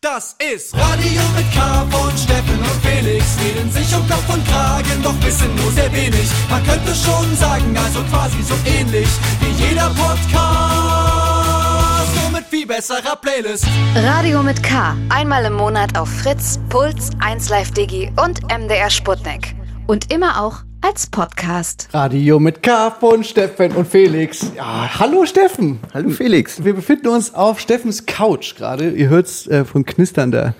Das ist Radio mit K von Steffen und Felix. Reden sich um Kopf und Kragen, doch wissen nur sehr wenig. Man könnte schon sagen, also quasi so ähnlich wie jeder Podcast. Nur mit viel besserer Playlist. Radio mit K. Einmal im Monat auf Fritz, Puls, 1Live Digi und MDR Sputnik. Und immer auch als Podcast. Radio mit K von Steffen und Felix. Ja, hallo Steffen. Hallo Felix. Wir befinden uns auf Steffens Couch gerade. Ihr hört es äh, von Knistern da.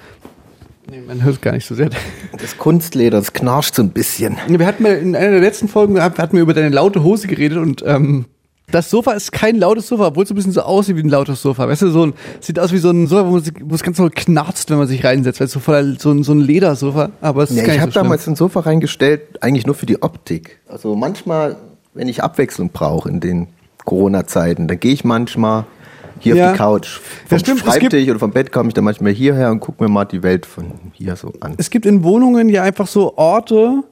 Nee, man hört es gar nicht so sehr. Das Kunstleder, das knarscht so ein bisschen. Wir hatten mal in einer der letzten Folgen hatten wir über deine laute Hose geredet und ähm, das Sofa ist kein lautes Sofa, obwohl es ein bisschen so aussieht wie ein lautes Sofa. Weißt du, so ein, sieht aus wie so ein Sofa, wo, man sich, wo es ganz so knarzt, wenn man sich reinsetzt. Weil es so voller, so ein, so ein Ledersofa. Aber es ist Ja, gar ich habe so damals ein Sofa reingestellt, eigentlich nur für die Optik. Also manchmal, wenn ich Abwechslung brauche in den Corona-Zeiten, dann gehe ich manchmal hier Ja. auf die Couch. Ja, Vom stimmt, es Schreibtisch oder vom Bett komme ich dann manchmal hierher und gucke mir mal die Welt von hier so an. Es gibt in Wohnungen ja einfach so Orte.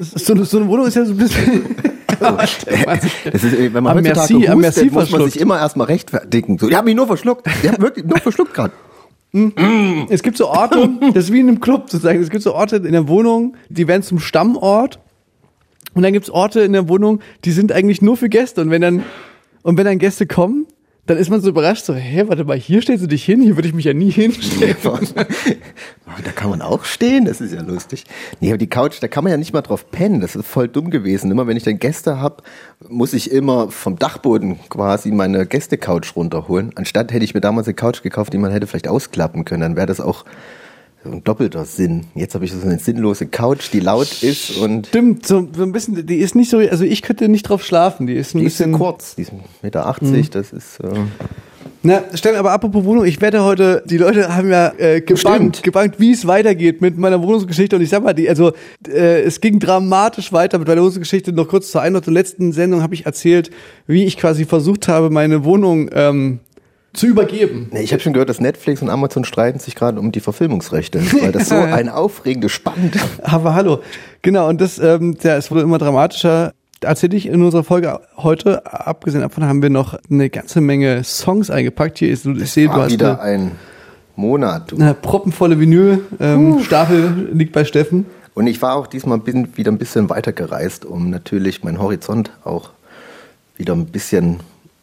So, so eine Wohnung ist ja so ein bisschen. Das ist, wenn man Am heutzutage Merci- hustet, Merci muss man verschluckt. sich immer erstmal rechtfertigen. So, ich habe mich nur verschluckt. Ich habe wirklich nur verschluckt gerade. Es gibt so Orte, das ist wie in einem Club sozusagen. Es gibt so Orte in der Wohnung, die werden zum Stammort. Und dann gibt's Orte in der Wohnung, die sind eigentlich nur für Gäste. Und wenn dann, und wenn dann Gäste kommen, dann ist man so überrascht, so, hä, warte mal, hier stellst du dich hin, hier würde ich mich ja nie hinstellen. da kann man auch stehen, das ist ja lustig. Nee, aber die Couch, da kann man ja nicht mal drauf pennen, das ist voll dumm gewesen. Immer wenn ich dann Gäste hab, muss ich immer vom Dachboden quasi meine Gästecouch runterholen. Anstatt hätte ich mir damals eine Couch gekauft, die man hätte vielleicht ausklappen können, dann wäre das auch so ein doppelter Sinn. Jetzt habe ich so eine sinnlose Couch, die laut ist und Stimmt, so, so ein bisschen, die ist nicht so, also ich könnte nicht drauf schlafen, die ist ein die ist bisschen zu kurz, die ist 1,80 Meter, 80, das ist... Äh, Na, Stellen, aber apropos Wohnung, ich werde heute, die Leute haben ja äh, gebannt, gebannt, wie es weitergeht mit meiner Wohnungsgeschichte und ich sag mal, die, also äh, es ging dramatisch weiter mit meiner Wohnungsgeschichte. Noch kurz zur Einordnung der letzten Sendung habe ich erzählt, wie ich quasi versucht habe, meine Wohnung ähm, zu übergeben. Nee, ich habe schon gehört, dass Netflix und Amazon streiten sich gerade um die Verfilmungsrechte, weil das so ein aufregendes Spannend. Aber hallo, genau und das, ähm, ja, es wurde immer dramatischer. Erzähle ich in unserer Folge heute, abgesehen davon haben wir noch eine ganze Menge Songs eingepackt. Hier ist, ich sehe, du War hast wieder ein Monat. Du. eine proppenvolle Vinyl, ähm, Stapel liegt bei Steffen. Und ich war auch diesmal bin wieder ein bisschen weiter gereist, um natürlich meinen Horizont auch wieder ein bisschen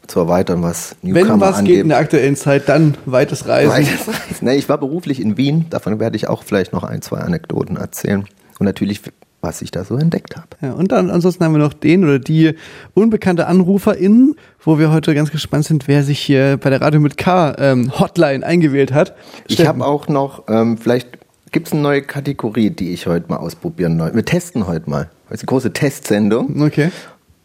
zu erweitern, was Newcomer Wenn was angeht. geht in der aktuellen Zeit, dann weites Reisen. Weites Reisen. Nee, ich war beruflich in Wien, davon werde ich auch vielleicht noch ein, zwei Anekdoten erzählen. Und natürlich, was ich da so entdeckt habe. Ja, und dann ansonsten haben wir noch den oder die unbekannte AnruferInnen, wo wir heute ganz gespannt sind, wer sich hier bei der Radio mit K ähm, Hotline eingewählt hat. Ich Steffen. habe auch noch, ähm, vielleicht gibt es eine neue Kategorie, die ich heute mal ausprobieren will. Wir testen heute mal. Das ist eine große Testsendung. Okay.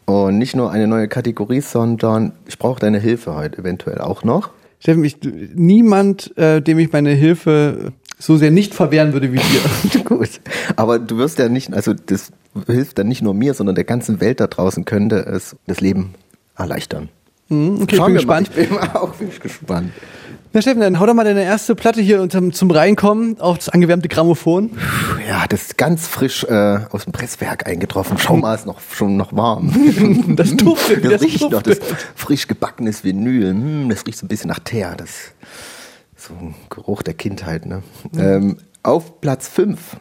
Und nicht nur eine neue Kategorie, sondern ich brauche deine Hilfe heute eventuell auch noch. Steffen, ich, niemand, äh, dem ich meine Hilfe so sehr nicht verwehren würde wie dir. Gut. Aber du wirst ja nicht, also das hilft dann nicht nur mir, sondern der ganzen Welt da draußen könnte es das Leben erleichtern. Hm, okay, ich bin wir mal. gespannt. Ich bin auch bin gespannt. Na Steffen, dann hau doch mal deine erste Platte hier unterm, zum Reinkommen auf das angewärmte Grammophon. Ja, das ist ganz frisch äh, aus dem Presswerk eingetroffen. Schau mal, ist noch schon noch warm. Das duftet, Das, das riecht noch, das duftet. frisch gebackenes Vinyl. Hm, das riecht so ein bisschen nach Teer. Das so ein Geruch der Kindheit. Ne? Ähm, auf Platz 5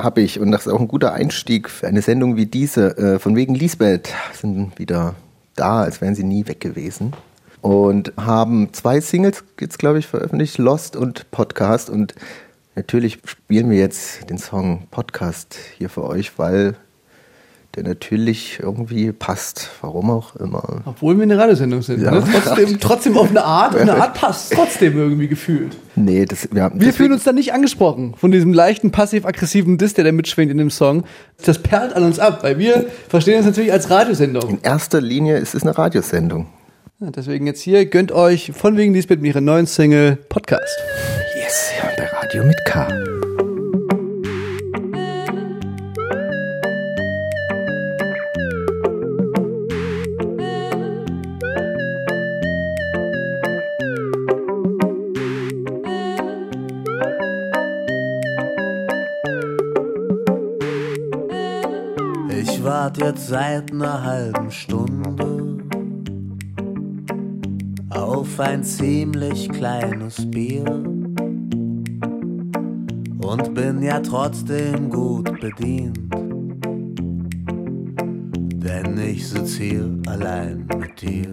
habe ich, und das ist auch ein guter Einstieg für eine Sendung wie diese, äh, von wegen Lisbeth sind wieder da, als wären sie nie weg gewesen. Und haben zwei Singles jetzt, glaube ich, veröffentlicht, Lost und Podcast. Und natürlich spielen wir jetzt den Song Podcast hier für euch, weil der natürlich irgendwie passt. Warum auch immer. Obwohl wir eine Radiosendung sind. Ja. Ne? Trotzdem, trotzdem auf eine Art, eine Art passt trotzdem irgendwie gefühlt. Nee, das, wir, haben, Wir fühlen uns da nicht angesprochen von diesem leichten passiv-aggressiven Diss, der da mitschwingt in dem Song. Das perlt an uns ab, weil wir verstehen das natürlich als Radiosendung. in erster Linie ist es eine Radiosendung. Ja, deswegen jetzt hier, gönnt euch von wegen Lisbeth mit ihrer neuen Single Podcast. Yes, ja, bei Radio mit K. Ich wart jetzt seit einer halben Stunde auf ein ziemlich kleines Bier. und bin ja trotzdem gut bedient. Denn ich sitz hier allein mit dir.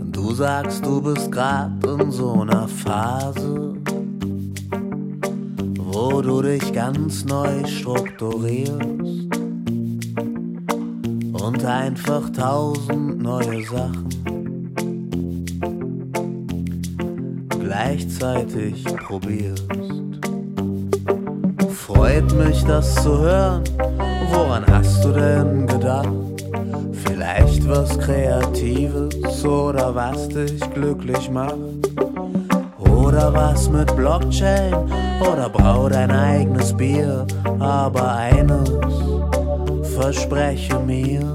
Und du sagst, du bist grad in so einer Phase, wo du dich ganz neu strukturierst und einfach tausend neue Sachen gleichzeitig probierst. Freut mich das zu hören, woran hast du denn gedacht? Vielleicht was Kreatives oder was dich glücklich macht? Oder was mit Blockchain oder brau dein eigenes Bier, aber eines verspreche mir.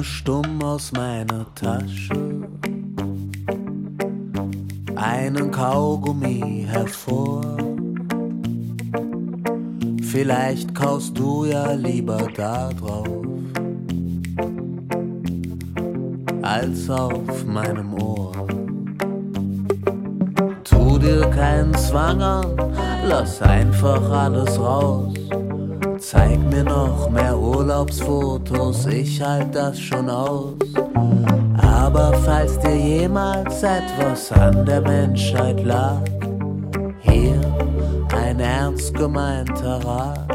Krame stumm aus meiner Tasche einen Kaugummi hervor. Vielleicht kaust du ja lieber da drauf, als auf meinem Ohr. Tu dir keinen Zwang an, lass einfach alles raus. Zeig mir noch mehr Urlaubsfotos, ich halt das schon aus. Aber falls dir jemals etwas an der Menschheit lag, hier ein ernst gemeinter Rat.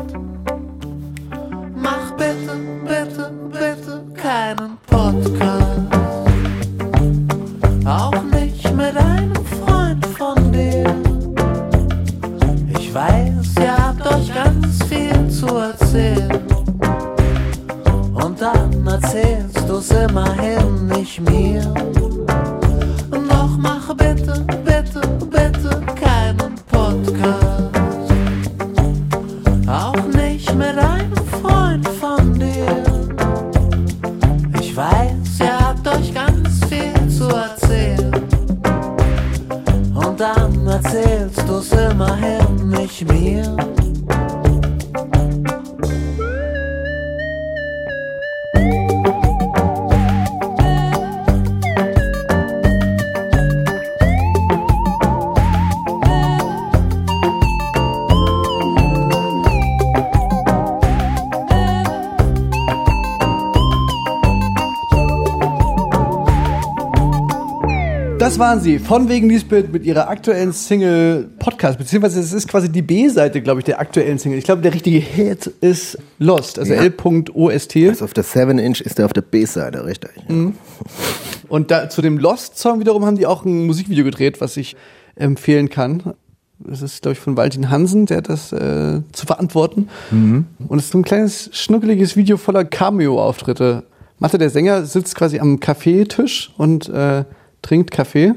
Das waren sie, von wegen Lisbeth mit ihrer aktuellen Single Podcast, beziehungsweise es ist quasi die B-Seite, glaube ich, der aktuellen Single. Ich glaube, der richtige Hit ist Lost, also Ja. L.OST. Also auf der 7-Inch ist er auf der B-Seite, richtig. Und da, zu dem Lost-Song wiederum haben die auch ein Musikvideo gedreht, was ich empfehlen kann. Das ist, glaube ich, von Valentin Hansen, der hat das äh, zu verantworten. Und es ist so ein kleines, schnuckeliges Video voller Cameo-Auftritte. Mathe, der Sänger, sitzt quasi am Kaffeetisch und äh, trinkt Kaffee.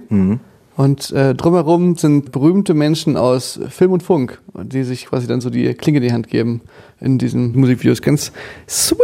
Und äh, drumherum sind berühmte Menschen aus Film und Funk, die sich quasi dann so die Klinge in die Hand geben in diesen Musikvideos. Ganz sweet.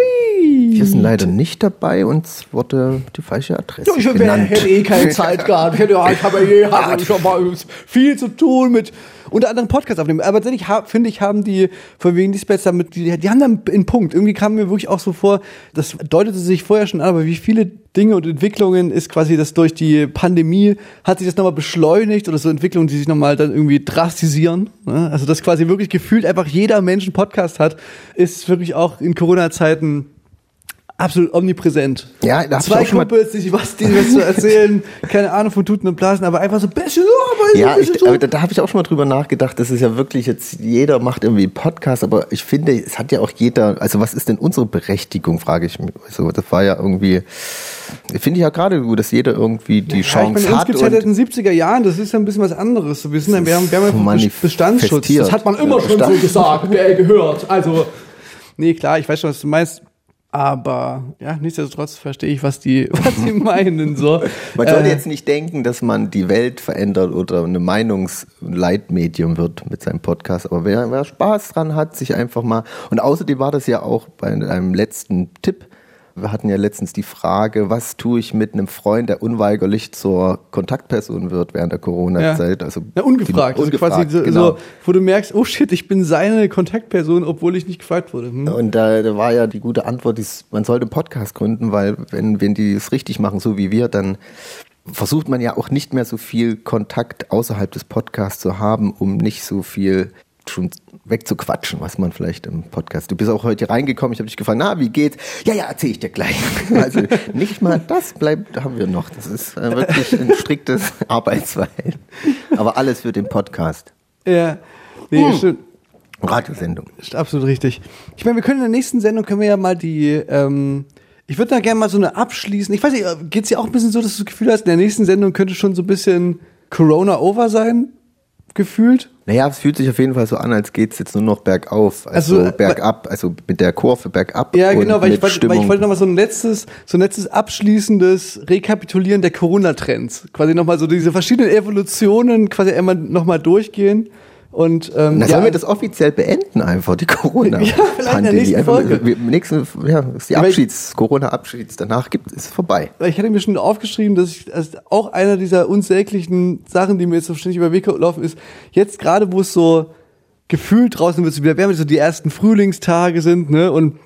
Wir sind leider nicht dabei, uns wurde die falsche Adresse Ja, ich genannt. hätte eh keine Zeit gehabt. Ich, hätte, ja, ich habe eh hab schon mal viel zu tun mit unter anderem Podcast aufnehmen. Aber tatsächlich finde ich, haben die von wegen Dispatch damit, die, die haben dann einen Punkt. Irgendwie kam mir wirklich auch so vor, das deutete sich vorher schon an, aber wie viele Dinge und Entwicklungen ist quasi das durch die Pandemie, hat sich das nochmal beschleunigt oder so Entwicklungen, die sich nochmal dann irgendwie drastisieren. Ne? Also dass quasi wirklich gefühlt einfach jeder Mensch einen Podcast hat, ist wirklich auch in Corona-Zeiten absolut omnipräsent. Ja, da ich Zwei Kumpels, die was, die was zu erzählen, keine Ahnung von Tuten und Blasen, aber einfach so bisschen, oh, Ja, ich, so. aber da, da habe ich auch schon mal drüber nachgedacht. Das ist ja wirklich jetzt, jeder macht irgendwie Podcast, aber ich finde, es hat ja auch jeder, also was ist denn unsere Berechtigung, frage ich mich. Also das war ja irgendwie, finde ich ja gerade gut, dass jeder irgendwie die Ja, ich Chance meine, uns hat. gibt's ja und- seit den 70er Jahren, das ist ja ein bisschen was anderes. Wir, sind, ja- wir haben, wir haben Bestandsschutz. Das hat man immer Ja, schon so gesagt, gehört. Also, nee, klar, ich weiß schon, was du meinst. Aber ja, nichtsdestotrotz verstehe ich, was die, was die meinen. So. Man sollte Äh, jetzt nicht denken, dass man die Welt verändert oder eine Meinungsleitmedium wird mit seinem Podcast. Aber wer, wer Spaß dran hat, sich einfach mal. Und außerdem war das ja auch bei einem letzten Tipp. Wir hatten ja letztens die Frage, was tue ich mit einem Freund, der unweigerlich zur Kontaktperson wird während der Corona-Zeit. Also ja, ungefragt. Die, Also ungefragt, quasi so, genau. so, wo du merkst, oh shit, ich bin seine Kontaktperson, obwohl ich nicht gefragt wurde. Hm? Und da, da war ja die gute Antwort, man sollte einen Podcast gründen, weil wenn, wenn die es richtig machen, so wie wir, dann versucht man ja auch nicht mehr so viel Kontakt außerhalb des Podcasts zu haben, um nicht so viel schon wegzuquatschen, was man vielleicht im Podcast. Du bist auch heute reingekommen, ich habe dich gefragt, na, wie geht's? Ja, ja, erzähl ich dir gleich. Also nicht mal das bleibt, haben wir noch. Das ist äh, wirklich ein striktes Arbeitsverhältnis. Aber alles für den Podcast. Ja, nee, Hm. stimmt. Radiosendung. Ist absolut richtig. Ich meine, wir können in der nächsten Sendung können wir ja mal die, ähm, ich würde da gerne mal so eine abschließen. Ich weiß nicht, geht's dir auch ein bisschen so, dass du das Gefühl hast, in der nächsten Sendung könnte schon so ein bisschen Corona over sein, gefühlt? Naja, es fühlt sich auf jeden Fall so an, als geht's jetzt nur noch bergauf, also, Also, bergab, also mit der Kurve bergab. Ja, und genau, weil ich, mit wollte, weil ich wollte nochmal so ein letztes, so ein letztes abschließendes Rekapitulieren der Corona-Trends. Quasi nochmal so diese verschiedenen Evolutionen quasi einmal nochmal durchgehen. Und ähm, Na, ja, sollen wir das offiziell beenden einfach, die corona Ja, vielleicht in der nächsten Einfach- Folge. nächsten, ja, ist die Abschieds, Corona-Abschieds, danach gibt es vorbei. Ich hatte mir schon aufgeschrieben, dass ich dass auch einer dieser unsäglichen Sachen, die mir jetzt so ständig über den Weg laufen, ist, jetzt gerade, wo es so gefühlt draußen wird es wieder wärmer, so die ersten Frühlingstage sind, ne, und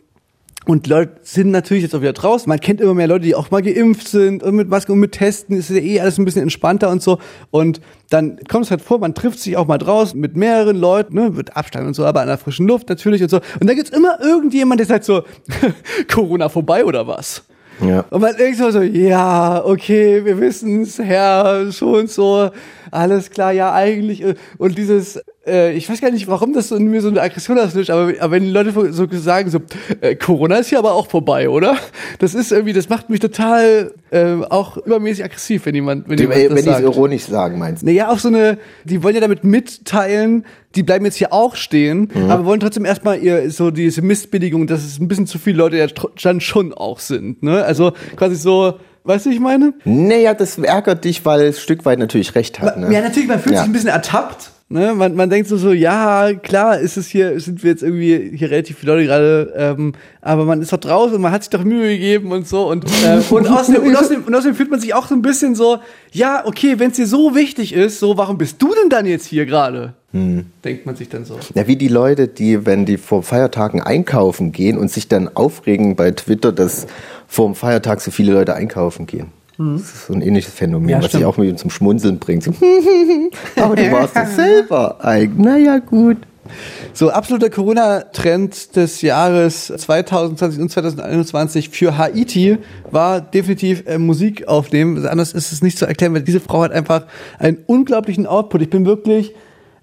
und Leute sind natürlich jetzt auch wieder draußen. Man kennt immer mehr Leute, die auch mal geimpft sind und mit Maske und mit Testen ist ja eh alles ein bisschen entspannter und so. Und dann kommt es halt vor, man trifft sich auch mal draußen mit mehreren Leuten, ne, mit Abstand und so, aber an der frischen Luft natürlich und so. Und da gibt's immer irgendjemand, der sagt so, Corona vorbei oder was? Ja. Und man denkt so, so ja, okay, wir wissen's, Herr, so und so, alles klar, ja, eigentlich. äh, Und dieses, äh, ich weiß gar nicht, warum das so in mir so eine Aggression auslöst, aber, aber wenn die Leute so sagen, so, äh, Corona ist hier aber auch vorbei, oder? Das ist irgendwie, das macht mich total äh, auch übermäßig aggressiv, wenn jemand, wenn jemand Wenn ich es ironisch sagen meinst. Naja, auch so eine, die wollen ja damit mitteilen, die bleiben jetzt hier auch stehen, Mhm. aber wollen trotzdem erstmal ihr, so diese Missbilligung, dass es ein bisschen zu viele Leute ja dann schon auch sind, ne? Also quasi so, weißt du, wie ich meine? Naja, das ärgert dich, weil es ein Stück weit natürlich recht hat. Ne? Ja, natürlich, man fühlt Ja. sich ein bisschen ertappt. Ne? Man, man denkt so, so, ja, klar, ist es hier, sind wir jetzt irgendwie hier relativ viele Leute gerade, ähm, aber man ist doch draußen und man hat sich doch Mühe gegeben und so. Und, äh, und, außerdem, und, außerdem, und außerdem fühlt man sich auch so ein bisschen so, ja, okay, wenn es dir so wichtig ist, so, warum bist du denn dann jetzt hier gerade? Hm. Denkt man sich dann so. Ja, wie die Leute, die, wenn die vor Feiertagen einkaufen gehen und sich dann aufregen bei Twitter, dass vor dem Feiertag so viele Leute einkaufen gehen. Das ist so ein ähnliches Phänomen. Ja, was sich auch mit zum Schmunzeln bringt. So, aber du warst doch selber eig. Naja, gut. So, absoluter Corona-Trend des Jahres 2020 und 2021 für Haiti war definitiv äh, Musik aufnehmen. Anders ist es nicht zu erklären, weil diese Frau hat einfach einen unglaublichen Output. Ich bin wirklich,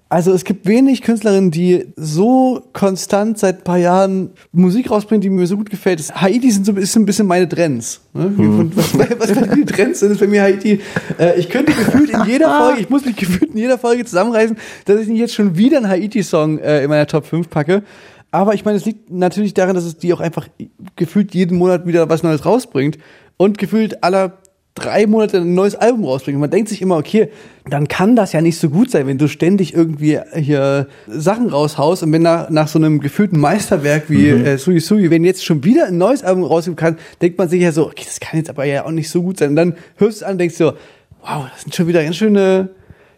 also es gibt wenig Künstlerinnen, die so konstant seit ein paar Jahren Musik rausbringen, die mir so gut gefällt. Das Haiti sind so, ist so ein bisschen meine Trends. Ne? Hm. Was, was bei die Trends sind, ist bei mir Haiti. Äh, ich könnte gefühlt in jeder Folge, ich muss mich gefühlt in jeder Folge zusammenreißen, dass ich nicht jetzt schon wieder einen Haiti-Song äh, in meiner Top 5 packe. Aber ich meine, es liegt natürlich daran, dass es die auch einfach gefühlt jeden Monat wieder was Neues rausbringt und gefühlt aller drei Monate ein neues Album rausbringt. Und man denkt sich immer, okay, dann kann das ja nicht so gut sein, wenn du ständig irgendwie hier Sachen raushaust und wenn nach, nach so einem gefühlten Meisterwerk wie äh, Sui Sui, wenn jetzt schon wieder ein neues Album rauskommen kann, denkt man sich ja so, okay, das kann jetzt aber ja auch nicht so gut sein. Und dann hörst du es an und denkst so, wow, das sind schon wieder ganz schöne,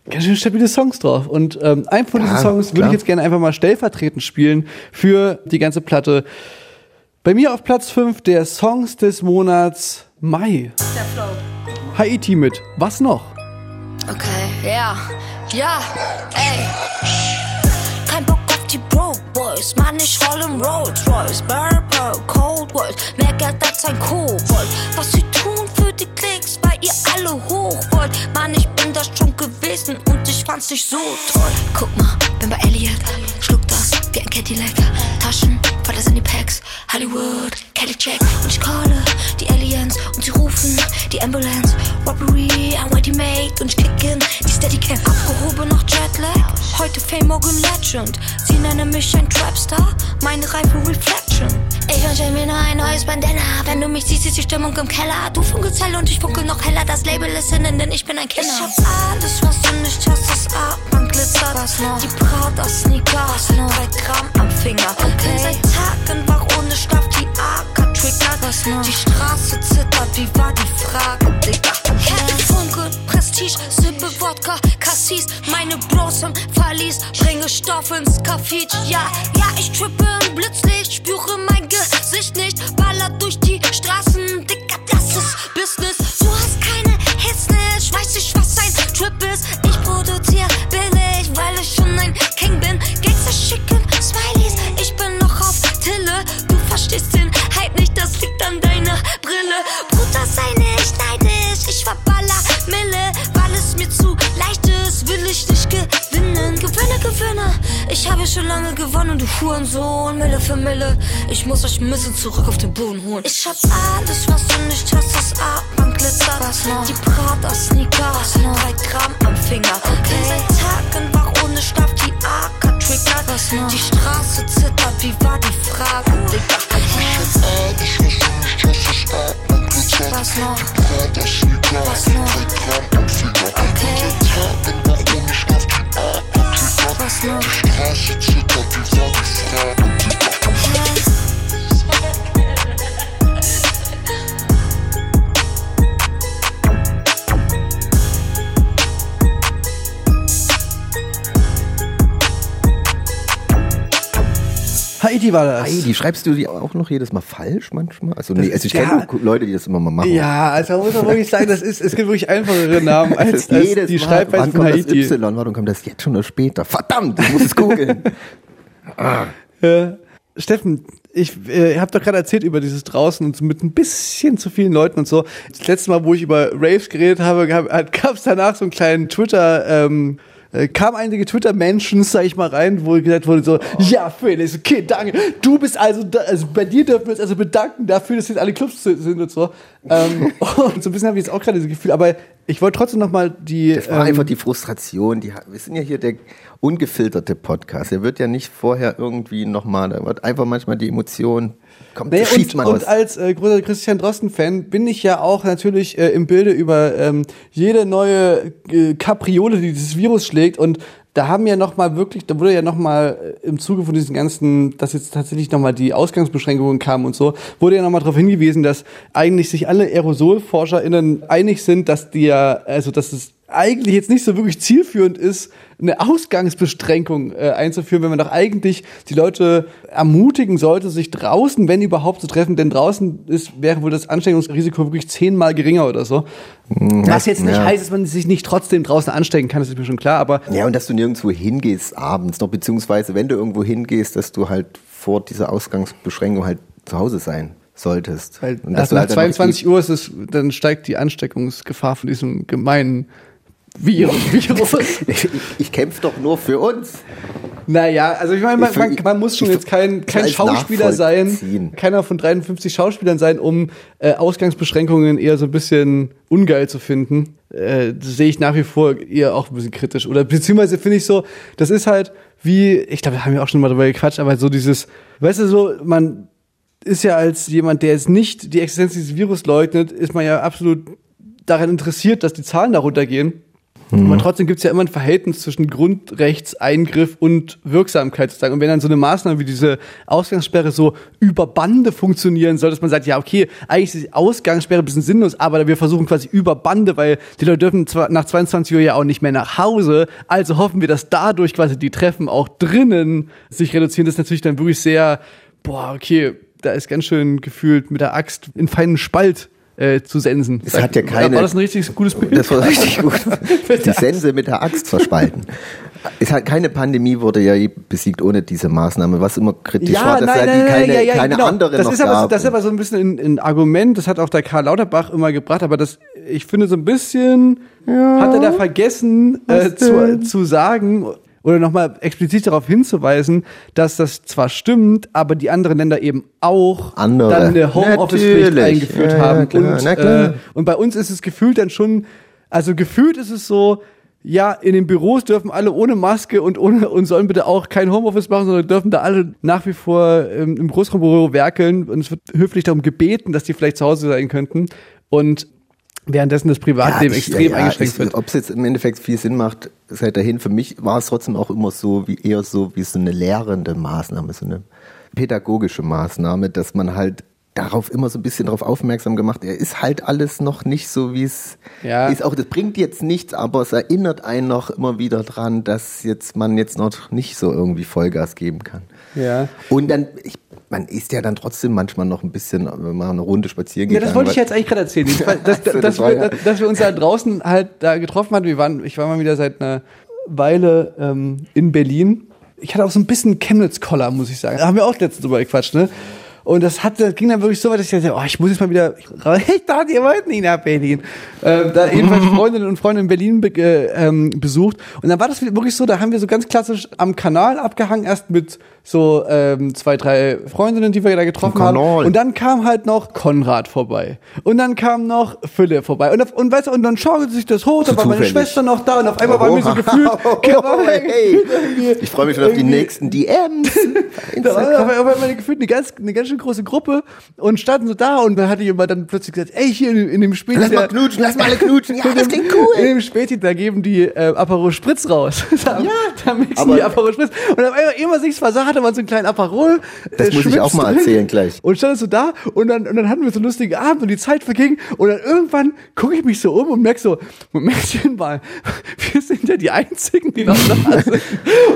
ganz schön stabile Songs drauf. Und ähm, einen von diesen Ja, Songs würde ich jetzt gerne einfach mal stellvertretend spielen für die ganze Platte. Bei mir auf Platz 5 der Songs des Monats Mai. Haiti mit Was noch? Okay, ja, ja, ey. Kein Bock auf die Broke Boys, Mann, ich roll im Rolls Royce. Burper, Cold Words, mehr Geld als ein Kobold. Was sie tun für die Klicks, weil ihr alle hoch wollt. Mann, ich bin das schon gewesen und ich fand's nicht so toll. Guck mal, bin bei Elliot, wie ein Cadillac. Taschen, das in die Packs. Hollywood, Kelly Jack und ich calle die Aliens und sie rufen die Ambulance. Robbery, I'm ready made und ich kick in die Steadicam. Abgehoben noch Jetlag, heute Fame, morgen Legend. Sie nennen mich ein Trapstar, meine Reife Reflection. Ich wünsche mir nur ein neues Bandana. Wenn du mich siehst, ist die Stimmung im Keller. Du funkelst hell und ich funkel noch heller. Das Label ist innen, denn ich bin ein Kenner. Ich hab alles, was du nicht hast, das Armband glitzert. Was noch? Die Prada-Sneaker, was noch? Drei Gramm am Finger. Okay. Bin seit Tagen wach ohne Schlaf, die AK triggert. Was? Die Straße zittert, wie war die Frage, Digga? Funke, Prestige, Sippe Wodka, Cassis. Meine Bros im Verlies, bringe Stoff ins Café. Ja, ja, ich trippe im Blitzlicht, spüre mein Gesicht nicht. Baller durch die Straßen, Digga, das ist Business. Du hast keine Hits nicht, weiß ich, was ein Trip ist. Ich produziere billig, weil ich schon ein King bin. Gangster schicken Brille. Bruder, sei nicht neidisch, ich verballer Mille, weil es mir zu leicht ist, will ich nicht gewinnen. Gewinne, gewinne, ich habe schon lange gewonnen, du Hurensohn, Mille für Mille. Ich muss euch ein bisschen zurück auf den Boden holen. Ich hab alles, was du nicht hast, das Armband glitzert. Was noch? Die Prada-Sneaker, was noch? Drei Gramm am Finger. Okay. Bin seit Tagen wach ohne Schlaf, die AK triggert. Was noch? Die Straße zittert, wie war die Frage, Digga? Was noch? Was noch? Okay. Franchement. Des phrases, c'est quand tu vois des phrases. Haiti war das. Heidi, schreibst du die auch noch jedes Mal falsch manchmal? Also, nee, also ich ja. kenne nur Leute, die das immer mal machen. Ja, also man muss man wirklich sagen, das ist, es gibt wirklich einfachere Namen Das als, als jedes die. Schreibweise Wann von kommt das Haiti. Y? Warum kommt das jetzt schon oder später? Verdammt, ich muss es googeln. Äh, Steffen, ich äh, habe doch gerade erzählt über dieses draußen und mit ein bisschen zu vielen Leuten und so. Das letzte Mal, wo ich über Raves geredet habe, gab es danach so einen kleinen Twitter, ähm, äh, kam einige Twitter-Mentions, sag ich mal, rein, wo gesagt wurde so, ja, Felix, okay, danke. Du bist also, da, also bei dir dürfen wir uns also bedanken dafür, dass jetzt alle Clubs sind und so. Ähm, und so ein bisschen habe ich jetzt auch gerade das Gefühl, aber ich wollte trotzdem noch mal die... Das war ähm, einfach die Frustration. Die, wir sind ja hier der ungefilterte Podcast. Der wird ja nicht vorher irgendwie nochmal, da wird einfach manchmal die Emotion, kommt, Naja, schießt und, man und als äh, großer Christian Drosten-Fan bin ich ja auch natürlich äh, im Bilde über ähm, jede neue äh, Kapriole, die dieses Virus schlägt. Und da haben ja noch mal wirklich, da wurde ja noch mal äh, im Zuge von diesen ganzen, dass jetzt tatsächlich noch mal die Ausgangsbeschränkungen kamen und so, wurde ja noch mal darauf hingewiesen, dass eigentlich sich alle AerosolforscherInnen einig sind, dass die ja, also dass es eigentlich jetzt nicht so wirklich zielführend ist, eine Ausgangsbeschränkung äh, einzuführen, wenn man doch eigentlich die Leute ermutigen sollte, sich draußen, wenn überhaupt, zu treffen, denn draußen ist, wäre wohl das Ansteckungsrisiko wirklich zehnmal geringer oder so. Was jetzt nicht ja. heißt, dass man sich nicht trotzdem draußen anstecken kann, das ist mir schon klar, aber Ja, und dass du nirgendwo hingehst abends noch, beziehungsweise wenn du irgendwo hingehst, dass du halt vor dieser Ausgangsbeschränkung halt zu Hause sein solltest. weil und du nach halt dann noch 22 Uhr ist es, dann steigt die Ansteckungsgefahr von diesem gemeinen Virus. Virus. ich, ich kämpfe doch nur für uns. Naja, also ich meine, man, man, man muss schon jetzt kein, kein Schauspieler sein, keiner von 53 Schauspielern sein, um äh, Ausgangsbeschränkungen eher so ein bisschen ungeil zu finden. Äh, sehe ich nach wie vor eher auch ein bisschen kritisch. Oder beziehungsweise finde ich so, das ist halt wie, ich glaube, da haben wir auch schon mal drüber gequatscht, aber so dieses, weißt du so, man ist ja als jemand, der jetzt nicht die Existenz dieses Virus leugnet, ist man ja absolut daran interessiert, dass die Zahlen darunter gehen. Aber trotzdem gibt es ja immer ein Verhältnis zwischen Grundrechtseingriff und Wirksamkeit sozusagen. Und wenn dann so eine Maßnahme wie diese Ausgangssperre so über Bande funktionieren soll, dass man sagt, ja, okay, eigentlich ist die Ausgangssperre ein bisschen sinnlos, aber wir versuchen quasi über Bande, weil die Leute dürfen zwar nach 22 Uhr ja auch nicht mehr nach Hause, also hoffen wir, dass dadurch quasi die Treffen auch drinnen sich reduzieren. Das ist natürlich dann wirklich sehr, boah, okay, da ist ganz schön gefühlt mit der Axt in feinen Spalt äh, zu sensen. Es hat ja keine- War das ein richtig gutes Bild? Das war richtig gut. Die Sense mit der Axt verspalten. Es hat keine Pandemie wurde ja besiegt ohne diese Maßnahme, was immer kritisch Ja, war, dass nein, ja nein, keine, ja, ja, keine genau. andere das noch ist aber, gab. Das ist aber so ein bisschen ein, ein Argument, das hat auch der Karl Lauterbach immer gebracht, aber das, ich finde so ein bisschen, hat er da vergessen äh, zu, zu sagen oder nochmal explizit darauf hinzuweisen, dass das zwar stimmt, aber die anderen Länder eben auch Andere. dann eine Homeoffice-Pflicht eingeführt Ja, ja, haben. klar, und. Äh, und bei uns ist es gefühlt dann schon, also gefühlt ist es so, ja, in den Büros dürfen alle ohne Maske und ohne und sollen bitte auch kein Homeoffice machen, sondern dürfen da alle nach wie vor ähm, im Großraumbüro werkeln und es wird höflich darum gebeten, dass die vielleicht zu Hause sein könnten und währenddessen das Privatleben ich- extrem ja, eingeschränkt ich- wird. Ob es jetzt im Endeffekt viel Sinn macht, sei dahin. Für mich war es trotzdem auch immer so, wie eher so wie so eine lehrende Maßnahme, so eine pädagogische Maßnahme, dass man halt darauf immer so ein bisschen darauf aufmerksam gemacht. Er ist halt alles noch nicht so, wie es Ja. ist. Auch das bringt jetzt nichts, aber es erinnert einen noch immer wieder dran, dass jetzt man jetzt noch nicht so irgendwie Vollgas geben kann. Ja. Und dann, ich, man ist ja dann trotzdem manchmal noch ein bisschen, wenn man eine Runde spazieren Ja, geht. das wollte ich jetzt eigentlich gerade erzählen. Dass, das dass, war wir, ja- dass, dass wir uns da draußen halt da getroffen hatten. Wir waren, ich war mal wieder seit einer Weile ähm, in Berlin. Ich hatte auch so ein bisschen Chemnitz-Koller, muss ich sagen. Da haben wir auch letztens drüber gequatscht, ne? Und das, hat, das ging dann wirklich so weit, dass ich dachte, oh, ich muss jetzt mal wieder, ich, dachte, ihr wollt nicht nach Berlin. Ähm, da jedenfalls Freundinnen und Freunde in Berlin be, äh, ähm, besucht. Und dann war das wirklich so, da haben wir so ganz klassisch am Kanal abgehangen, erst mit so ähm, zwei, drei Freundinnen, die wir da getroffen haben. Und dann kam halt noch Konrad vorbei. Und dann kam noch Philipp vorbei. Und, auf- und weißt du, und dann schaute sich das hoch, da war meine. Schwester noch da und auf einmal war mir so gefühlt, Oh, hey. Ich freue mich schon auf die nächsten DMs. da war auf einmal gefühlt eine ganz, eine ganz schön große Gruppe und standen so da und dann hatte jemand dann plötzlich gesagt, ey, hier in, in dem Späti. Lass mal da- knutschen, lass mal alle knutschen. Ja, das klingt cool. In dem Späti, da geben die äh, Aperol Spritz raus. da, Ja, da mixen aber- die Aperol Spritz. Und auf einmal, immer sich's versah, hatte man so einen kleinen Aperol. Das äh, muss ich auch mal erzählen gleich. Und stand so da und dann, und dann hatten wir so einen lustigen Abend und die Zeit verging und dann irgendwann gucke ich mich so um und merk so, Momentchen mal, wir sind ja die Einzigen, die noch da sind.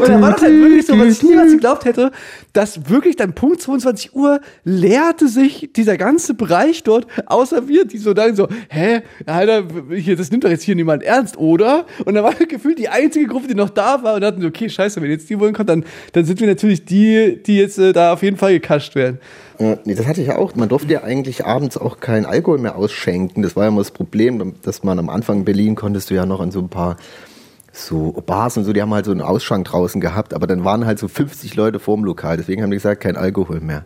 Und dann war das halt wirklich so, was ich niemals geglaubt hätte, dass wirklich dann Punkt 22 Uhr leerte sich dieser ganze Bereich dort, außer wir, die so dann so, hä, Alter, hier, das nimmt doch jetzt hier niemand ernst, oder? Und dann war gefühlt die einzige Gruppe, die noch da war und dachten, okay, scheiße, wenn jetzt die wollen kommt, dann, dann sind wir natürlich die, die jetzt äh, da auf jeden Fall gekascht werden. Ja, nee, das hatte ich ja auch. Man durfte ja eigentlich abends auch keinen Alkohol mehr ausschenken. Das war ja immer das Problem, dass man am Anfang in Berlin konntest du ja noch an so ein paar so Bars und so, die haben halt so einen Ausschank draußen gehabt, aber dann waren halt so 50 Leute vorm Lokal, deswegen haben die gesagt, kein Alkohol mehr.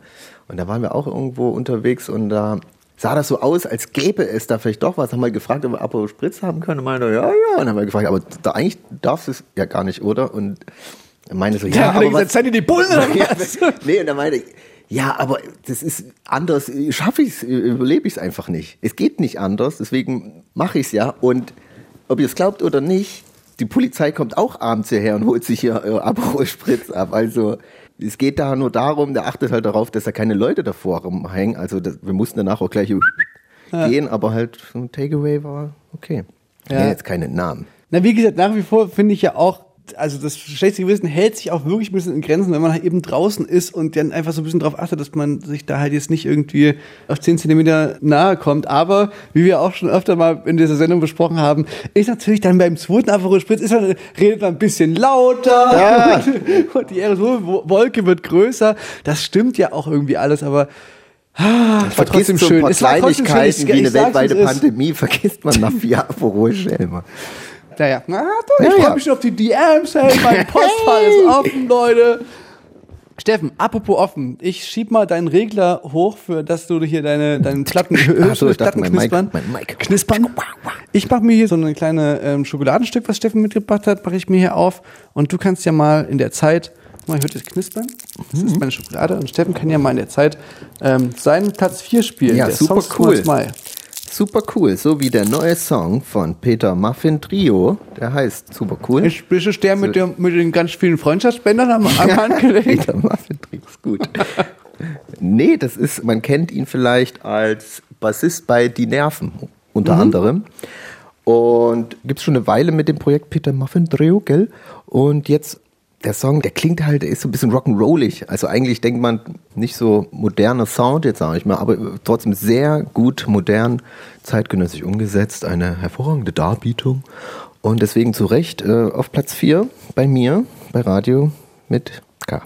Und da waren wir auch irgendwo unterwegs und da sah das so aus, als gäbe es da vielleicht doch was. Haben wir gefragt, ob wir Aperol Spritz haben können und meinte, ja, ja. Und dann haben wir gefragt, aber da eigentlich darfst du es ja gar nicht, oder? Und er meinte so, ja, Ja, er aber gesagt, was, seid ihr die Bullen oder was? nee, und er meinte, ja, aber das ist anders, schaffe ich es, überlebe ich es einfach nicht. Es geht nicht anders, deswegen mache ich es ja. Und ob ihr es glaubt oder nicht, die Polizei kommt auch abends hierher und holt sich hier äh, Aperol Spritz ab. Also es geht da nur darum, der achtet halt darauf, dass da keine Leute davor rumhängen. Also das, wir mussten danach auch gleich gehen, aber halt so ein Takeaway war okay. Ja. Ja. jetzt keine Namen. Na, wie gesagt, nach wie vor finde ich ja auch, also das schlechte Gewissen hält sich auch wirklich ein bisschen in Grenzen, wenn man halt eben draußen ist und dann einfach so ein bisschen drauf achtet, dass man sich da halt jetzt nicht irgendwie auf 10 Zentimeter nahe kommt. Aber, wie wir auch schon öfter mal in dieser Sendung besprochen haben, ist natürlich dann beim zweiten Aperol Spritz, ist man, redet man ein bisschen lauter Ja. und die Aerosolwolke wird größer. Das stimmt ja auch irgendwie alles, aber ah, es war trotzdem so ein schön. paar Es trotzdem schön. Kleinigkeiten Ich- wie eine weltweite. Pandemie vergisst man nach vier Aperol schnell mal. Naja, na, du, ich Ja, freue ja. mich schon auf die DMs, hey, mein Postfach ist offen, Leute. Steffen, apropos offen, ich schieb mal deinen Regler hoch, für dass du hier deine, deinen Platten, Ach so, ich dachte, mein Mic- knispern. mein Mic. Knispern. Ich mache mir hier so eine kleine ähm, Schokoladenstück, was Steffen mitgebracht hat, mache ich mir hier auf und du kannst ja mal in der Zeit, mal, hört es knispern? Das Mhm. ist meine Schokolade und Steffen kann ja mal in der Zeit ähm, seinen Platz 4 spielen. Ja, der super Songs cool. May. Super cool, so wie der neue Song von Peter Muffin Trio, der heißt super cool. Ich bin der mit, der, mit den ganz vielen Freundschaftsbändern am, am Handgelenk. Peter Muffin Trio ist gut. nee, das ist, man kennt ihn vielleicht als Bassist bei Die Nerven unter anderem. Und gibt es schon eine Weile mit dem Projekt Peter Muffin Trio, gell? Und jetzt der Song, der klingt halt, der ist so ein bisschen rock'n'rollig. Also eigentlich denkt man nicht so moderner Sound, jetzt sage ich mal, aber trotzdem sehr gut modern, zeitgenössisch umgesetzt, eine hervorragende Darbietung. Und deswegen zu Recht äh, auf Platz 4 bei mir, bei Radio mit K.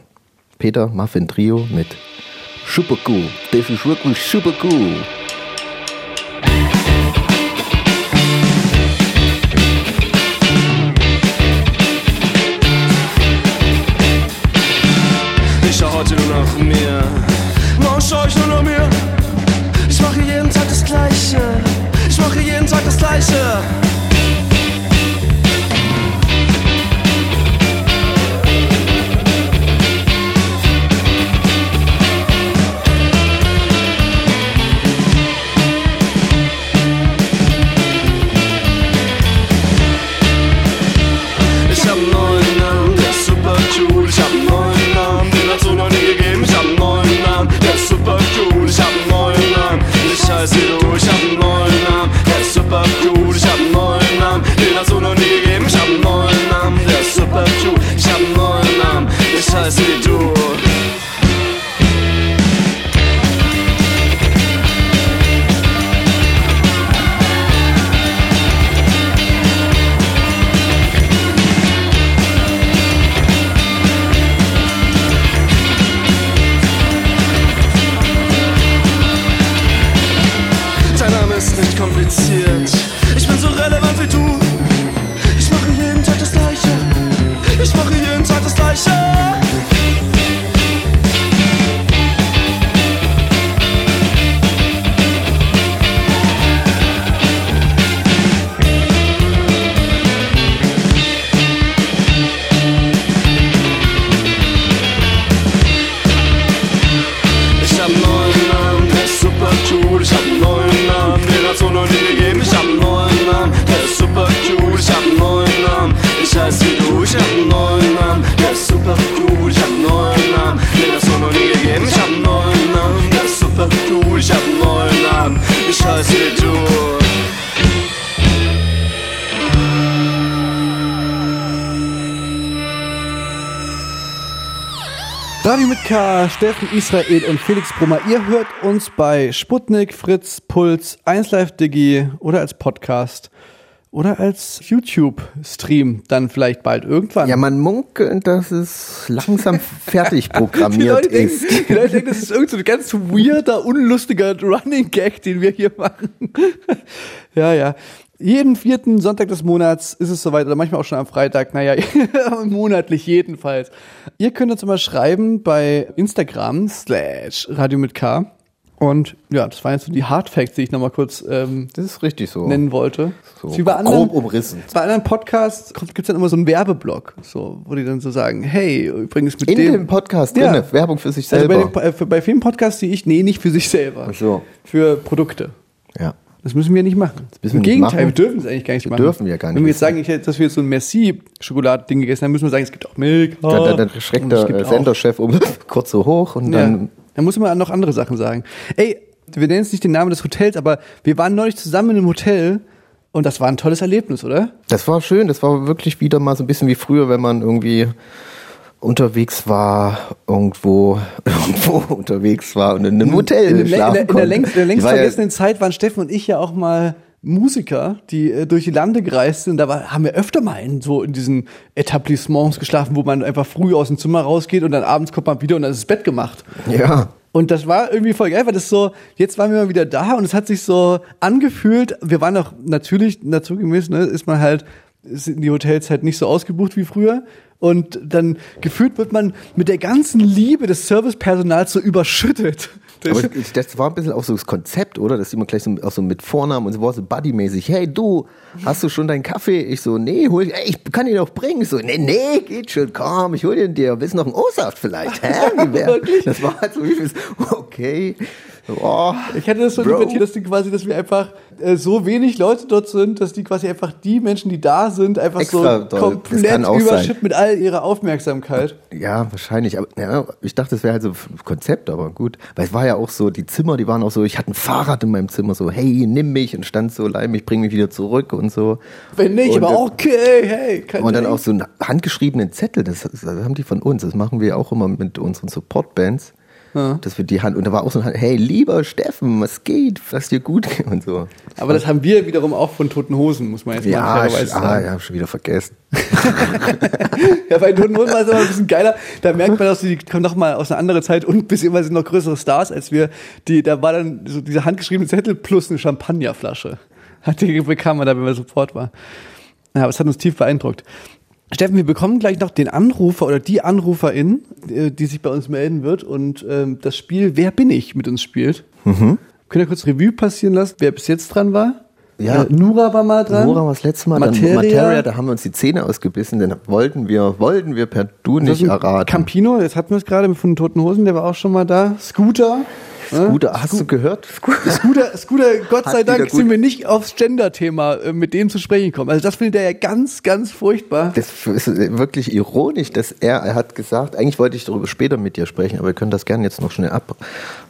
Peter Muffin Trio mit Super cool. Das ist wirklich super cool. Radio mit K, Steffen Israel und Felix Brummer. Ihr hört uns bei Sputnik, Fritz, Puls, 1Live Digi oder als Podcast oder als YouTube-Stream dann vielleicht bald irgendwann. Ja, man munkelt, dass es langsam fertig die programmiert Leute, denken, ist. die Leute denken, das ist irgend so ein ganz weirder, unlustiger Running Gag, den wir hier machen. ja, ja. Jeden vierten Sonntag des Monats ist es soweit, oder manchmal auch schon am Freitag, naja, monatlich jedenfalls. Ihr könnt uns immer schreiben bei Instagram slash Radio mit K. Und ja, das waren jetzt so die Hard Facts, die ich nochmal kurz ähm, Das ist richtig so. nennen wollte. So Wie bei anderen, grob umrissen. Bei anderen Podcasts gibt es dann immer so einen Werbeblock, so, wo die dann so sagen, hey, übrigens mit In dem, dem Podcast Ja. drinne, Werbung für sich also bei, selber. den, äh, für, bei vielen Podcasts, die ich, nee, nicht für sich selber. Ach so. Für Produkte. ja. Das müssen wir nicht machen. Im Gegenteil, machen. wir dürfen es eigentlich gar nicht machen. dürfen wir gar nicht Wenn wir jetzt sagen, ich, dass wir jetzt so ein Merci-Schokoladending gegessen haben, müssen wir sagen, es gibt auch Milka. Da, da, da und schreckt der äh, Senderchef um kurz so hoch und Ja, dann dann muss man noch andere Sachen sagen. Ey, wir nennen jetzt nicht den Namen des Hotels, aber wir waren neulich zusammen in einem Hotel und das war ein tolles Erlebnis, oder? Das war schön, das war wirklich wieder mal so ein bisschen wie früher, wenn man irgendwie unterwegs war, irgendwo, irgendwo unterwegs war und in einem Hotel in, der- schlafen in, der, in der längst, in der längst war ja- vergessenen Zeit waren Steffen und ich ja auch mal Musiker, die äh, durch die Lande gereist sind. Da war, haben wir öfter mal in so in diesen Etablissements geschlafen, wo man einfach früh aus dem Zimmer rausgeht und dann abends kommt man wieder und dann ist das Bett gemacht. Ja, Und das war irgendwie voll geil, weil das so, jetzt waren wir mal wieder da und es hat sich so angefühlt, wir waren auch natürlich, naturgemäß, ne, ist man halt, sind die Hotels halt nicht so ausgebucht wie früher. Und dann gefühlt wird man mit der ganzen Liebe des Servicepersonals so überschüttet. Das, aber das war ein bisschen auch so das Konzept, oder? Dass immer gleich so, auch so mit Vornamen und so war so buddymäßig. Hey, du, hast du schon deinen Kaffee? Ich so, nee, hol ich, ey, ich kann ihn auch bringen. Ich so, nee, nee, geht schon, komm, ich hol den dir. Willst du noch einen O-Saft vielleicht? Hä? Wie? Wirklich? Das war halt so, okay. Oh. ich hatte das so Bro. interpretiert, dass die quasi, dass wir einfach äh, so wenig Leute dort sind, dass die quasi einfach die Menschen, die da sind, einfach Extra so komplett überschütten mit all ihrer Aufmerksamkeit. Ja, wahrscheinlich. Aber ja, ich dachte, das wäre halt so ein Konzept, aber gut. Weil es war ja auch so, die Zimmer, die waren auch so, ich hatte ein Fahrrad in meinem Zimmer, so, hey, nimm mich und stand so, leih mich, bring mich wieder zurück und so. Wenn nicht, Und, aber okay, hey. kein Und dann auch so einen handgeschriebenen Zettel, das, das haben die von uns, das machen wir auch immer mit unseren Support-Bands. Dass wir die Hand, und da war auch so ein, hey, lieber Steffen, was geht, was dir gut geht und so. Aber das haben wir wiederum auch von Toten Hosen, muss man jetzt mal Ja, fairerweise ich, ah, sagen. ja, hab schon wieder vergessen. Ja, bei Toten Hosen war es aber ein bisschen geiler. Da merkt man, dass die kommen noch mal aus einer anderen Zeit und beziehungsweise noch größere Stars als wir. Die, da war dann so dieser handgeschriebene Zettel plus eine Champagnerflasche. Hat die bekam man da, wenn man sofort war. Ja, aber es hat uns tief beeindruckt. Steffen, wir bekommen gleich noch den Anrufer oder die Anruferin, äh, die sich bei uns melden wird und ähm, das Spiel Wer bin ich mit uns spielt. Können wir kurz Revue passieren lassen, wer bis jetzt dran war? Ja. Äh, Nura war mal dran. Nora war das letzte Mal, Materia. dann Materia, da haben wir uns die Zähne ausgebissen, dann wollten wir, wollten wir per Du Das nicht erraten. Campino, jetzt hatten wir es gerade von den Toten Hosen, der war auch schon mal da. Scooter. Scooter, hast du gehört? Scooter. Scooter, Gott sei Dank sind wir nicht aufs Gender-Thema äh, mit dem zu sprechen gekommen. Also das findet er ja ganz, ganz furchtbar. Das ist wirklich ironisch, dass er, er hat gesagt, eigentlich wollte ich darüber später mit dir sprechen, aber wir können das gerne jetzt noch schnell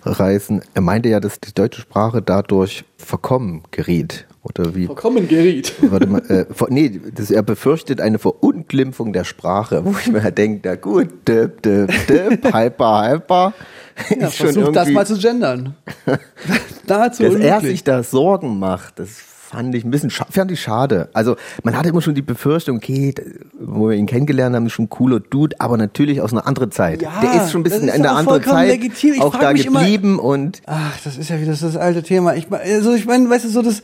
abreißen. Er meinte ja, dass die deutsche Sprache dadurch verkommen geriet. Oder wie? Vollkommen geriet. Warte mal, äh, ver- nee, das, er befürchtet eine Verunglimpfung der Sprache, wo ich mir halt denke, na gut, dip, dip, dip, hyper, hyper. Ja, versuch das mal zu gendern. Nahezu dass er sich da Sorgen macht, das fand ich ein bisschen fand ich schade. Also man hatte immer schon die Befürchtung, okay, wo wir ihn kennengelernt haben, ist schon ein cooler Dude, aber natürlich aus einer anderen Zeit. Ja, der ist schon ein bisschen das in der auch anderen Zeit legitim. Ich auch da mich immer- geblieben und Ach, das ist ja wieder das alte Thema. Ich also ich meine, weißt du, so das,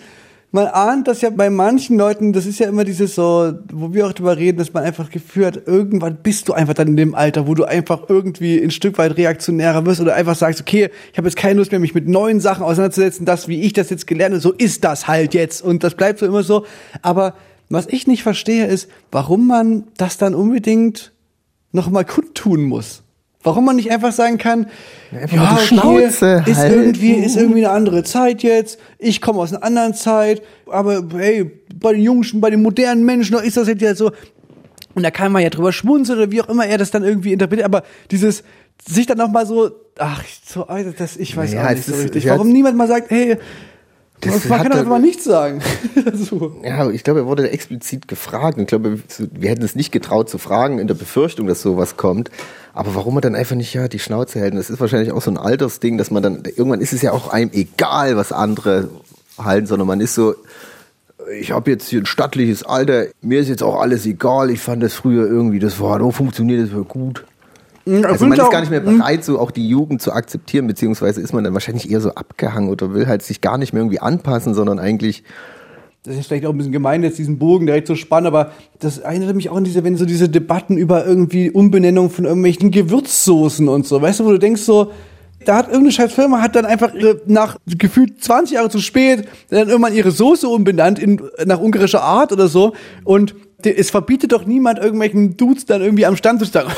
man ahnt das ja bei manchen Leuten, das ist ja immer dieses so, wo wir auch drüber reden, dass man einfach geführt, irgendwann bist du einfach dann in dem Alter, wo du einfach irgendwie ein Stück weit reaktionärer wirst oder einfach sagst, okay, ich habe jetzt keine Lust mehr, mich mit neuen Sachen auseinanderzusetzen, das, wie ich das jetzt gelernt habe, so ist das halt jetzt und das bleibt so immer so. Aber was ich nicht verstehe, ist, warum man das dann unbedingt noch mal kundtun muss. Warum man nicht einfach sagen kann, Einfach die Schnauze ist halten. irgendwie ist irgendwie eine andere Zeit jetzt. Ich komme aus einer anderen Zeit, aber hey, bei den Jungen, bei den modernen Menschen ist das jetzt ja so. Und da kann man ja drüber schmunzeln oder wie auch immer er das dann irgendwie interpretiert. Aber dieses sich dann noch mal so, ach, so, Alter, das ich weiß Ja, auch es nicht so richtig. ja, Warum niemand mal sagt, hey, Das man kann doch einfach mal nichts sagen. so. Ja, ich glaube, er wurde explizit gefragt. Ich glaube, wir hätten es nicht getraut zu fragen in der Befürchtung, dass sowas kommt. Aber warum er dann einfach nicht ja die Schnauze hält? Das ist wahrscheinlich auch so ein Altersding, dass man dann irgendwann ist es ja auch einem egal, was andere halten, sondern man ist so ich habe jetzt hier ein stattliches Alter, mir ist jetzt auch alles egal. Ich fand das früher irgendwie, das war, oh, funktioniert das war gut. Also man ist gar nicht mehr bereit, so auch die Jugend zu akzeptieren, beziehungsweise ist man dann wahrscheinlich eher so abgehangen oder will halt sich gar nicht mehr irgendwie anpassen, sondern eigentlich das ist vielleicht auch ein bisschen gemein, jetzt diesen Bogen direkt zu spannen, aber das erinnert mich auch an diese, wenn so diese Debatten über irgendwie Umbenennung von irgendwelchen Gewürzsoßen und so, weißt du, wo du denkst so, da hat irgendeine scheiß Firma hat dann einfach ihre, nach gefühlt 20 Jahre zu spät dann irgendwann ihre Soße umbenannt in, nach ungarischer Art oder so und es verbietet doch niemand irgendwelchen Dudes dann irgendwie am Stand zu sagen.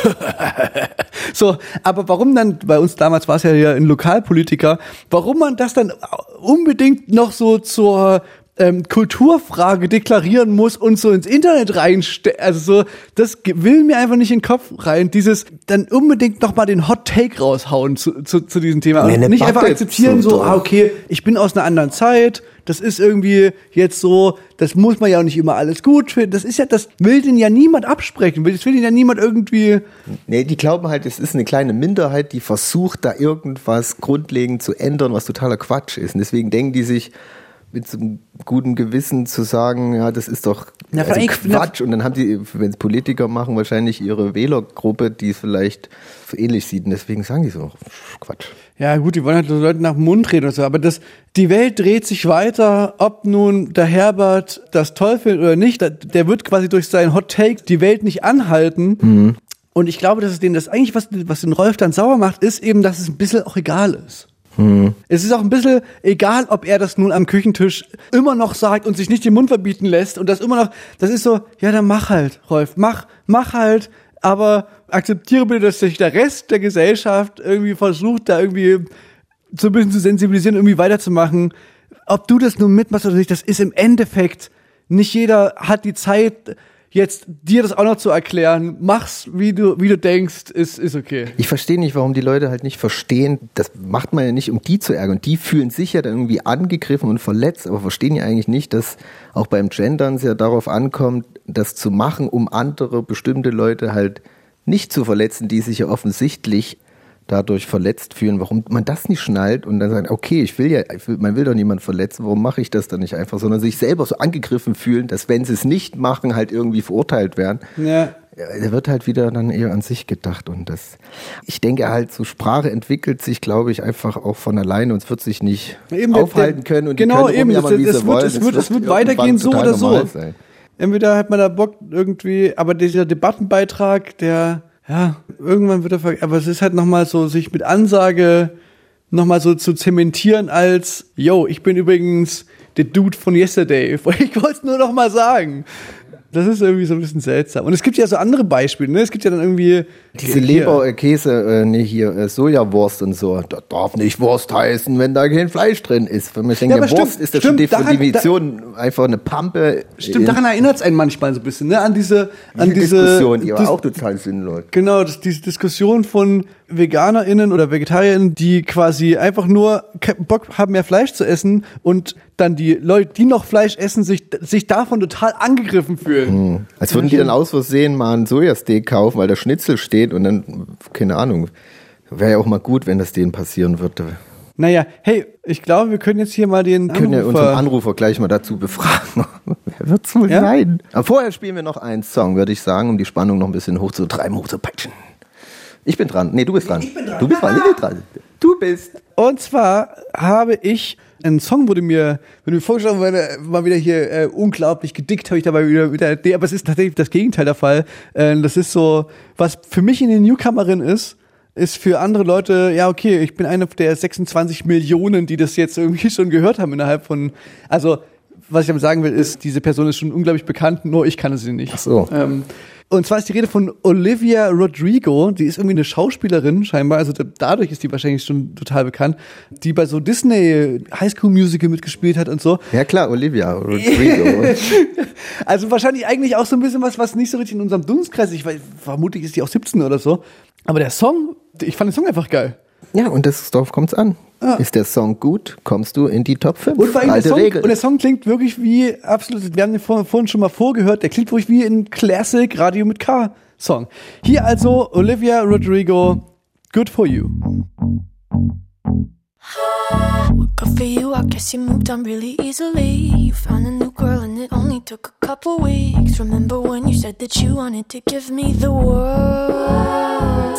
so, aber warum dann, bei uns damals war es ja ein Lokalpolitiker, warum man das dann unbedingt noch so zur ähm, Kulturfrage deklarieren muss und so ins Internet reinstellen. Also so, das will mir einfach nicht in den Kopf rein. Dieses dann unbedingt noch mal den Hot Take raushauen zu, zu, zu diesem Thema. Nee, eine nicht einfach akzeptieren, so so, ah, okay, ich bin aus einer anderen Zeit. Das ist irgendwie jetzt so, das muss man ja auch nicht immer alles gut finden. Das ist ja, das will den ja niemand absprechen. Das will den ja niemand irgendwie, Nee, die glauben halt, es ist eine kleine Minderheit, die versucht, da irgendwas grundlegend zu ändern, was totaler Quatsch ist. Und deswegen denken die sich mit so einem guten Gewissen zu sagen, ja, das ist doch Na, also allem- na- Quatsch. Und dann haben die, wenn es Politiker machen, wahrscheinlich ihre Wählergruppe, die es vielleicht so ähnlich sieht. Und deswegen sagen die so, Quatsch. Ja, gut, die wollen halt so Leute nach dem Mund reden und so, aber das, die Welt dreht sich weiter, ob nun der Herbert das toll findet oder nicht, der- wird quasi durch seinen Hot Take die Welt nicht anhalten. Und ich glaube, dass es denen das eigentlich, was, was den Rolf dann sauer macht, ist eben, dass es ein bisschen auch egal ist. Es ist auch ein bisschen egal, ob er das nun am Küchentisch immer noch sagt und sich nicht den Mund verbieten lässt und das immer noch, das ist so, ja, dann mach halt, Rolf, mach, mach halt, aber akzeptiere bitte, dass sich der Rest der Gesellschaft irgendwie versucht, da irgendwie so ein bisschen zu sensibilisieren, irgendwie weiterzumachen. Ob du das nun mitmachst oder nicht, das ist im Endeffekt, nicht jeder hat die Zeit, jetzt dir das auch noch zu erklären. Mach's, wie du, wie du denkst, ist, ist okay. Ich verstehe nicht, warum die Leute halt nicht verstehen. Das macht man ja nicht, um die zu ärgern. Die fühlen sich ja dann irgendwie angegriffen und verletzt, aber verstehen ja eigentlich nicht, dass auch beim Gendern es ja darauf ankommt, das zu machen, um andere bestimmte Leute halt nicht zu verletzen, die sich ja offensichtlich dadurch verletzt fühlen, warum man das nicht schnallt und dann sagt, okay, ich will ja, ich will, man will doch niemanden verletzen, warum mache ich das dann nicht einfach, sondern sich selber so angegriffen fühlen, dass wenn sie es nicht machen, halt irgendwie verurteilt werden. Ja. Der wird halt wieder dann eher an sich gedacht und das, ich denke halt, so Sprache entwickelt sich, glaube ich, einfach auch von alleine und es wird sich nicht Eben aufhalten können und genau, die eben, das- wie sie wird- wollen. es wird- es wird weitergehen, so oder so. sein. Entweder hat man da Bock irgendwie, aber dieser Debattenbeitrag, der, ja, irgendwann wird er, ver aber es ist halt nochmal so, sich mit Ansage nochmal so zu zementieren als, yo, ich bin übrigens der Dude von Yesterday. Ich wollte es nur noch mal sagen. Das ist irgendwie so ein bisschen seltsam. Und es gibt ja so andere Beispiele, ne? Es gibt ja dann irgendwie Diese hier- Leber, äh, äh, nee, hier, äh, Sojawurst und so, das darf nicht Wurst heißen, wenn da kein Fleisch drin ist. Wenn man denkt, Ja, Wurst stimmt, ist ja schon stimmt, daran- Definition einfach eine Pampe. Stimmt, daran erinnert es einen manchmal so ein bisschen, ne? An diese, an die diese Diskussion, die war auch total sinnlos. Genau, das, diese Diskussion von VeganerInnen oder VegetarierInnen, die quasi einfach nur Bock haben, mehr Fleisch zu essen und dann die Leute, die noch Fleisch essen, sich, sich davon total angegriffen fühlen. Als würden die dann aus Versehen mal ein Sojasteak kaufen, weil da Schnitzel steht und dann, keine Ahnung. Wäre ja auch mal gut, wenn das denen passieren würde. Naja, hey, ich glaube, wir können jetzt hier mal den Wir können ja unseren Anrufer... Anrufer gleich mal dazu befragen. Wer wird's wohl Ja? sein? Aber vorher spielen wir noch einen Song, würde ich sagen, um die Spannung noch ein bisschen hochzutreiben, hochzupeitschen. Ich bin dran. Nee, du bist dran. Ich bin dran. Du bist dran. Ich bin dran. Du bist. Und zwar habe ich ein Song wurde mir, wenn mir vorgeschlagen wurde, mal wieder hier äh, unglaublich gedickt, habe ich dabei wieder, wieder nee, aber es ist tatsächlich das Gegenteil der Fall. Äh, das ist so, was für mich in den Newcomerin ist, ist für andere Leute, ja, okay, ich bin einer der 26 Millionen, die das jetzt irgendwie schon gehört haben innerhalb von, also, was ich damit sagen will, ist, diese Person ist schon unglaublich bekannt, nur ich kann sie nicht. Ach so. Ähm, und zwar ist die Rede von Olivia Rodrigo, die ist irgendwie eine Schauspielerin scheinbar, also da, dadurch ist die wahrscheinlich schon total bekannt, die bei so Disney High School Musical mitgespielt hat und so. Ja klar, Olivia Rodrigo. Also wahrscheinlich eigentlich auch so ein bisschen was, was nicht so richtig in unserem Dunstkreis ist. Ich weiß, vermutlich ist die auch 17 oder so. Aber der Song, ich fand den Song einfach geil. Ja, und das, darauf kommt's an. Ist der Song gut, kommst du in die Top 5. Und vor allem der Alte Song, Regel. und der Song klingt wirklich wie absolut, wir haben den vor, vorhin schon mal vorgehört, der klingt wirklich wie ein Classic Radio mit K Song. Hier also Olivia Rodrigo, Good for You. Good for you, I guess you moved on really easily. You found a new girl and it only took a couple weeks. Remember when you said that you wanted to give me the world?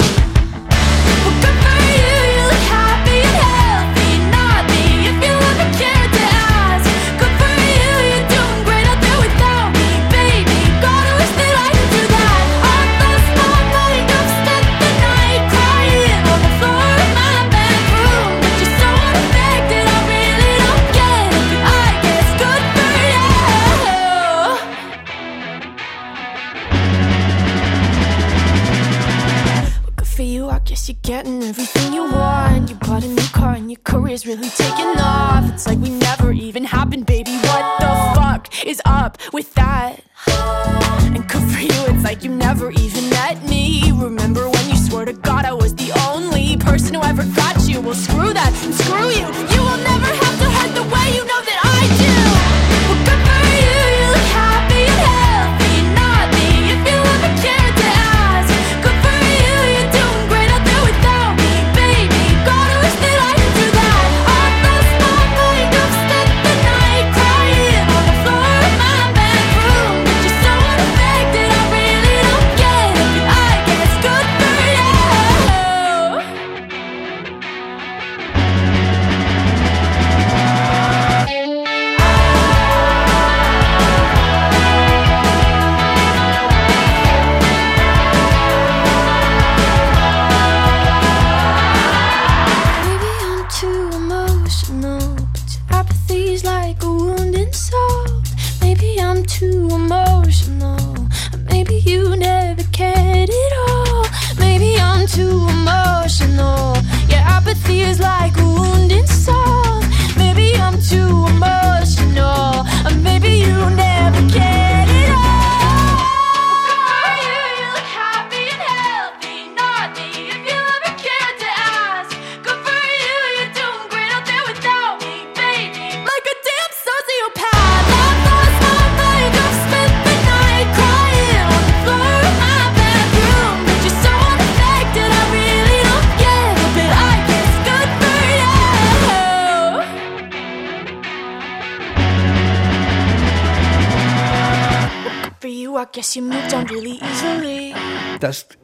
Really taking off. It's like we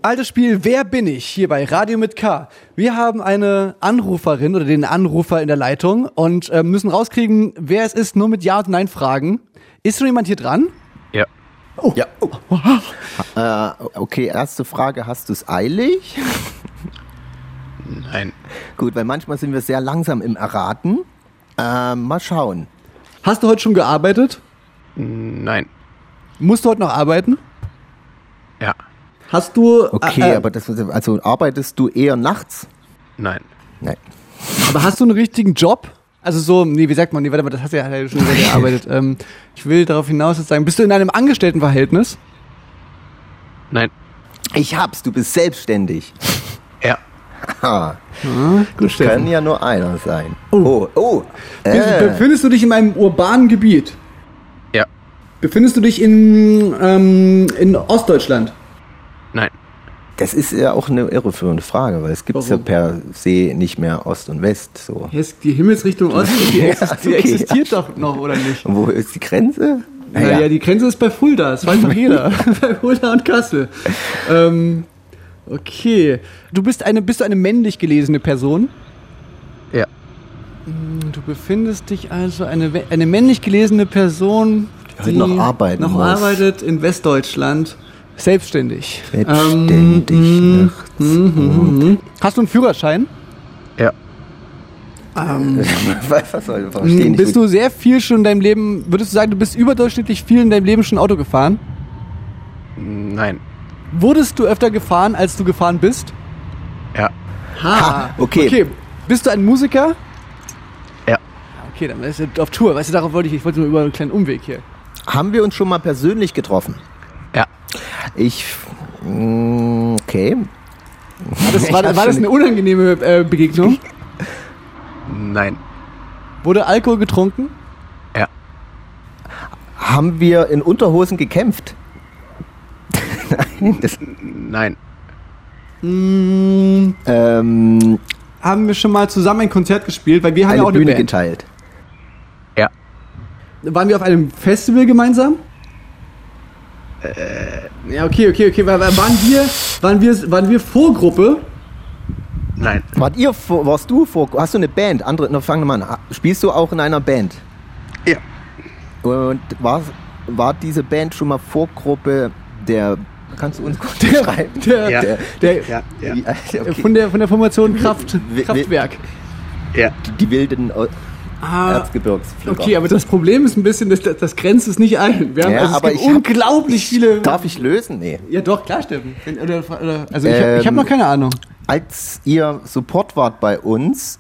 Das alte Spiel Wer bin ich? hier bei Radio mit K. Wir haben eine Anruferin oder den Anrufer in der Leitung und äh, müssen rauskriegen, wer es ist, nur mit Ja und Nein fragen. Ist schon jemand hier dran? Ja. Ja. Oh. Äh, okay, erste Frage, hast du es eilig? Nein. Gut, weil manchmal sind wir sehr langsam im Erraten. Ähm, mal schauen. Hast du heute schon gearbeitet? Nein. Musst du heute noch arbeiten? Ja. Hast du Okay, äh, äh, aber das, also arbeitest du eher nachts? Nein. Nein. aber hast du einen richtigen Job? Also so, nee, wie sagt man, nee, warte mal, das hast du ja schon wieder gearbeitet. ähm, ich will darauf hinaus jetzt sagen, bist du in einem Angestelltenverhältnis? Nein. Ich hab's, du bist selbstständig. Ja. Ha, Gut, kann ja nur einer sein. Oh, oh. Bist- Äh, Befindest du dich in einem urbanen Gebiet? Ja. Befindest du dich in, ähm, in Ostdeutschland? Nein. das ist ja auch eine irreführende Frage, weil es gibt ja per se nicht mehr Ost und West. So. Die Himmelsrichtung Ost, die, Ja, exist die okay, existiert doch noch, oder nicht? Und wo ist die Grenze? Naja, die Grenze ist bei Fulda, das weiß doch jeder. bei Fulda und Kassel. Ähm, okay. Du bist eine, bist du eine männlich gelesene Person? Ja. Du befindest dich also eine, eine männlich gelesene Person, Die heute noch arbeiten noch arbeitet in Westdeutschland, selbstständig. Selbstständig Ähm, nachts. mhm. Hast du einen Führerschein? Ja. Was soll ich verstehen? bist du sehr viel schon in deinem Leben, würdest du sagen, du bist überdurchschnittlich viel in deinem Leben schon Auto gefahren? Nein. Wurdest du öfter gefahren, als du gefahren bist? Ja. Ha, okay. Okay, bist du ein Musiker? Ja. Okay, dann ist er auf Tour. Weißt du, darauf wollte ich, ich wollte nur über einen kleinen Umweg hier. Haben wir uns schon mal persönlich getroffen? Ich. mm, Okay. War das, war, war das eine unangenehme äh, Begegnung? Nein. Wurde Alkohol getrunken? Ja. Haben wir in Unterhosen gekämpft? Nein. Das, Nein. Mm, ähm, haben wir schon mal zusammen ein Konzert gespielt? Weil wir haben eine ja auch eine Bühne Band. geteilt. Ja. Waren wir auf einem Festival gemeinsam? Ja, okay, okay, okay. War- war- Waren wir, waren wir, waren wir Vorgruppe? Nein. Wart ihr vor, warst du vor, hast du eine Band? Andere, na, fang mal an. Spielst du auch in einer Band? Ja. Und war, war diese Band schon mal Vorgruppe der, kannst du uns kurz beschreiben? Der, Ja. der, der, Ja. Ja. Okay. von, der, von der Formation Kraft, Kraftwerk. Ja. die wilden äh, Ah, Erzgebirgspflücker. okay, aber das Problem ist ein bisschen, das, das grenzt es nicht ein. Wir haben, Ja, also es aber gibt ich hab- unglaublich viele. Darf ich lösen? Nee. Ja, doch, klar, Steffen. Oder, oder, also ich, hab- Ähm, ich habe noch keine Ahnung. Als ihr Support wart bei uns,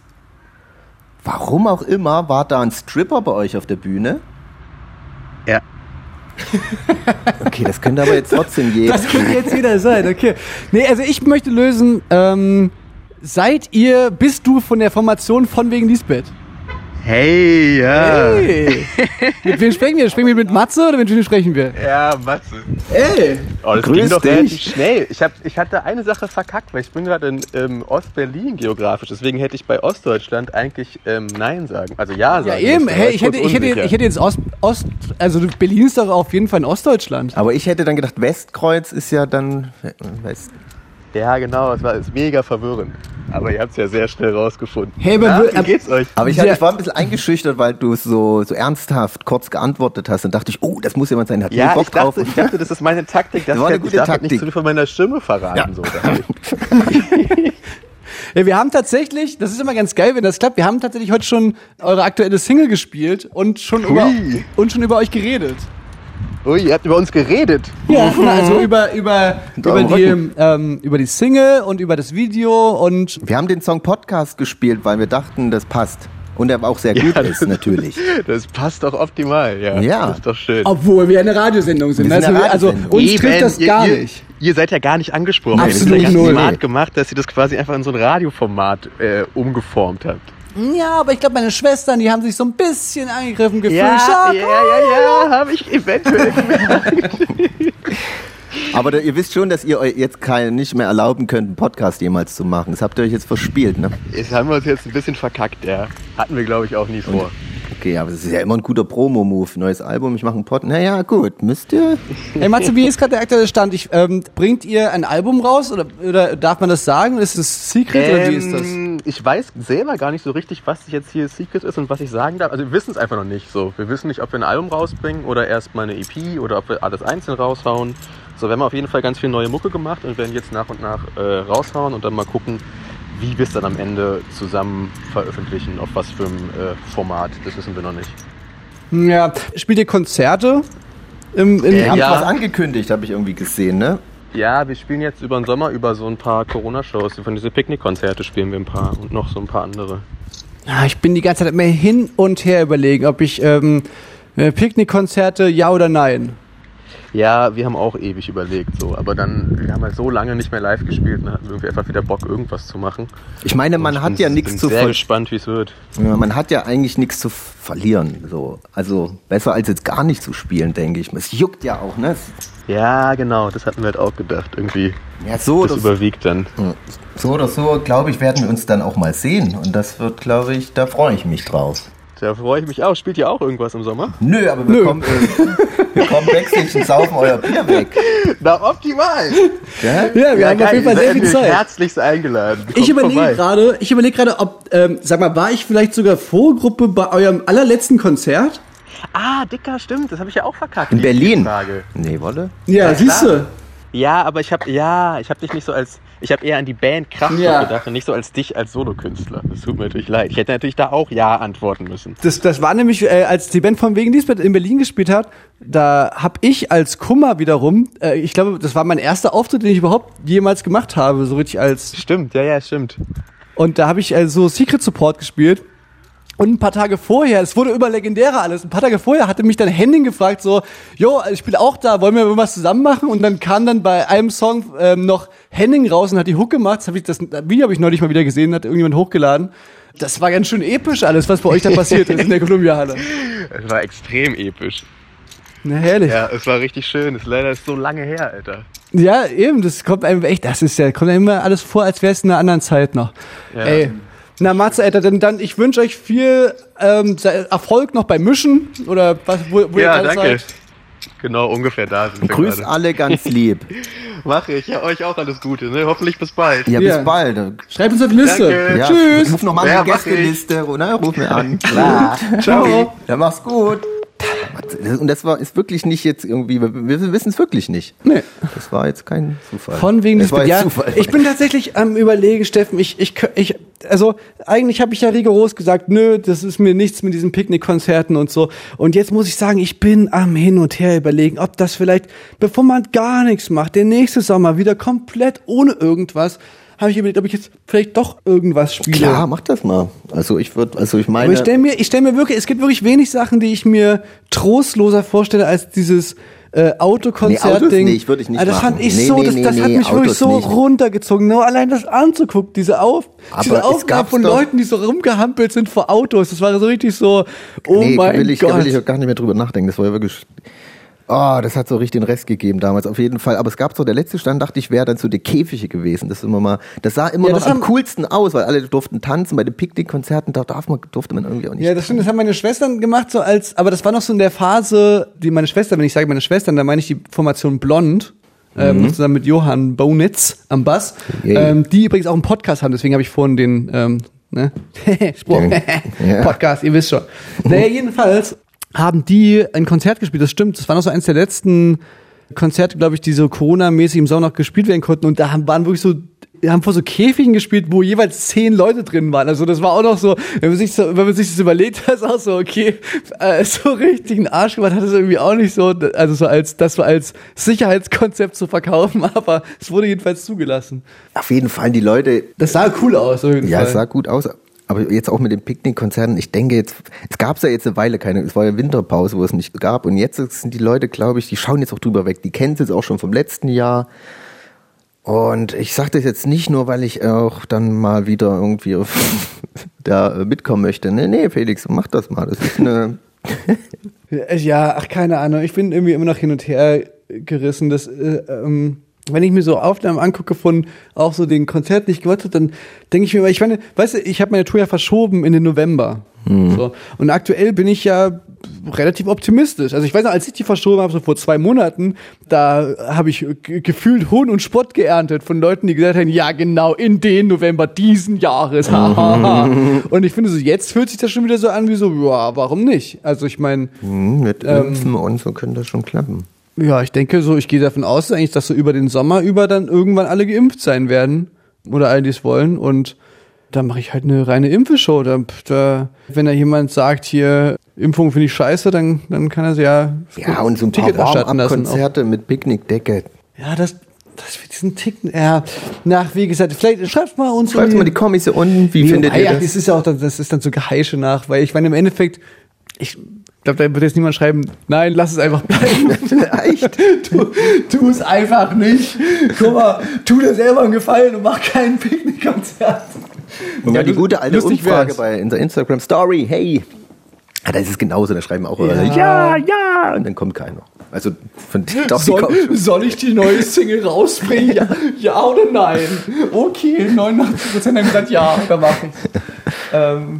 warum auch immer, war da ein Stripper bei euch auf der Bühne? Ja. Okay, das könnte aber jetzt trotzdem jeder. Das könnte jetzt jeder sein, okay. Nee, also ich möchte lösen, ähm, seid ihr, bist du von der Formation von wegen Lisbeth? Hey, ja. Hey. mit wem sprechen wir? Sprechen wir mit Matze oder mit wem sprechen wir? Ja, Matze. Ey! Oh, das Grüß ging doch dich. relativ schnell. Ich, hab, ich hatte eine Sache verkackt, weil ich bin gerade in ähm, Ostberlin geografisch. Deswegen hätte ich bei Ostdeutschland eigentlich ähm, Nein sagen. Also Ja sagen. Ja, eben. Hey, ich hätte, ich, hätte, ich hätte jetzt Ost, Ost, also Berlin ist doch auf jeden Fall in Ostdeutschland. Aber ich hätte dann gedacht, Westkreuz ist ja dann West. Ja, genau. Es war ist mega verwirrend. Aber ihr habt es ja sehr schnell rausgefunden. Hey, aber Na, wir- wie geht's euch? Aber ich, Ja. hatte, ich war ein bisschen eingeschüchtert, weil du so, so ernsthaft kurz geantwortet hast. Dann dachte ich, oh, das muss jemand sein, hat Ja, Bock ich dachte, drauf. ich dachte, das ist meine Taktik. Das Das war eine ich gute darf halt Taktik. nicht zu viel von meiner Stimme verraten. Ja. So. Ja, wir haben tatsächlich, das ist immer ganz geil, wenn das klappt, wir haben tatsächlich heute schon eure aktuelle Single gespielt und schon, über, und schon über euch geredet. Ui, ihr habt über uns geredet. Ja, also über, über, über, die, ähm, über die Single und über das Video und Wir haben den Song Podcast gespielt, weil wir dachten, das passt. Und er auch sehr gut ist, natürlich. Das passt doch optimal, ja. Ja. Das ist doch schön. obwohl wir eine Radiosendung sind. Wir sind also, eine also Radiosendung. uns Eben, trifft das gar ihr, nicht. Ihr seid ja gar nicht angesprochen. Absolut ihr ja null. smart gemacht, dass ihr das quasi einfach in so ein Radioformat äh, umgeformt habt. Ja, aber ich glaube, meine Schwestern, die haben sich so ein bisschen angegriffen gefühlt. ja, Sag, ja, ja, habe ich eventuell. Aber da, ihr wisst schon, dass ihr euch jetzt kein, nicht mehr erlauben könnt, einen Podcast jemals zu machen. Das habt ihr euch jetzt verspielt, ne? Jetzt haben wir uns jetzt ein bisschen verkackt, ja. Hatten wir, glaube ich, auch nie vor. Okay, aber das ist ja immer ein guter Promo-Move. Neues Album, ich mache einen Pod. Naja, gut, müsst ihr. Ey, Matze, wie ist gerade der aktuelle Stand? Ich, ähm, bringt ihr ein Album raus oder, oder darf man das sagen? Ist es Secret oder wie ist das? Ähm, Ich weiß selber gar nicht so richtig, was jetzt hier Secret ist und was ich sagen darf. Also wir wissen es einfach noch nicht so. Wir wissen nicht, ob wir ein Album rausbringen oder erstmal eine EP oder ob wir alles einzeln raushauen. So, wir haben auf jeden Fall ganz viel neue Mucke gemacht und werden jetzt nach und nach äh, raushauen und dann mal gucken, wie wir es dann am Ende zusammen veröffentlichen, auf was für ein äh, Format, das wissen wir noch nicht. Ja, spielt ihr Konzerte? Im, in, Ihr habt Ja. was angekündigt, habe ich irgendwie gesehen, ne? Ja, wir spielen jetzt über den Sommer über so ein paar Corona-Shows. Von diese Picknickkonzerte spielen wir ein paar und noch so ein paar andere. Ah, ich bin die ganze Zeit immer hin und her überlegen, ob ich ähm, äh, Picknickkonzerte ja oder nein. Ja, wir haben auch ewig überlegt, so. Aber dann, wir haben halt so lange nicht mehr live gespielt und hatten wir irgendwie einfach wieder Bock, irgendwas zu machen. Ich meine, man Ich hat bin- ja nichts bin zu sehr ver gespannt, wie es wird. ja, man hat ja eigentlich nichts zu verlieren. So. Also besser als jetzt gar nicht zu spielen, denke ich. Es juckt ja auch, ne? Ja, genau, das hatten wir halt auch gedacht. Irgendwie, Ja, so das so, überwiegt dann. so oder so, glaube ich, werden wir uns dann auch mal sehen. Und das wird, glaube ich, da freue ich mich drauf. Da freue ich mich auch. Spielt ihr auch irgendwas im Sommer? Nö, aber wir, Kommen, äh, wir kommen backstage und saufen euer Bier weg. Na, optimal! Gell? Ja, wir haben auf jeden Fall sehr viel Zeit. herzlichst eingeladen. Kommt Ich überlege gerade, ich überlege gerade, ob, ähm, sag mal, war ich vielleicht sogar Vorgruppe bei eurem allerletzten Konzert? Ah, Dicker, stimmt, das habe ich ja auch verkackt. In Berlin. Frage. Nee, wolle? Ja, Ja, siehst du. Ja, aber ich habe ja, ich habe dich nicht so als ich habe eher an die Band Kraftwerk Ja. gedacht und nicht so als dich als Solokünstler. Das tut mir natürlich leid. Ich hätte natürlich da auch ja antworten müssen. Das, das war nämlich, äh, als die Band von Wegen Lisbeth in Berlin gespielt hat, da hab ich als Kummer wiederum, äh, ich glaube, das war mein erster Auftritt, den ich überhaupt jemals gemacht habe, so richtig als Stimmt, ja, ja, stimmt. Und da habe ich äh, so Secret Support gespielt. Und ein paar Tage vorher, es wurde immer legendärer alles, ein paar Tage vorher hatte mich dann Henning gefragt, so, jo, ich spiele auch da, wollen wir irgendwas zusammen machen? Und dann kam dann bei einem Song ähm, noch Henning raus und hat die Hook gemacht. Das, hab ich, das Video habe ich neulich mal wieder gesehen, hat irgendjemand hochgeladen. Das war ganz schön episch alles, was bei euch da passiert ist in der Columbia-Halle. Es war extrem episch. Na herrlich. Ja. Ja, es war richtig schön. Es ist leider so lange her, Alter. eben, das kommt einem echt, das ist ja, kommt einem immer alles vor, als wäre es in einer anderen Zeit noch. Ja. Ey. Na, Matze, Alter, dann, dann ich wünsche euch viel ähm, Erfolg noch beim Mischen oder was, wo, wo ihr Ja, gerade danke. seid. Genau, ungefähr da sind wir Grüß gerade. alle ganz lieb. Mache ich. Ja, euch auch alles Gute. Ne? Hoffentlich bis bald. Ja, Ja. bis bald. Schreibt uns auf die Liste. Danke. Ja, Tschüss. Ruf nochmal Ja, ich. Gästeliste, ne? Ruf mir an. Klar. Ciao. Ja, mach's gut. Und das war ist wirklich nicht jetzt irgendwie, wir, wissen es wirklich nicht. Nee. Das war jetzt kein Zufall. Von wegen des ja, Zufall. Ich bin tatsächlich am überlegen, Steffen. Ich, ich, ich, also eigentlich habe ich ja rigoros gesagt, nö, das ist mir nichts mit diesen Picknickkonzerten und so. Und jetzt muss ich sagen, ich bin am hin und her überlegen, ob das vielleicht, bevor man gar nichts macht, der nächste Sommer wieder komplett ohne irgendwas, habe ich überlegt, ob ich jetzt vielleicht doch irgendwas spiele. Klar, mach das mal. Also ich würde, also ich meine, Aber ich stelle mir, ich stell mir wirklich, es gibt wirklich wenig Sachen, die ich mir trostloser vorstelle als dieses äh, Nee, Autos Autokonzert-Ding. würde ich nicht Ah, das fand machen. ich Nee, so, nee, das, nee, das hat nee, mich wirklich Autos so nicht. runtergezogen. Nur allein das anzugucken, diese Auf, Aber diese gab's von Leuten, die so rumgehampelt sind vor Autos. Das war so richtig so, oh nee, mein will ich, Gott. da will ich auch gar nicht mehr drüber nachdenken. Das war ja wirklich. Oh, das hat so richtig den Rest gegeben damals, auf jeden Fall. Aber es gab so, der letzte Stand, dachte ich, wäre dann so die Käfige gewesen. Das ist immer mal, das sah immer Ja, noch das am coolsten aus, weil alle durften tanzen. Bei den Picknickkonzerten, da darf man, durfte man irgendwie auch nicht. Ja, das stimmt, das haben meine Schwestern gemacht, so als, aber das war noch so in der Phase, die meine Schwestern, wenn ich sage meine Schwestern, dann meine ich die Formation Blond. Ähm, zusammen mit Johann Bonitz am Bass, Yeah. ähm, die übrigens auch einen Podcast haben, deswegen habe ich vorhin den ähm, ne? Spruch. Podcast, ihr wisst schon. Naja, jedenfalls haben die ein Konzert gespielt, das stimmt, das war noch so eins der letzten Konzerte, glaube ich, die so Corona-mäßig im Sommer noch gespielt werden konnten und da haben, waren wirklich so wir haben vor so Käfigen gespielt, wo jeweils zehn Leute drin waren. Also das war auch noch so, wenn man sich so, wenn man sich das überlegt hat, ist auch so, okay, äh, so richtig einen Arsch gemacht hat es irgendwie auch nicht so, also so als, das so als Sicherheitskonzept zu verkaufen, aber es wurde jedenfalls zugelassen. Auf jeden Fall, die Leute, Das sah cool aus, ja, es sah gut aus. Aber jetzt auch mit den Picknickkonzerten, ich denke jetzt, es gab ja jetzt eine Weile keine, es war ja Winterpause, wo es nicht gab. Und jetzt sind die Leute, glaube ich, die schauen jetzt auch drüber weg. Die kennen es jetzt auch schon vom letzten Jahr. Und ich sage das jetzt nicht nur, weil ich auch dann mal wieder irgendwie da mitkommen möchte. Nee, nee, Felix, mach das mal. Das ist eine. Ja, ach, keine Ahnung. Ich bin irgendwie immer noch hin und her gerissen. Das, äh, ähm, wenn ich mir so Aufnahmen angucke von auch so den Konzerten, die ich gehört habe, dann denke ich mir immer, ich meine, weißt du, ich habe meine Tour ja verschoben in den November. So. Und aktuell bin ich ja relativ optimistisch. Also ich weiß noch, als ich die verschoben habe, so vor zwei Monaten, da habe ich ge- gefühlt Hohn und Spott geerntet von Leuten, die gesagt haben, ja genau, in den November diesen Jahres. und ich finde so, jetzt fühlt sich das schon wieder so an wie so, ja, warum nicht? Also ich meine, Hm, mit Ähm, Impfen und so könnte das schon klappen. Ja, ich denke so, ich gehe davon aus, eigentlich, dass so über den Sommer über dann irgendwann alle geimpft sein werden. Oder alle, die es wollen. Und da mache ich halt eine reine Impfeshow. Da, da, wenn da jemand sagt, hier, Impfung finde ich scheiße, dann, dann kann er sie ja, Ja, und so ein paar Ticket erstatten lassen. Warm-Up-Konzerte mit Picknickdecke. Ja, das, das wird diesen Ticken, ja, nach, wie gesagt, vielleicht schreibt mal uns. Schreibt mal die Kommis hier unten, wie Nee, findet wobei, ihr ja, das? das ist ja auch, das ist dann so Geheische nach, weil ich meine, im Endeffekt, ich glaube, da wird jetzt niemand schreiben, nein, lass es einfach bleiben. Echt? Tu, tu es einfach nicht. Guck mal, tu dir selber einen Gefallen und mach kein Picknickkonzert. Ja, die gute alte Umfrage wär's. bei unserer Instagram Story, hey. Ah, da ist es genauso, da schreiben auch Ja. ja, ja, und dann kommt keiner. Also von doch, Soll, soll ich die neue Single rausbringen? Ja, ja oder nein? Okay, 89% haben gesagt ja, dann mach ich. ähm,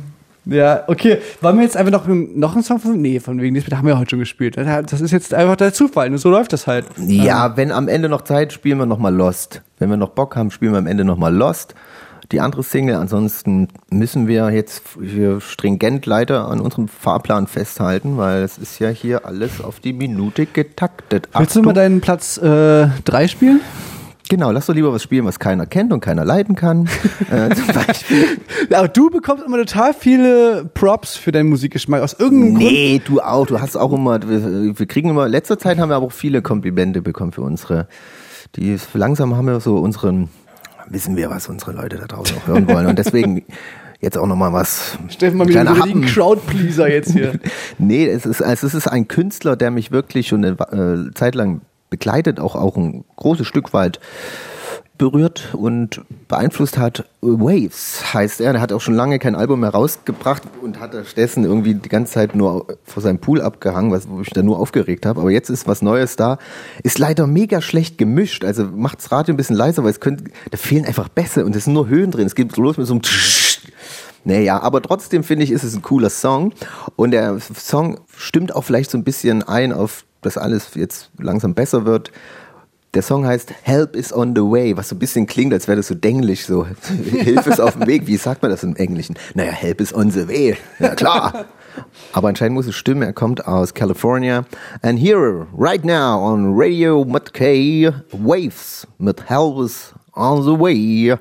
ja, okay. Wollen wir jetzt einfach noch, noch einen Song von. Nee, von wegen Lisbeth haben wir heute schon gespielt. Das ist jetzt einfach der Zufall. Und so läuft das halt. Ja, wenn am Ende noch Zeit, spielen wir nochmal Lost. Wenn wir noch Bock haben, spielen wir am Ende nochmal Lost. Die andere Single, ansonsten müssen wir jetzt hier stringent leider an unserem Fahrplan festhalten, weil es ist ja hier alles auf die Minute getaktet. Willst du mal deinen Platz 3 spielen? Genau, lass doch lieber was spielen, was keiner kennt und keiner leiden kann. äh, zum Beispiel. Ja, aber du bekommst immer total viele Props für deinen Musikgeschmack. Aus irgendeinem Grund. Nee, du auch. Du hast auch immer, wir, wir kriegen immer, letzter Zeit haben wir aber auch viele Komplimente bekommen für unsere, die langsam haben wir so unseren, wissen wir, was unsere Leute da draußen auch hören wollen. Und deswegen jetzt auch nochmal was. Steffen mal wieder einen. Crowdpleaser jetzt hier. Nee, es ist, also es ist ein Künstler, der mich wirklich schon eine äh, Zeit lang begleitet, auch, auch ein großes Stück weit berührt und beeinflusst hat. Waves heißt er. Der hat auch schon lange kein Album mehr rausgebracht und hat stattdessen irgendwie die ganze Zeit nur vor seinem Pool abgehangen, was, wo ich da nur aufgeregt habe. Aber jetzt ist was Neues da. Ist leider mega schlecht gemischt. Also macht's Radio ein bisschen leiser, weil es könnte, da fehlen einfach Bässe und es sind nur Höhen drin. Es geht los mit so einem naja, aber trotzdem finde ich, ist es ein cooler Song. Und der Song stimmt auch vielleicht so ein bisschen ein auf, dass alles jetzt langsam besser wird. Der Song heißt Help is on the way, was so ein bisschen klingt, als wäre das so denglisch, so Hilfe ist auf dem Weg. Wie sagt man das im Englischen? Naja, Help is on the way. Ja, klar. Aber anscheinend muss es stimmen, er kommt aus California. And here, right now on Radio Matkay, Waves mit Help is on the way.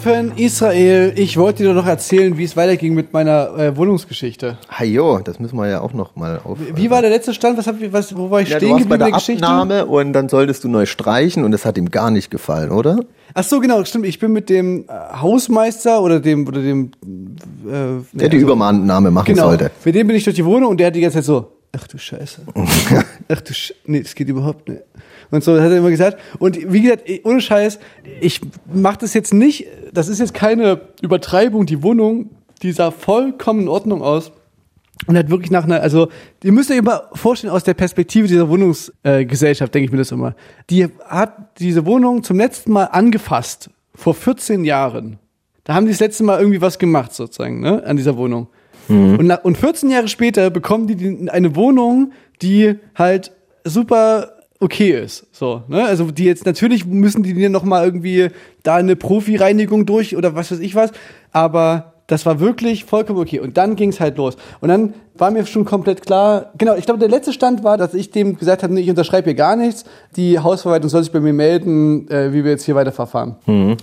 Steffen Israel, ich wollte dir doch noch erzählen, wie es weiterging mit meiner äh, Wohnungsgeschichte. Hajo, das müssen wir ja auch noch mal auf. Wie war der letzte Stand? Was hab, was, wo war ich ja, stehen bei geblieben in der der Geschichte? Abnahme und dann solltest du neu streichen und das hat ihm gar nicht gefallen, oder? Ach so, genau, stimmt. Ich bin mit dem äh, Hausmeister oder dem oder dem äh, Der die also- Übernahme machen genau. sollte. Für den bin ich durch die Wohnung und der hat die ganze Zeit so, ach du Scheiße. ach du Sch nee, das geht überhaupt nicht. Und so hat er immer gesagt. Und wie gesagt, eh, ohne Scheiß, ich mach das jetzt nicht, das ist jetzt keine Übertreibung, die Wohnung, die sah vollkommen in Ordnung aus. Und hat wirklich nach einer, also, ihr müsst euch immer vorstellen, aus der Perspektive dieser Wohnungsgesellschaft, äh, denke ich mir das immer. Die hat diese Wohnung zum letzten Mal angefasst, vor 14 Jahren. Da haben die das letzte Mal irgendwie was gemacht, sozusagen, ne, an dieser Wohnung. Und, nach, und 14 Jahre später bekommen die eine Wohnung, die halt super okay ist. So, ne? Also die jetzt natürlich müssen die dir noch mal irgendwie da eine Profi-Reinigung durch oder was weiß ich was, aber das war wirklich vollkommen okay. Und dann ging es halt los. Und dann war mir schon komplett klar, genau, ich glaube, der letzte Stand war, dass ich dem gesagt habe, nee, ich unterschreibe hier gar nichts. Die Hausverwaltung soll sich bei mir melden, äh, wie wir jetzt hier weiterverfahren.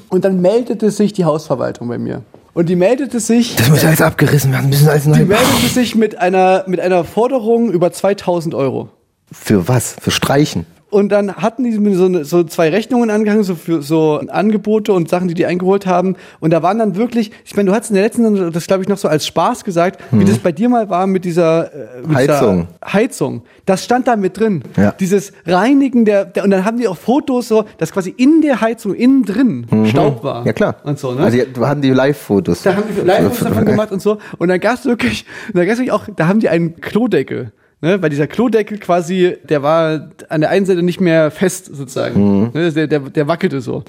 Und dann meldete sich die Hausverwaltung bei mir. Und die meldete sich Das muss alles abgerissen werden, müssen alles die neu. meldete sich mit einer, mit einer Forderung über 2000 Euro. Für was? Für Streichen? Und dann hatten die so, eine- so zwei Rechnungen angehangen, so für so Angebote und Sachen, die die eingeholt haben. Und da waren dann wirklich, ich meine, du hast in der letzten, das glaube ich noch so als Spaß gesagt, wie das bei dir mal war mit dieser, äh, mit Heizung. Dieser Heizung. Das stand da mit drin. Ja. Dieses Reinigen der, der, und dann haben die auch Fotos so, dass quasi in der Heizung innen drin Staub war. Ja klar. Und so, ne? Also die, hatten die Live-Fotos. Da haben die Live davon gemacht und so. Und dann gab's wirklich, da gab's wirklich auch, da haben die einen Klodeckel. Ne, weil dieser Klodeckel quasi, der war an der einen Seite nicht mehr fest sozusagen. Ne, der, der, der wackelte so.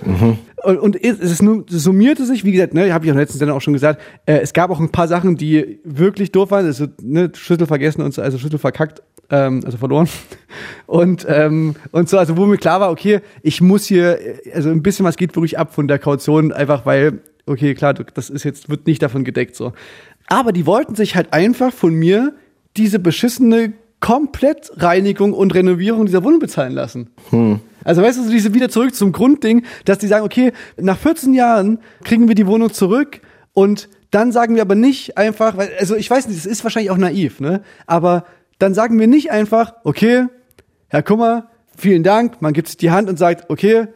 Und, und es es summierte sich, wie gesagt, ne, habe ich auch letztens dann auch schon gesagt, äh, es gab auch ein paar Sachen, die wirklich doof waren. Also ne, Schlüssel vergessen und so, also Schlüssel verkackt, ähm, also verloren. Und, ähm, und so, also wo mir klar war, okay, ich muss hier, äh, also ein bisschen was geht wirklich ab von der Kaution, einfach weil, okay, klar, das ist jetzt, wird nicht davon gedeckt so. Aber die wollten sich halt einfach von mir diese beschissene Komplettreinigung und Renovierung dieser Wohnung bezahlen lassen. Also weißt du, so diese wieder zurück zum Grundding, dass die sagen, okay, nach 14 Jahren kriegen wir die Wohnung zurück und dann sagen wir aber nicht einfach, weil, also ich weiß nicht, das ist wahrscheinlich auch naiv, ne? Aber dann sagen wir nicht einfach, okay, Herr Kummer, vielen Dank, man gibt sich die Hand und sagt, okay,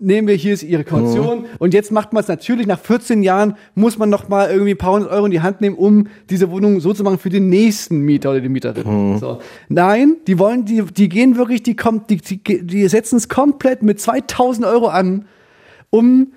nehmen wir, hier ist Ihre Kaution. Und jetzt macht man es natürlich, nach 14 Jahren muss man noch mal irgendwie ein paar hundert Euro in die Hand nehmen, um diese Wohnung so zu machen für den nächsten Mieter oder die Mieterin. So. Nein, die wollen, die, die gehen wirklich, die kommt, die, die, die setzen es komplett mit 2000 Euro an, um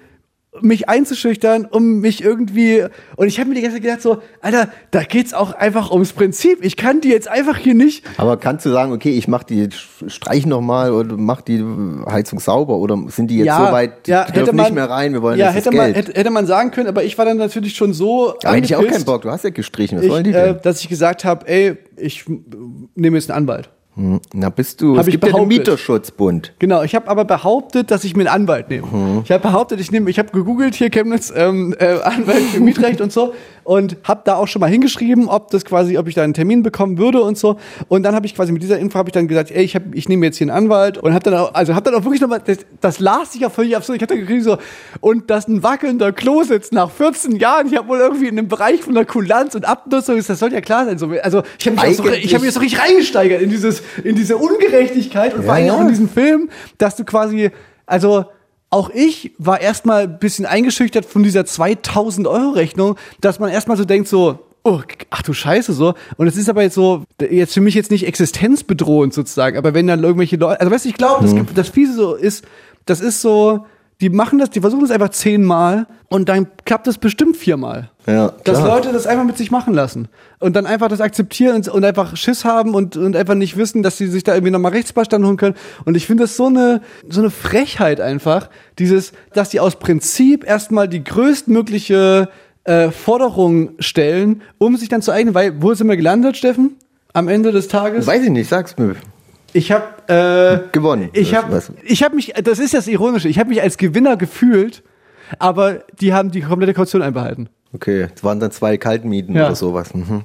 mich einzuschüchtern, um mich irgendwie und ich habe mir die ganze Zeit gedacht so, Alter, da geht's auch einfach ums Prinzip. Ich kann die jetzt einfach hier nicht Aber kannst du sagen, okay, ich mach die, streich noch mal oder mach die Heizung sauber oder sind die jetzt so weit, die dürfen nicht mehr rein, wir wollen ja, hätte man, hätte, hätte man sagen können, aber ich war dann natürlich schon so aber hätte ich auch keinen Bock, du hast ja gestrichen, was ich, wollen die äh, denn? dass ich gesagt habe, ey, ich äh, nehme jetzt einen Anwalt. Na bist du, hab es ich gibt ja den. Mieterschutzbund. Genau, ich habe aber behauptet, dass ich mir einen Anwalt nehme. Mhm. Ich habe behauptet, ich nehme, ich habe gegoogelt hier Chemnitz ähm, äh, Anwalt für Mietrecht und so und habe da auch schon mal hingeschrieben, ob das quasi, ob ich da einen Termin bekommen würde und so. Und dann habe ich quasi mit dieser Info habe ich dann gesagt, ey, ich habe, ich nehme jetzt hier einen Anwalt und habe dann auch, also habe dann auch wirklich nochmal, das, das las sich ja völlig absurd. Ich hatte gekriegt so und das ein wackelnder Klositz nach 14 Jahren. Ich habe wohl irgendwie in dem Bereich von der Kulanz und Abnutzung, das soll ja klar sein. So, also ich habe mich, so, ich habe mich so richtig reingesteigert in dieses, in diese Ungerechtigkeit und vor allem Ja, auch ja. in diesem Film, dass du quasi, also auch ich war erstmal ein bisschen eingeschüchtert von dieser 2000 Euro Rechnung, dass man erstmal so denkt so, oh, ach du Scheiße so. Und es ist aber jetzt so, jetzt für mich jetzt nicht existenzbedrohend sozusagen, aber wenn dann irgendwelche Leute, also weißt du, ich glaube, das, das Fiese so ist, das ist so, die machen das, die versuchen das einfach zehnmal und dann klappt das bestimmt viermal. Ja, Dass. Leute das einfach mit sich machen lassen und dann einfach das akzeptieren und, und einfach Schiss haben und, und einfach nicht wissen, dass sie sich da irgendwie nochmal Rechtsbeistand holen können. Und ich finde das so eine, so eine Frechheit einfach, dieses, dass die aus Prinzip erstmal die größtmögliche äh, Forderung stellen, um sich dann zu eignen, weil, wo sind wir gelandet, Steffen? Am Ende des Tages? Weiß ich nicht, sag's mir. Ich habe äh, Gewonnen. Ich habe ich habe mich das ist das ironische, ich habe mich als Gewinner gefühlt, aber die haben die komplette Kaution einbehalten. Okay, es waren dann zwei Kaltmieten Ja. oder sowas. Mhm.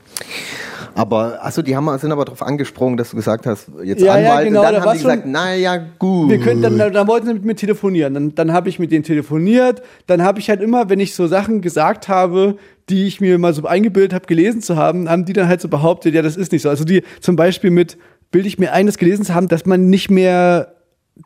Aber achso, die haben, sind aber darauf angesprungen, dass du gesagt hast, jetzt Ja, ja, Anwalt. genau, und da dann haben war's die gesagt, naja, gut. Wir können dann, dann wollten sie mit mir telefonieren. Dann, dann habe ich mit denen telefoniert. Dann habe ich halt immer, wenn ich so Sachen gesagt habe, die ich mir mal so eingebildet habe, gelesen zu haben, haben die dann halt so behauptet, ja, das ist nicht so. Also die zum Beispiel mit, bilde ich mir ein, das gelesen zu haben, dass man nicht mehr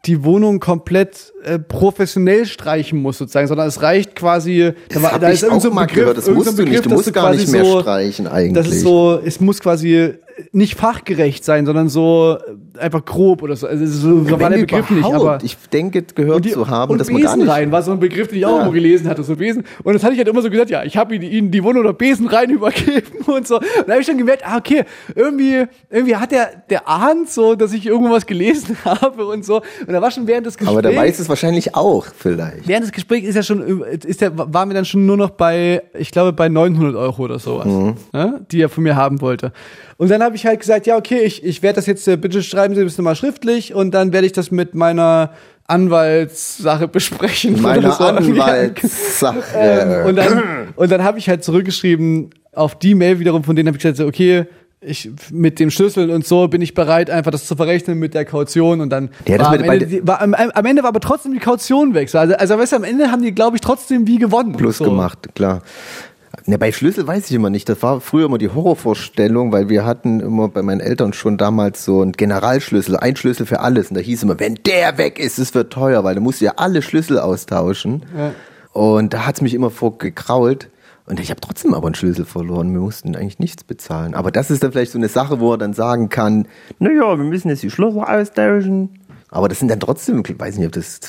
die Wohnung komplett äh, professionell streichen muss sozusagen, sondern es reicht quasi. Das hab ich auch mal gehört, das so musst du nicht, du musst gar nicht mehr streichen eigentlich. Das ist so, es muss quasi nicht fachgerecht sein, sondern so einfach grob oder so. Also so, war der Begriff nicht, aber Ich denke, gehört zu haben, und dass man gar nicht. Besenrein war so ein Begriff, den ich auch Ja. irgendwo gelesen hatte, so Besen. Und das hatte ich halt immer so gesagt, ja, ich habe ihnen die Wohnung oder Besen rein übergeben und so. Und da habe ich schon gemerkt, ah, okay, irgendwie, irgendwie hat der, der ahnt so, dass ich irgendwas gelesen habe und so. Und da war schon während des Gesprächs. Aber der weiß es wahrscheinlich auch vielleicht. Während des Gesprächs ist ja schon, ist der, waren wir dann schon nur noch bei, ich glaube, bei 900 Euro oder sowas, ne, die er von mir haben wollte. Und dann habe ich halt gesagt, ja, okay, ich, ich werde das jetzt, äh, bitte schreiben Sie das nochmal schriftlich und dann werde ich das mit meiner Anwaltssache besprechen. Meine so. Anwaltssache. Ähm, und dann, und dann habe ich halt zurückgeschrieben, auf die Mail wiederum, von denen habe ich gesagt, okay, ich, mit dem Schlüssel und so bin ich bereit, einfach das zu verrechnen mit der Kaution und dann Ja, das war, am, Ende, war am, am Ende war aber trotzdem die Kaution weg. So, Also, also weißt du, am Ende haben die, glaube ich, trotzdem wie gewonnen. Plus so. gemacht, klar. Ne, bei Schlüssel weiß ich immer nicht. Das war früher immer die Horrorvorstellung, weil wir hatten immer bei meinen Eltern schon damals so einen Generalschlüssel, ein Schlüssel für alles. Und da hieß immer, wenn der weg ist, es wird teuer, weil da musst du ja alle Schlüssel austauschen. Und da hat's mich immer vorgekrault. Und ich habe trotzdem aber einen Schlüssel verloren. Wir mussten eigentlich nichts bezahlen. Aber das ist dann vielleicht so eine Sache, wo er dann sagen kann, naja, wir müssen jetzt die Schlüssel austauschen. Aber das sind dann trotzdem, ich weiß nicht, ob das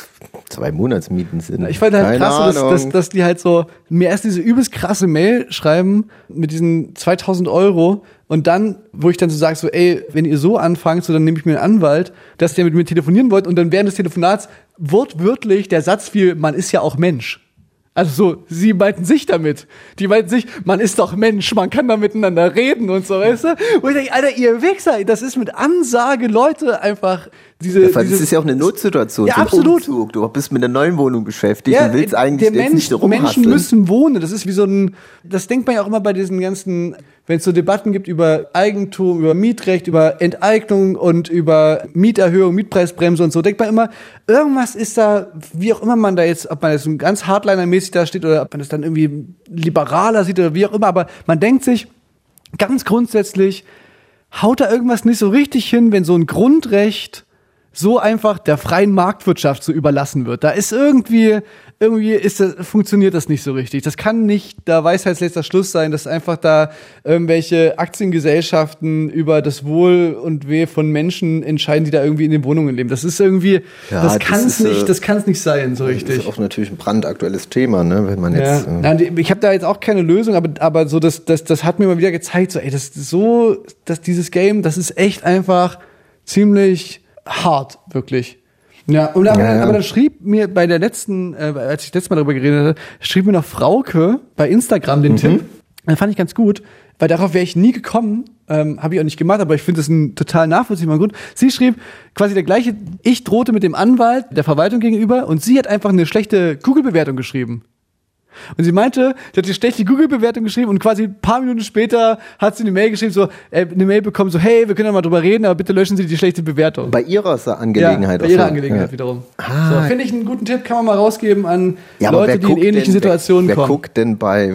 zwei Monatsmieten sind. Ich fand halt krass, dass, dass, dass die halt so mir erst diese übelst krasse Mail schreiben mit diesen 2000 Euro und dann, wo ich dann so sage, so, ey, wenn ihr so anfangt, so, dann nehme ich mir einen Anwalt, dass der mit mir telefonieren wollt und dann während des Telefonats wortwörtlich der Satz fiel, man ist ja auch Mensch. Also so, sie meinten sich damit. Die meinten sich, man ist doch Mensch, man kann da miteinander reden und so, weißt du? Und ich denke, Alter, ihr Wichser, das ist mit Ansage Leute einfach diese. Ja, dieses- das ist ja auch eine Notsituation. Ja, absolut. Umzug. Du bist mit der neuen Wohnung beschäftigt und willst eigentlich der jetzt Mensch, nicht Menschen müssen wohnen. Das ist wie so ein, das denkt man ja auch immer bei diesen ganzen, wenn es so Debatten gibt über Eigentum, über Mietrecht, über Enteignung und über Mieterhöhung, Mietpreisbremse und so, denkt man immer, irgendwas ist da, wie auch immer man da jetzt, ob man jetzt ein ganz Hardliner-mäßig da steht oder ob man das dann irgendwie liberaler sieht oder wie auch immer, aber man denkt sich, ganz grundsätzlich haut da irgendwas nicht so richtig hin, wenn so ein Grundrecht so einfach der freien Marktwirtschaft so überlassen wird. Da ist irgendwie, irgendwie ist das, funktioniert das nicht so richtig. Das kann nicht der Weisheitsletzter Schluss sein, dass einfach da irgendwelche Aktiengesellschaften über das Wohl und Weh von Menschen entscheiden, die da irgendwie in den Wohnungen leben. Das ist irgendwie, Ja, das das kann es äh, nicht, das kann es nicht sein, so Das richtig. ist auch natürlich ein brandaktuelles Thema, ne? wenn man jetzt. Ja, und ich habe da jetzt auch keine Lösung, aber, aber so das, das, das hat mir mal wieder gezeigt, so, ey, das so, dass dieses Game, das ist echt einfach ziemlich hart, wirklich. Ja, und aber, Ja, ja. aber dann schrieb mir bei der letzten, äh, als ich letztes Mal darüber geredet hatte, schrieb mir noch Frauke bei Instagram Mhm. den Tipp. Den fand ich ganz gut, weil darauf wäre ich nie gekommen, ähm, habe ich auch nicht gemacht, aber ich finde das ein total nachvollziehbarer Grund. Sie schrieb quasi der gleiche, ich drohte mit dem Anwalt der Verwaltung gegenüber und sie hat einfach eine schlechte Google-Bewertung geschrieben. Und sie meinte, sie hat die schlechte Google-Bewertung geschrieben und quasi ein paar Minuten später hat sie eine Mail geschrieben, so, äh, eine Mail bekommen, so, hey, wir können ja mal drüber reden, aber bitte löschen Sie die schlechte Bewertung. Bei ihrer Angelegenheit. Ja, bei ihrer. Angelegenheit ja. wiederum. Ah. So, Finde ich einen guten Tipp, kann man mal rausgeben an Ja, Leute, wer die in ähnlichen denn, Situationen wer, wer kommen. guckt denn bei äh,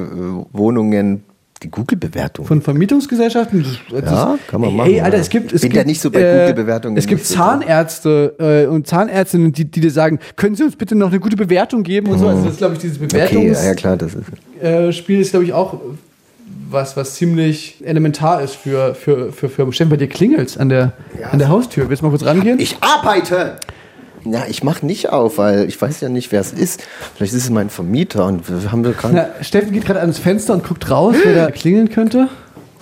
Wohnungen die Google-Bewertung? Von Vermietungsgesellschaften? Das, Ja, kann man machen, Ey, Alter, ja. es gibt, es Bin gibt, ja nicht so bei äh, Google-Bewertungen Es gibt Zahnärzte äh, und Zahnärztinnen, die, die dir sagen, können Sie uns bitte noch eine gute Bewertung geben und so. Also das ist, glaube ich, dieses Okay, Bewertungs ja, ja klar, das ist. äh, Spiel ist, glaube ich, auch was, was ziemlich elementar ist für, für, für Firmen. Stell bei dir klingelt's an der, an der Haustür. Willst du mal kurz rangehen? Ich arbeite! Ja, ich mach nicht auf, weil ich weiß ja nicht, wer es ist. Vielleicht ist es mein Vermieter und wir haben wir gerade Steffen geht gerade ans Fenster und guckt raus, wer da klingeln könnte.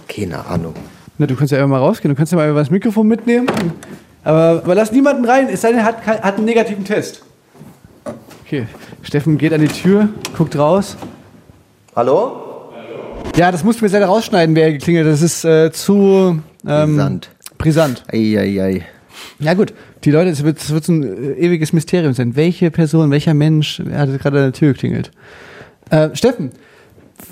keine Ahnung. Na, du kannst ja einfach mal rausgehen. Du kannst ja mal das Mikrofon mitnehmen. Aber, aber lass niemanden rein, es sei denn, er hat, hat einen negativen Test. Okay, Steffen geht an die Tür, guckt raus. Hallo? Ja, das mussten wir leider rausschneiden, wer geklingelt hat. Das ist äh, zu ähm, Brisant. brisant. Eieiei. Ja gut, die Leute, es wird, es wird so ein äh, ewiges Mysterium sein. Welche Person, welcher Mensch hat gerade an der Tür geklingelt? Äh, Steffen,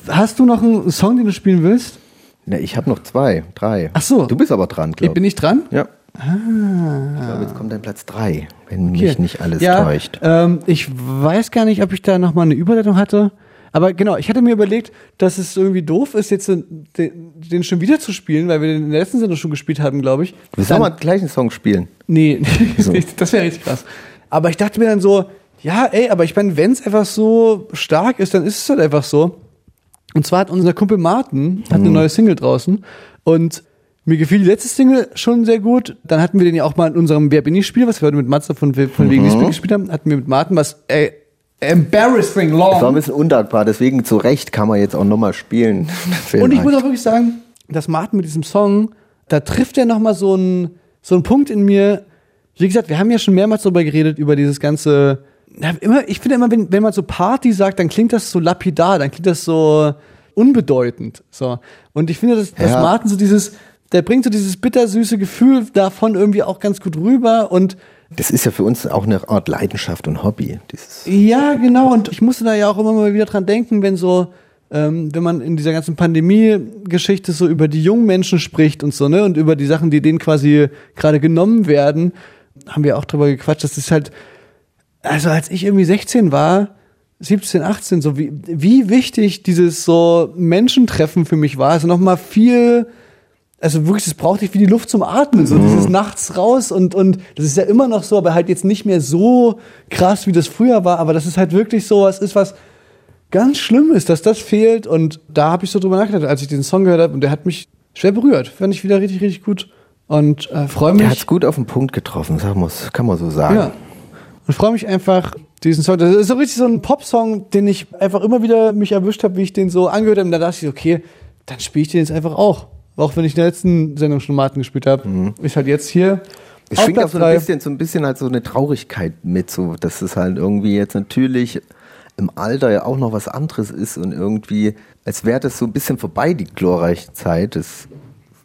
hast du noch einen Song, den du spielen willst? Na, ich habe noch zwei, drei. Ach so. Du bist aber dran, glaube Bin ich dran? Ja. Ich glaube, jetzt kommt dein Platz drei, wenn mich Okay. nicht alles ja, täuscht. Ähm, ich weiß gar nicht, ob ich da nochmal eine Überleitung hatte. Aber genau, ich hatte mir überlegt, dass es irgendwie doof ist, jetzt den, den schon wieder zu spielen, weil wir den in der letzten Sendung schon gespielt haben, glaube ich. Wir sollen mal gleich einen Song spielen. Nee, das wäre richtig krass. Aber ich dachte mir dann so, ja, ey, aber ich meine, wenn es einfach so stark ist, dann ist es halt einfach so. Und zwar hat unser Kumpel Martin hat eine neue Single draußen und mir gefiel die letzte Single schon sehr gut. Dann hatten wir den ja auch mal in unserem Wer bin ich Spiel, was wir heute mit Matze von, von wegen Lisbeth gespielt haben, hatten wir mit Martin was ey, embarrassing Das war ein long. bisschen undankbar, deswegen zu Recht kann man jetzt auch nochmal spielen. Und ich muss auch wirklich sagen, dass Martin mit diesem Song, da trifft er nochmal so einen so einen Punkt in mir. Wie gesagt, wir haben ja schon mehrmals darüber geredet, über dieses ganze. Ja, immer, ich finde immer, wenn, wenn man so Party sagt, dann klingt das so lapidar, dann klingt das so unbedeutend. So. Und ich finde, dass, dass Ja. Martin so dieses, der bringt so dieses bittersüße Gefühl davon irgendwie auch ganz gut rüber und Das ist ja für uns auch eine Art Leidenschaft und Hobby. Dieses Ja, genau. Und ich musste da ja auch immer mal wieder dran denken, wenn so, ähm, wenn man in dieser ganzen Pandemie-Geschichte so über die jungen Menschen spricht und so, ne, und über die Sachen, die denen quasi gerade genommen werden, haben wir auch drüber gequatscht. Das ist halt, also als ich irgendwie 16 war, 17, 18, so wie, wie wichtig dieses so Menschentreffen für mich war. Also nochmal viel, also wirklich, das brauchte ich wie die Luft zum Atmen, so dieses nachts raus und, und das ist ja immer noch so, aber halt jetzt nicht mehr so krass, wie das früher war, aber das ist halt wirklich so, was ist was ganz schlimm ist, dass das fehlt und da habe ich so drüber nachgedacht, als ich diesen Song gehört habe und der hat mich schwer berührt, fand ich wieder richtig, richtig gut und äh, freue Der mich. hat's gut auf den Punkt getroffen, sagen muss, kann man so sagen. Ja. Und freue mich einfach, diesen Song. Das ist so richtig so ein Popsong, den ich einfach immer wieder mich erwischt habe, wie ich den so angehört habe. Und da dachte ich, okay, dann spiele ich den jetzt einfach auch. Auch wenn ich in der letzten Sendung schon Martin gespielt habe. Ist halt jetzt hier. Es schwingt auch so ein bisschen, so ein bisschen halt so eine Traurigkeit mit, so dass es halt irgendwie jetzt natürlich im Alter ja auch noch was anderes ist und irgendwie, als wäre das so ein bisschen vorbei, die glorreiche Zeit des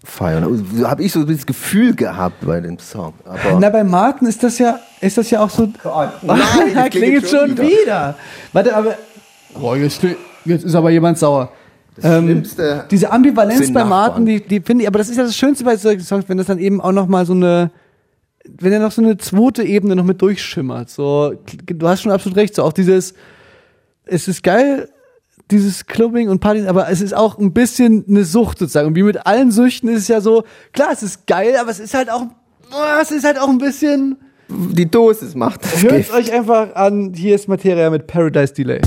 Feiern. So habe ich so das Gefühl gehabt bei dem Song. Aber Na, bei Martin ist das ja, ist das ja auch so. nein, das klingelt klingelt schon schon wieder. wieder. Warte, aber. Boah, jetzt, jetzt ist aber jemand sauer. Ähm, Schlimmste diese Ambivalenz bei. Martin, die, die finde ich, aber das ist ja das Schönste bei solchen Songs, wenn das dann eben auch noch mal so eine, wenn er noch so eine zweite Ebene noch mit durchschimmert. So, du hast schon absolut recht, so auch dieses, es ist geil, dieses Clubbing und Partys, aber es ist auch ein bisschen eine Sucht sozusagen. Und wie mit allen Süchten ist es ja so, klar, es ist geil, aber es ist halt auch, oh, es ist halt auch ein bisschen, die Dosis macht das hört euch einfach an, hier ist Materia mit Paradise Delay.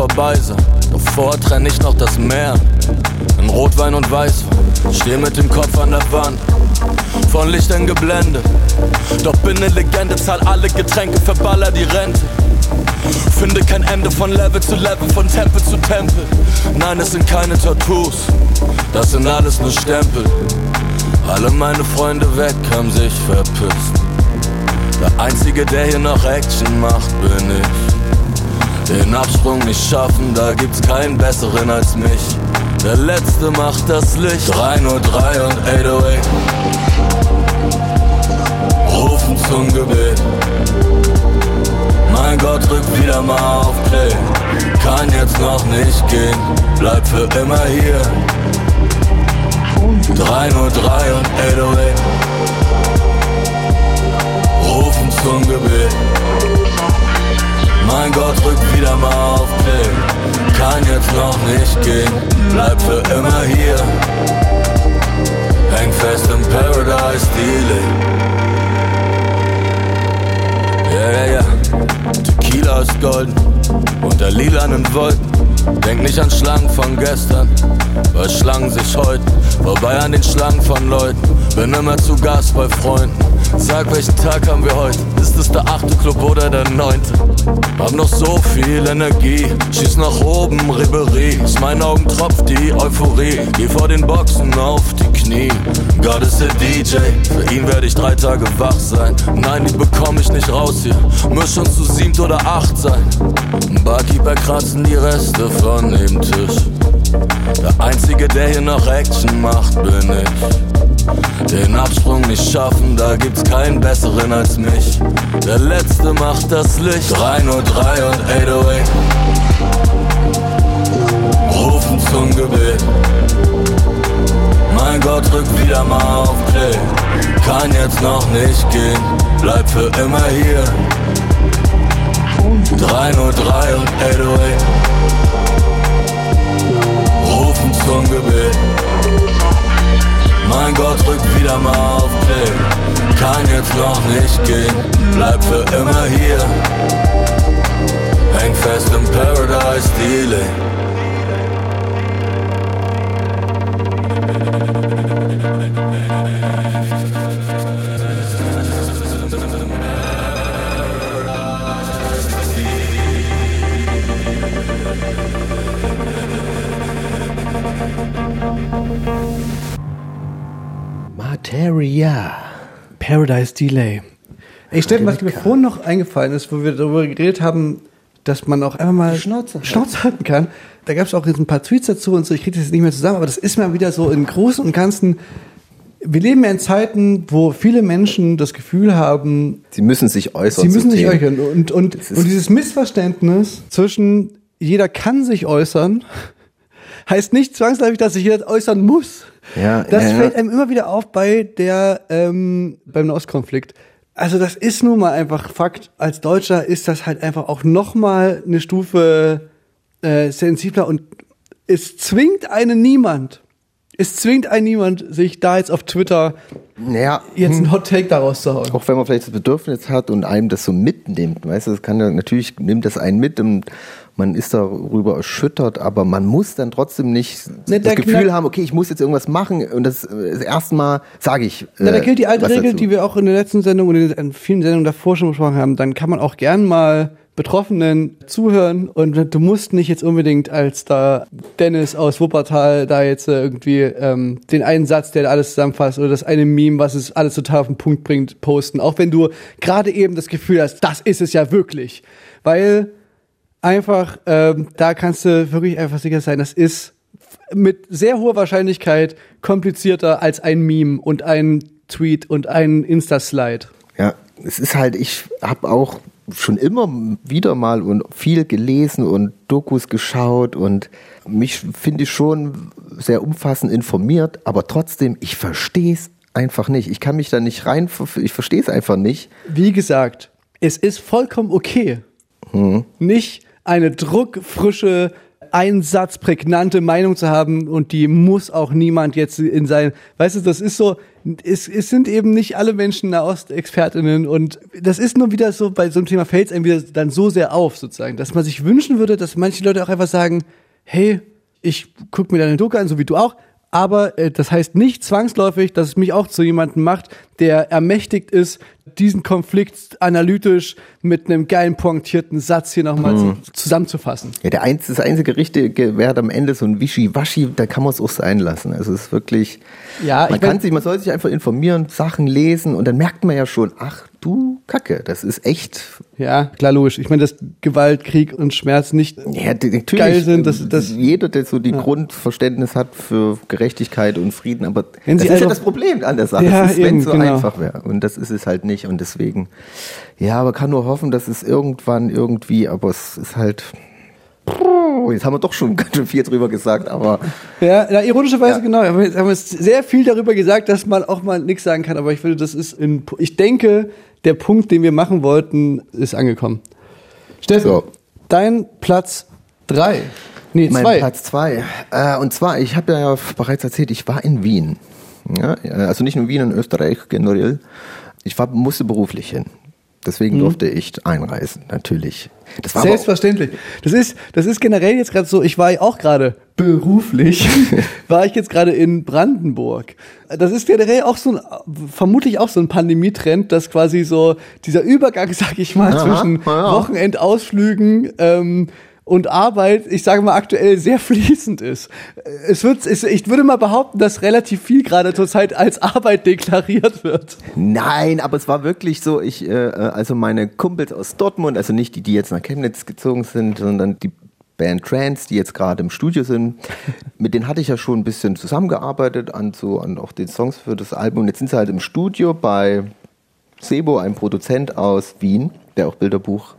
Vorbei sein. Doch vorher trenn ich noch das Meer in Rotwein und Weißwein. Steh mit dem Kopf an der Wand, von Lichtern geblendet. Doch bin ne Legende, zahl alle Getränke, verballer die Rente. Finde kein Ende von Level zu Level, von Tempel zu Tempel. Nein, es sind keine Tattoos, das sind alles nur Stempel. Alle meine Freunde weg, haben sich verpisst. Der Einzige, der hier noch Action macht, bin ich. Den Absprung nicht schaffen, da gibt's keinen besseren als mich. Der Letzte macht das Licht. 303 und 808. Rufen zum Gebet. Mein Gott, drück wieder mal auf Play. Kann jetzt noch nicht gehen, bleib für immer hier. 303 und 808. Rufen zum Gebet. Mein Gott, drück wieder mal auf Play. Kann jetzt noch nicht gehen, bleib für immer hier. Häng fest im Paradise Delay. Ja, ja, ja. Tequila ist golden unter lilanen Wolken. Denk nicht an Schlangen von gestern, weil Schlangen sich heute vorbei an den Schlangen von Leuten. Bin immer zu Gast bei Freunden, Sag, welchen Tag haben wir heute? Ist es der achte Club oder der neunte? Hab noch so viel Energie, schieß nach oben, Ribery. Aus meinen Augen tropft die Euphorie. Geh vor den Boxen auf die Knie. Gott ist der DJ, für ihn werde ich drei Tage wach sein. Nein, die bekomme ich nicht raus hier. Muss schon zu siebt oder acht sein. Barkeeper kratzen die Reste von dem Tisch. Der Einzige, der hier noch Action macht, bin ich. Den Absprung nicht schaffen, da gibt's keinen besseren als mich. Der Letzte macht das Licht. 3 nur 3 und 808. Rufen zum Gebet. Mein Gott, drück wieder mal auf Play. Kann jetzt noch nicht gehen, bleib für immer hier. 3 nur 3 und 808 rufen zum Gebet. Mein Gott, rück wieder mal auf Play. Kann jetzt noch nicht gehen, bleib für immer hier. Häng fest im Paradise Delay. Paradise Delay. Ey, Steffen, was mir vorhin noch eingefallen ist, wo wir darüber geredet haben, dass man auch einfach mal Schnauze halten. Schnauze halten kann. Da gab es auch jetzt ein paar Tweets dazu und so. Ich kriege das jetzt nicht mehr zusammen, aber das ist mal wieder so im Großen und Ganzen. Wir leben ja in Zeiten, wo viele Menschen das Gefühl haben, Sie müssen sich äußern. sie müssen sich Themen. äußern. Und, und, und dieses Missverständnis zwischen jeder kann sich äußern, heißt nicht zwangsläufig, dass sich jeder äußern muss. Ja, das ja, fällt einem immer wieder auf bei der ähm, beim Nahostkonflikt. Also das ist nun mal einfach Fakt. Als Deutscher ist das halt einfach auch noch mal eine Stufe äh, sensibler und es zwingt einen niemand. Es zwingt einen niemand, sich da jetzt auf Twitter Naja, jetzt einen Hot Take daraus zu hauen. auch wenn man vielleicht das Bedürfnis hat und einem das so mitnimmt, weißt du, das kann ja, natürlich nimmt das einen mit und man ist darüber erschüttert, aber man muss dann trotzdem nicht Ne, das Gefühl haben, okay, ich muss jetzt irgendwas machen und das, das erste Mal sage ich. Na, da äh, gilt die alte Regel, dazu. die wir auch in der letzten Sendung und in vielen Sendungen davor schon besprochen haben. Dann kann man auch gern mal Betroffenen zuhören und du musst nicht jetzt unbedingt als da Dennis aus Wuppertal da jetzt äh, irgendwie ähm, den einen Satz, der alles zusammenfasst oder das eine Meme, was es alles total auf den Punkt bringt, posten. Auch wenn du gerade eben das Gefühl hast, das ist es ja wirklich. Weil einfach, ähm, da kannst du wirklich einfach sicher sein, das ist mit sehr hoher Wahrscheinlichkeit komplizierter als ein Meme und ein Tweet und ein Insta-Slide. Ja, es ist halt, ich habe auch schon immer wieder mal und viel gelesen und Dokus geschaut und mich finde ich schon sehr umfassend informiert, aber trotzdem, ich verstehe es einfach nicht. Ich kann mich da nicht rein, ich verstehe es einfach nicht. Wie gesagt, es ist vollkommen okay, nicht eine druckfrische, einsatzprägnante Meinung zu haben und die muss auch niemand jetzt in sein, weißt du, das ist so, es, es sind eben nicht alle Menschen Nahost-ExpertInnen und das ist nur wieder so, bei so einem Thema fällt es einem wieder dann so sehr auf, sozusagen, dass man sich wünschen würde, dass manche Leute auch einfach sagen, hey, ich guck mir deine Doku an, so wie du auch, aber äh, das heißt nicht zwangsläufig, dass es mich auch zu jemandem macht, der ermächtigt ist, diesen Konflikt analytisch mit einem geilen pointierten Satz hier nochmal zu, zusammenzufassen. Ja, der einz, das einzige Richtige wäre am Ende so ein Wischi-Waschi, da kann man es auch sein lassen. Also es ist wirklich, Ja, man kann sich, man soll sich einfach informieren, Sachen lesen und dann merkt man ja schon, ach du Kacke, das ist echt, Ja, klar, logisch. Ich meine, dass Gewalt, Krieg und Schmerz nicht ja, geil sind, dass das jeder, der so die Grundverständnis hat für Gerechtigkeit und Frieden, aber Wenn das ist ja das Problem an der Sache, Ja, ist, wenn es so genau. einfach wäre und das ist es halt nicht und deswegen, ja, aber kann nur hoffen, dass es irgendwann irgendwie, aber es ist halt, jetzt haben wir doch schon ganz schön viel drüber gesagt, aber Ja, na, ironischerweise Ja. genau. Wir haben jetzt- haben jetzt sehr viel darüber gesagt, dass man auch mal nichts sagen kann, aber ich finde, das ist in, ich denke, der Punkt, den wir machen wollten, ist angekommen. Steffen, So. dein Platz drei. Nee, mein zwei. Platz zwei. Äh, und zwar, ich habe ja bereits erzählt, ich war in Wien. Ja, äh, also nicht nur Wien, in Österreich generell. Ich war, musste beruflich hin. Deswegen Mhm. durfte ich einreisen, natürlich. Das war Selbstverständlich. Das ist, das ist generell jetzt gerade so, ich war ja auch gerade beruflich war ich jetzt gerade in Brandenburg. Das ist generell auch so ein, vermutlich auch so ein Pandemietrend, dass quasi so dieser Übergang, sag ich mal, Aha, zwischen ja. Wochenendausflügen ähm, und Arbeit, ich sage mal aktuell sehr fließend ist. Es wird, es, ich würde mal behaupten, dass relativ viel gerade zurzeit als Arbeit deklariert wird. Nein, aber es war wirklich so, ich, äh, also meine Kumpels aus Dortmund, also nicht die, die jetzt nach Chemnitz gezogen sind, sondern die Band Trance, die jetzt gerade im Studio sind, mit denen hatte ich ja schon ein bisschen zusammengearbeitet an so an auch den Songs für das Album. Und jetzt sind sie halt im Studio bei Sebo, einem Produzent aus Wien, der auch Bilderbuch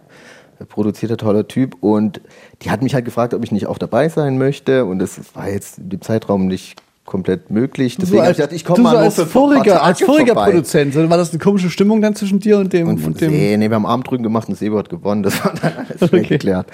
produzierter toller Typ und die hat mich halt gefragt, ob ich nicht auch dabei sein möchte und das war jetzt in dem Zeitraum nicht komplett möglich. Deswegen so als, ich gedacht, ich komme mal so nur als für voriger, als voriger vorbei. Produzent, war das eine komische Stimmung dann zwischen dir und dem Und, und dem nee, nee, wir haben Armdrücken gemacht und Sebo hat gewonnen. Das war dann alles Okay. geklärt.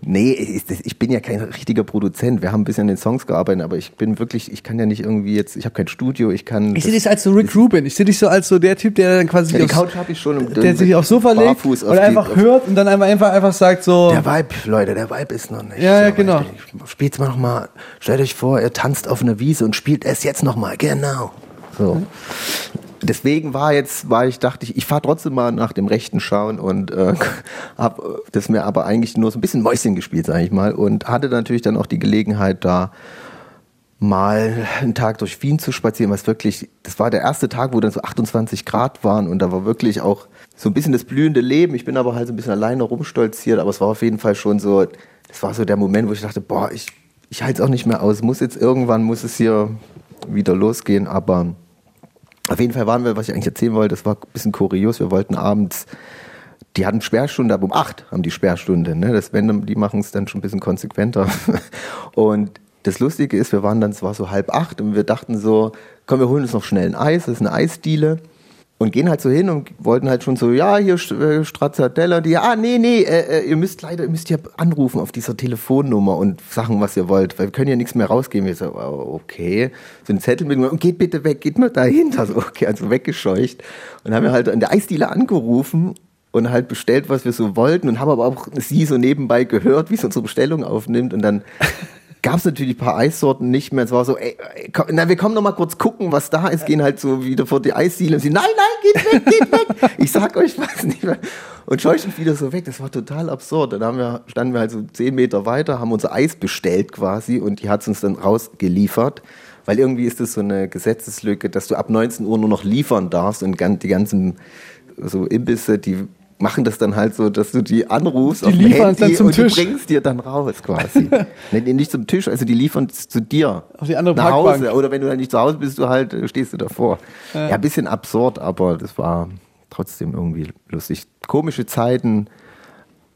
Nee, ich bin ja kein richtiger Produzent. Wir haben ein bisschen an den Songs gearbeitet, aber ich bin wirklich, ich kann ja nicht irgendwie jetzt, ich habe kein Studio, ich kann. Ich sehe dich als so Rick Rubin. Ich sehe dich so als so der Typ, der dann quasi Ja, die Couch habe ich schon. der sich aufs Sofa legt und die- einfach hört und dann einfach einfach, einfach sagt so Der Vibe, Leute, der Vibe ist noch nicht. Ja, ja, genau. Spielt's mal noch mal. Stellt euch vor, ihr tanzt auf einer Wiese und spielt es jetzt noch mal. Genau. So. Deswegen war jetzt, war ich, dachte ich, ich fahre trotzdem mal nach dem Rechten schauen und äh, hab äh, das mir aber eigentlich nur so ein bisschen Mäuschen gespielt, sage ich mal, und hatte natürlich dann auch die Gelegenheit da mal einen Tag durch Wien zu spazieren, was wirklich, das war der erste Tag, wo dann so 28 Grad waren und da war wirklich auch so ein bisschen das blühende Leben. Ich bin aber halt so ein bisschen alleine rumstolziert, aber es war auf jeden Fall schon so, das war so der Moment, wo ich dachte, boah, ich, ich halte es auch nicht mehr aus. Muss jetzt irgendwann, muss es hier wieder losgehen, aber auf jeden Fall waren wir, was ich eigentlich erzählen wollte, das war ein bisschen kurios. Wir wollten abends, die hatten Sperrstunde, aber um acht haben die Sperrstunde. Ne? Das, wenn, die machen es dann schon ein bisschen konsequenter. Und das Lustige ist, wir waren dann, es war so halb acht und wir dachten so, komm, wir holen uns noch schnell ein Eis, das ist eine Eisdiele. Und gehen halt so hin und wollten halt schon so, ja, hier äh, Stracciatella, die, ah, nee, nee, äh, äh, ihr müsst leider, ihr müsst hier anrufen auf dieser Telefonnummer und Sachen, was ihr wollt, weil wir können ja nichts mehr rausgeben. Wir so, oh, okay, so einen Zettel mit, und geht bitte weg, geht mal dahinter, so, okay, also weggescheucht. Und haben wir halt an der Eisdiele angerufen und halt bestellt, was wir so wollten und haben aber auch sie so nebenbei gehört, wie sie unsere Bestellung aufnimmt und dann gab es natürlich ein paar Eissorten nicht mehr. Es war so, ey, ey komm, na, wir kommen noch mal kurz gucken, was da ist. Gehen halt so wieder vor die Eisdiele und sie, nein, nein, geht weg, geht weg. Ich sag euch was nicht mehr. Und scheuchen wieder so weg. Das war total absurd. Dann haben wir, standen wir halt so zehn Meter weiter, haben unser Eis bestellt quasi und die hat uns dann rausgeliefert. Weil irgendwie ist das so eine Gesetzeslücke, dass du ab 19 Uhr nur noch liefern darfst und die ganzen so Imbisse, die machen das dann halt so, dass du die anrufst Die auf dem liefern Handy zum und Tisch. die bringst dir dann raus quasi. nee, nicht zum Tisch, also die liefern es zu dir. Auf die andere nach Parkbank. Hause. Oder wenn du dann nicht zu Hause bist, du halt, äh, stehst du davor. Ja, ein bisschen absurd, aber das war trotzdem irgendwie lustig. Komische Zeiten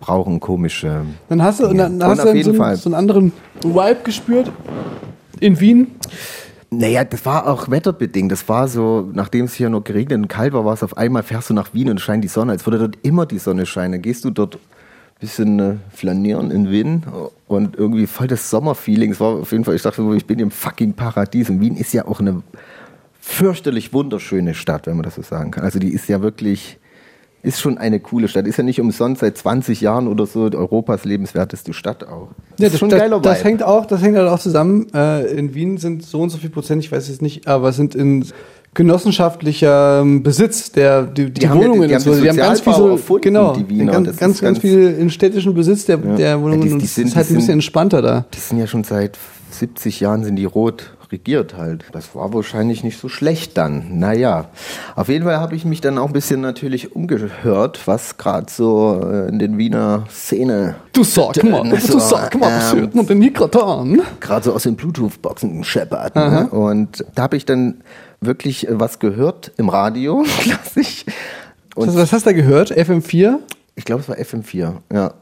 brauchen komische. Dann hast du, Dinge. dann, dann hast du dann so, einen- so einen anderen Vibe gespürt in Wien. Naja, das war auch wetterbedingt. Das war so, nachdem es hier noch geregnet und kalt war, war es auf einmal, fährst du nach Wien und scheint die Sonne, als würde dort immer die Sonne scheinen. Gehst du dort ein bisschen äh, flanieren in Wien und irgendwie voll das Sommerfeeling. Es war auf jeden Fall, ich dachte, ich bin im fucking Paradies. Und Wien ist ja auch eine fürchterlich wunderschöne Stadt, wenn man das so sagen kann. Also die ist ja wirklich, ist schon eine coole Stadt. Ist ja nicht umsonst seit 20 Jahren oder so Europas lebenswerteste Stadt auch. Ja, ist das, schon das, geiler das Vibe. hängt auch, das hängt halt auch zusammen. Äh, in Wien sind so und so viel Prozent, ich weiß es nicht, aber es sind in genossenschaftlicher ähm, Besitz der die, die, Die haben ja- Wohnungen. die und haben die haben ganz viel so, erfunden, genau, die Wiener. ganz, Das ganz, ganz viel in städtischen Besitz der, der Wohnungen Ja, die- und die sind- ist halt die ein bisschen entspannter da. Die sind ja schon seit 70 Jahren sind die rot regiert halt. Das war wahrscheinlich nicht so schlecht dann. Naja, auf jeden Fall habe ich mich dann auch ein bisschen natürlich umgehört, was gerade so äh, in den Wiener Szene Du sag mal, Äh, du sag mal, was ähm, hört man denn hier gerade an? gerade so aus den Bluetooth-Boxen scheppert. Ne? Und da habe ich dann wirklich äh, was gehört im Radio, klassisch. Und Was, was hast du da gehört? FM4? ich glaube, es war FM4, ja.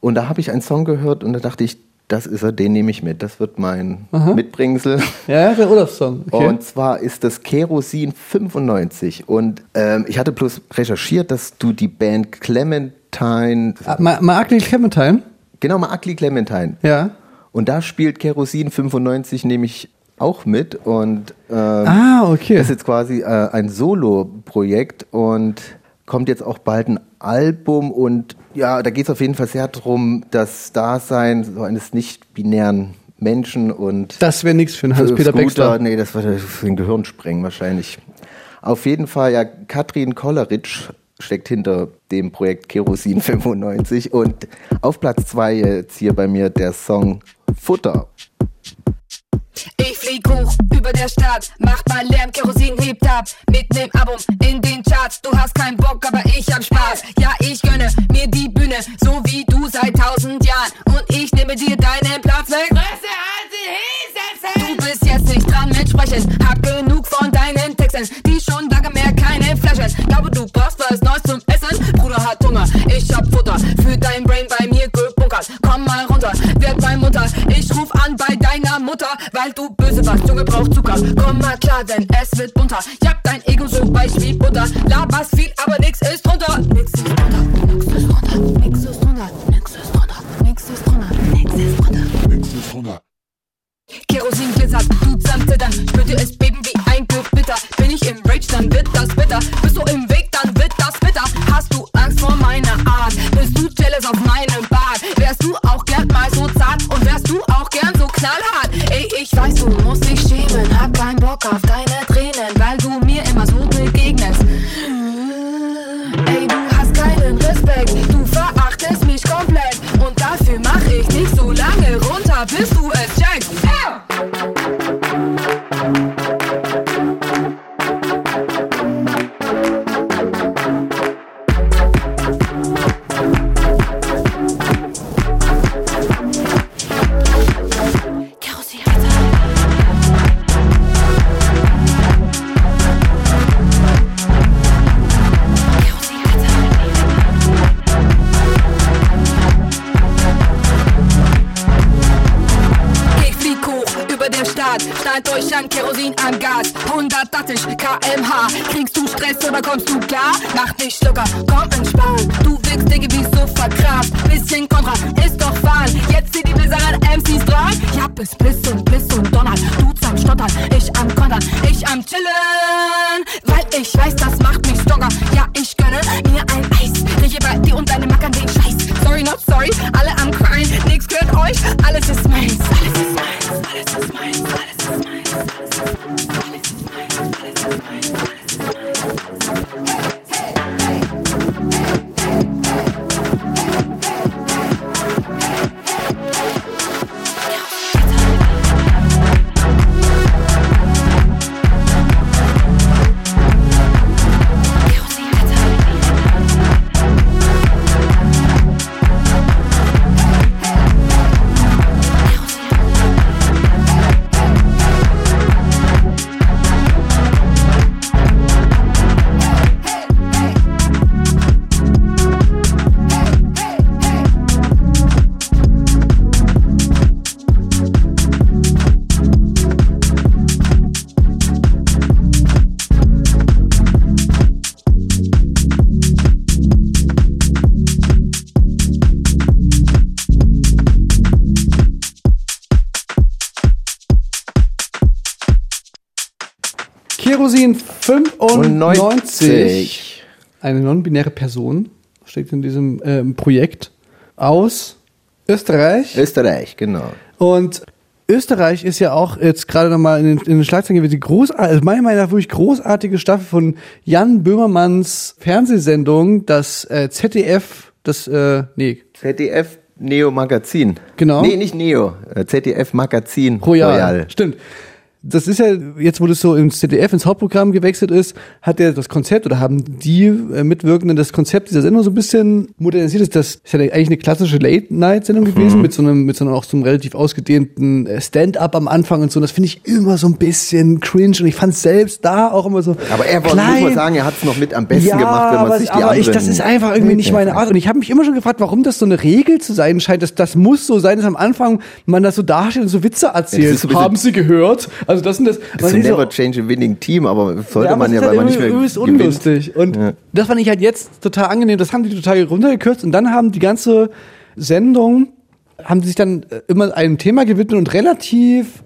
Und da habe ich einen Song gehört und da dachte ich, das ist er, den nehme ich mit. Das wird mein Mitbringsel. Ja, der Urlaubssong. Okay. Und zwar ist das Kerosin 95. Und ähm, ich hatte bloß recherchiert, dass du die Band Clementine, Ah, Ma Markley Clementine? genau mal Ugly Clementine. Ja. Und da spielt Kerosin 95 nämlich auch mit. Und ähm, Ah, okay. das ist jetzt quasi äh, ein Solo-Projekt und kommt jetzt auch bald ein Album und ja, da geht es auf jeden Fall sehr darum, das Dasein so eines nicht-binären Menschen und Das wäre nichts für einen Hans-Peter Baxter. Nee, das würde für den Gehirn sprengen wahrscheinlich. Auf jeden Fall, ja, Katrin Kolleritsch steckt hinter dem Projekt Kerosin 95 und auf Platz zwei jetzt hier bei mir der Song Futter. Ich flieg hoch über der Stadt, macht mal Lärm, Kerosin hebt ab. Mit nem Album in den Charts, du hast keinen Bock, aber ich hab Spaß. Ja, ich gönne mir Bühne, so wie du seit tausend Jahren. Und ich nehme dir deinen Platz weg. Du bist jetzt nicht dran mit Sprechen, hab genug von deinen Texten, die schon lange mehr keine Flaschen. Glaube, du brauchst was Neues zum Essen, Bruder hat Hunger, ich hab Futter für dein Brain bei mir gebunkert. Komm mal runter, werd mal munter, ich ruf an bei deiner Mutter, weil du böse warst, Junge braucht Zucker. Komm mal klar, denn es wird bunter, jagt dein Ego so weich wie Butter. Laberst viel, aber nix ist drunter. Nix ist drunter, Ihr es beben wie ein Gewitter. Bin ich im Rage, dann wird das bitter. Bist du im Weg, dann wird das bitter. Hast du Angst vor meiner Art? Bist du jealous auf meinem Bart? Wärst du auch gern mal so zart und wärst du auch gern so knallhart? Ey, ich weiß, du musst dich schämen, hab keinen Bock auf deine Schnallt euch an Kerosin am Gas. 180 kmh, kriegst du Stress oder kommst du klar? Mach dich locker, komm entspann. Du willst Dinge wie so verkraft. Bisschen Kontra, ist doch Wahn. Jetzt sind die Blizzard MCs dran. Ja, bis Bliss und Bliss und Donner. Du am Stottern, ich am Kontern, ich am Chillen. Weil ich weiß, das macht mich stronger. Ja, ich gönne mir ein Eis. Rieche bei dir und deine Mackern den Scheiß. Sorry, not sorry, alle am Crying. Nix gehört euch, alles ist meins. Alles ist meins, alles ist 95. 90. Eine non-binäre Person steckt in diesem ähm, Projekt aus Österreich. Österreich, genau. Und Österreich ist ja auch jetzt gerade nochmal in, den- in den Schlagzeilen gewesen, die großartige, also meiner Meinung nach wirklich großartige Staffel von Jan Böhmermanns Fernsehsendung, das äh, ZDF, das, äh, nee, ZDF Neo Magazin. Genau. Nee, nicht Neo. äh, ZDF Magazin Royal. Royal. Stimmt. Das ist ja, jetzt wo das so ins ZDF, ins Hauptprogramm gewechselt ist, hat er das Konzept oder haben die äh, Mitwirkenden das Konzept dieser Sendung so ein bisschen modernisiert. Das ist ja eigentlich eine klassische Late-Night-Sendung gewesen, mit so einem, mit so einem auch so einem relativ ausgedehnten äh, Stand-up am Anfang und so. Und das finde ich immer so ein bisschen cringe und ich fand es selbst da auch immer so. Aber er war, klein. muss man sagen, er hat es noch mit am besten ja, gemacht, wenn man aber, sich die aber ich, das ist einfach irgendwie nicht meine Art. Und ich habe mich immer schon gefragt, warum das so eine Regel zu sein scheint. Dass das muss so sein, dass am Anfang man das so dasteht und so Witze erzählt. bisschen- Haben Sie gehört? Also das sind das. Das ist man so never change a winning team, aber sollte aber man ja, weil man halt nicht mehr übelst unlustig. Und Ja. das fand ich halt jetzt total angenehm. Das haben die total runtergekürzt. Und dann haben die ganze Sendung, haben die sich dann äh, immer einem Thema gewidmet und relativ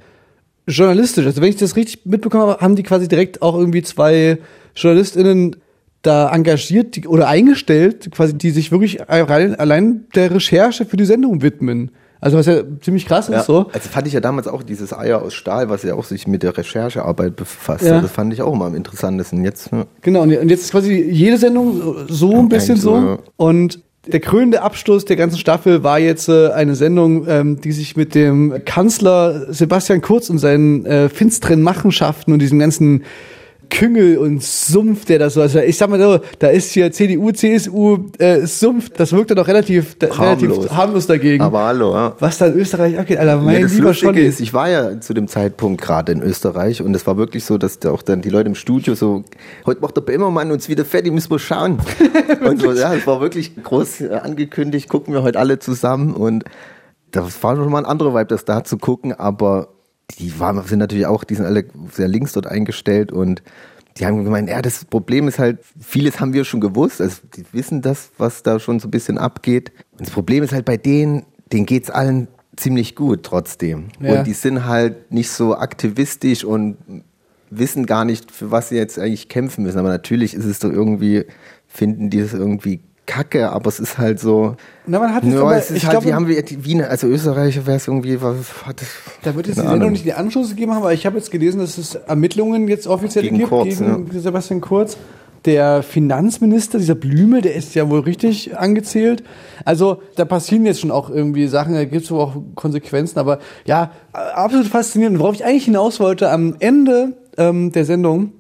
journalistisch. Also wenn ich das richtig mitbekommen habe, haben die quasi direkt auch irgendwie zwei JournalistInnen da engagiert die, oder eingestellt, quasi, die sich wirklich allein, allein der Recherche für die Sendung widmen. Also was ja ziemlich krass Ja. ist so. Also fand ich ja damals auch dieses Eier aus Stahl, was ja auch sich mit der Recherchearbeit befasst. Ja. Das fand ich auch immer am interessantesten. Jetzt ja, Genau, und jetzt ist quasi jede Sendung so ein bisschen so. so, ja. Und der krönende Abschluss der ganzen Staffel war jetzt äh, eine Sendung, ähm, die sich mit dem Kanzler Sebastian Kurz und seinen äh, finsteren Machenschaften und diesem ganzen Küngel und Sumpf, der das so, also ich sag mal so, da ist hier CDU, CSU, äh, Sumpf, das wirkt dann doch relativ, da, Harmlos. relativ harmlos dagegen. aber hallo, ja. was da in Österreich abgeht, Alter, mein ja, das lieber Lustige Scholli. ist, ich war ja zu dem Zeitpunkt gerade in Österreich und es war wirklich so, dass da auch dann die Leute im Studio so, heute macht der Böhmermann uns wieder fertig, müssen wir schauen. und so, ja, es war wirklich groß äh, angekündigt, gucken wir heute alle zusammen und das war schon mal ein anderer Vibe, das da zu gucken, aber die waren, sind natürlich auch, die sind alle sehr links dort eingestellt und die haben gemeint, ja, das Problem ist halt, vieles haben wir schon gewusst, also die wissen das, was da schon so ein bisschen abgeht. Und das Problem ist halt bei denen, denen geht's allen ziemlich gut trotzdem. Ja. Und die sind halt nicht so aktivistisch und wissen gar nicht, für was sie jetzt eigentlich kämpfen müssen. Aber natürlich ist es doch irgendwie, finden die das irgendwie kacke, aber es ist halt so. Na, man hat es ja, aber- es ist ich halt, glaube- wie haben wir, die Wiener, also Österreicher wäre es irgendwie, was, hat Da wird jetzt die Sendung nicht den Anschluss gegeben haben, aber ich habe jetzt gelesen, dass es Ermittlungen jetzt offiziell Gegen gibt Kurz, gegen Sebastian Kurz. Der Finanzminister, dieser Blümel, der ist ja wohl richtig angezählt. Also da passieren jetzt schon auch irgendwie Sachen, da gibt es wohl auch Konsequenzen, aber ja, absolut faszinierend. Worauf ich eigentlich hinaus wollte, am Ende ähm, der Sendung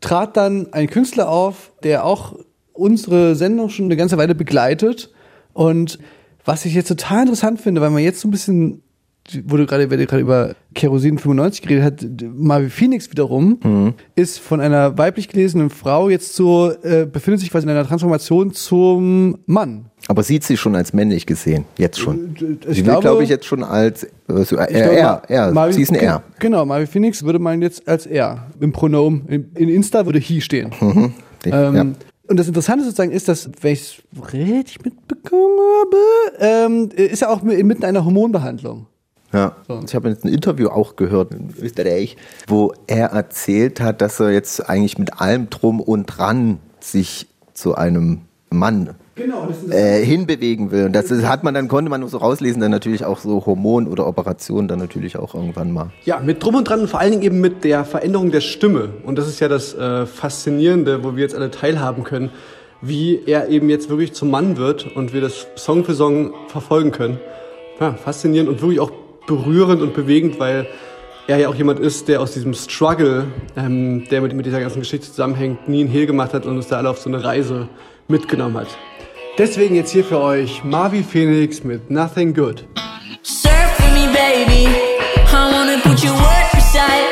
trat dann ein Künstler auf, der auch unsere Sendung schon eine ganze Weile begleitet. Und was ich jetzt total interessant finde, weil man jetzt so ein bisschen, wurde gerade, wer gerade über Kerosin 95 geredet hat, Marvin Phoenix wiederum, ist von einer weiblich gelesenen Frau jetzt so, äh, befindet sich quasi in einer Transformation zum Mann. Aber sieht sie schon als männlich gesehen, jetzt schon. ich sie glaube- wird, glaube ich, jetzt schon als, äh, Ich glaube, er, er, Marvin- sie ist ein Er. Genau, Marvin Phoenix würde man jetzt als er. Im Pronomen, in, in Insta würde he stehen. Mhm. Ähm, ja. Und das Interessante sozusagen ist, dass, wenn ich es richtig mitbekommen habe, ähm, ist er auch mitten einer Hormonbehandlung. Ja. Ich habe jetzt ein Interview auch gehört in Österreich, wo er erzählt hat, dass er jetzt eigentlich mit allem drum und dran sich zu einem Mann Genau, äh, hinbewegen will. Und das ist, hat man dann, konnte man so rauslesen, dann natürlich auch so Hormon oder Operationen dann natürlich auch irgendwann mal. Ja, mit drum und dran und vor allen Dingen eben mit der Veränderung der Stimme. Und das ist ja das äh, Faszinierende, wo wir jetzt alle teilhaben können, wie er eben jetzt wirklich zum Mann wird und wir das Song für Song verfolgen können. Ja, faszinierend und wirklich auch berührend und bewegend, weil er ja auch jemand ist, der aus diesem Struggle, ähm, der mit, mit dieser ganzen Geschichte zusammenhängt, nie ein Hehl gemacht hat und uns da alle auf so eine Reise mitgenommen hat. Deswegen jetzt hier für euch Marvi Phoenix mit Nothing Good. Surf with me, baby. I wanna put your beside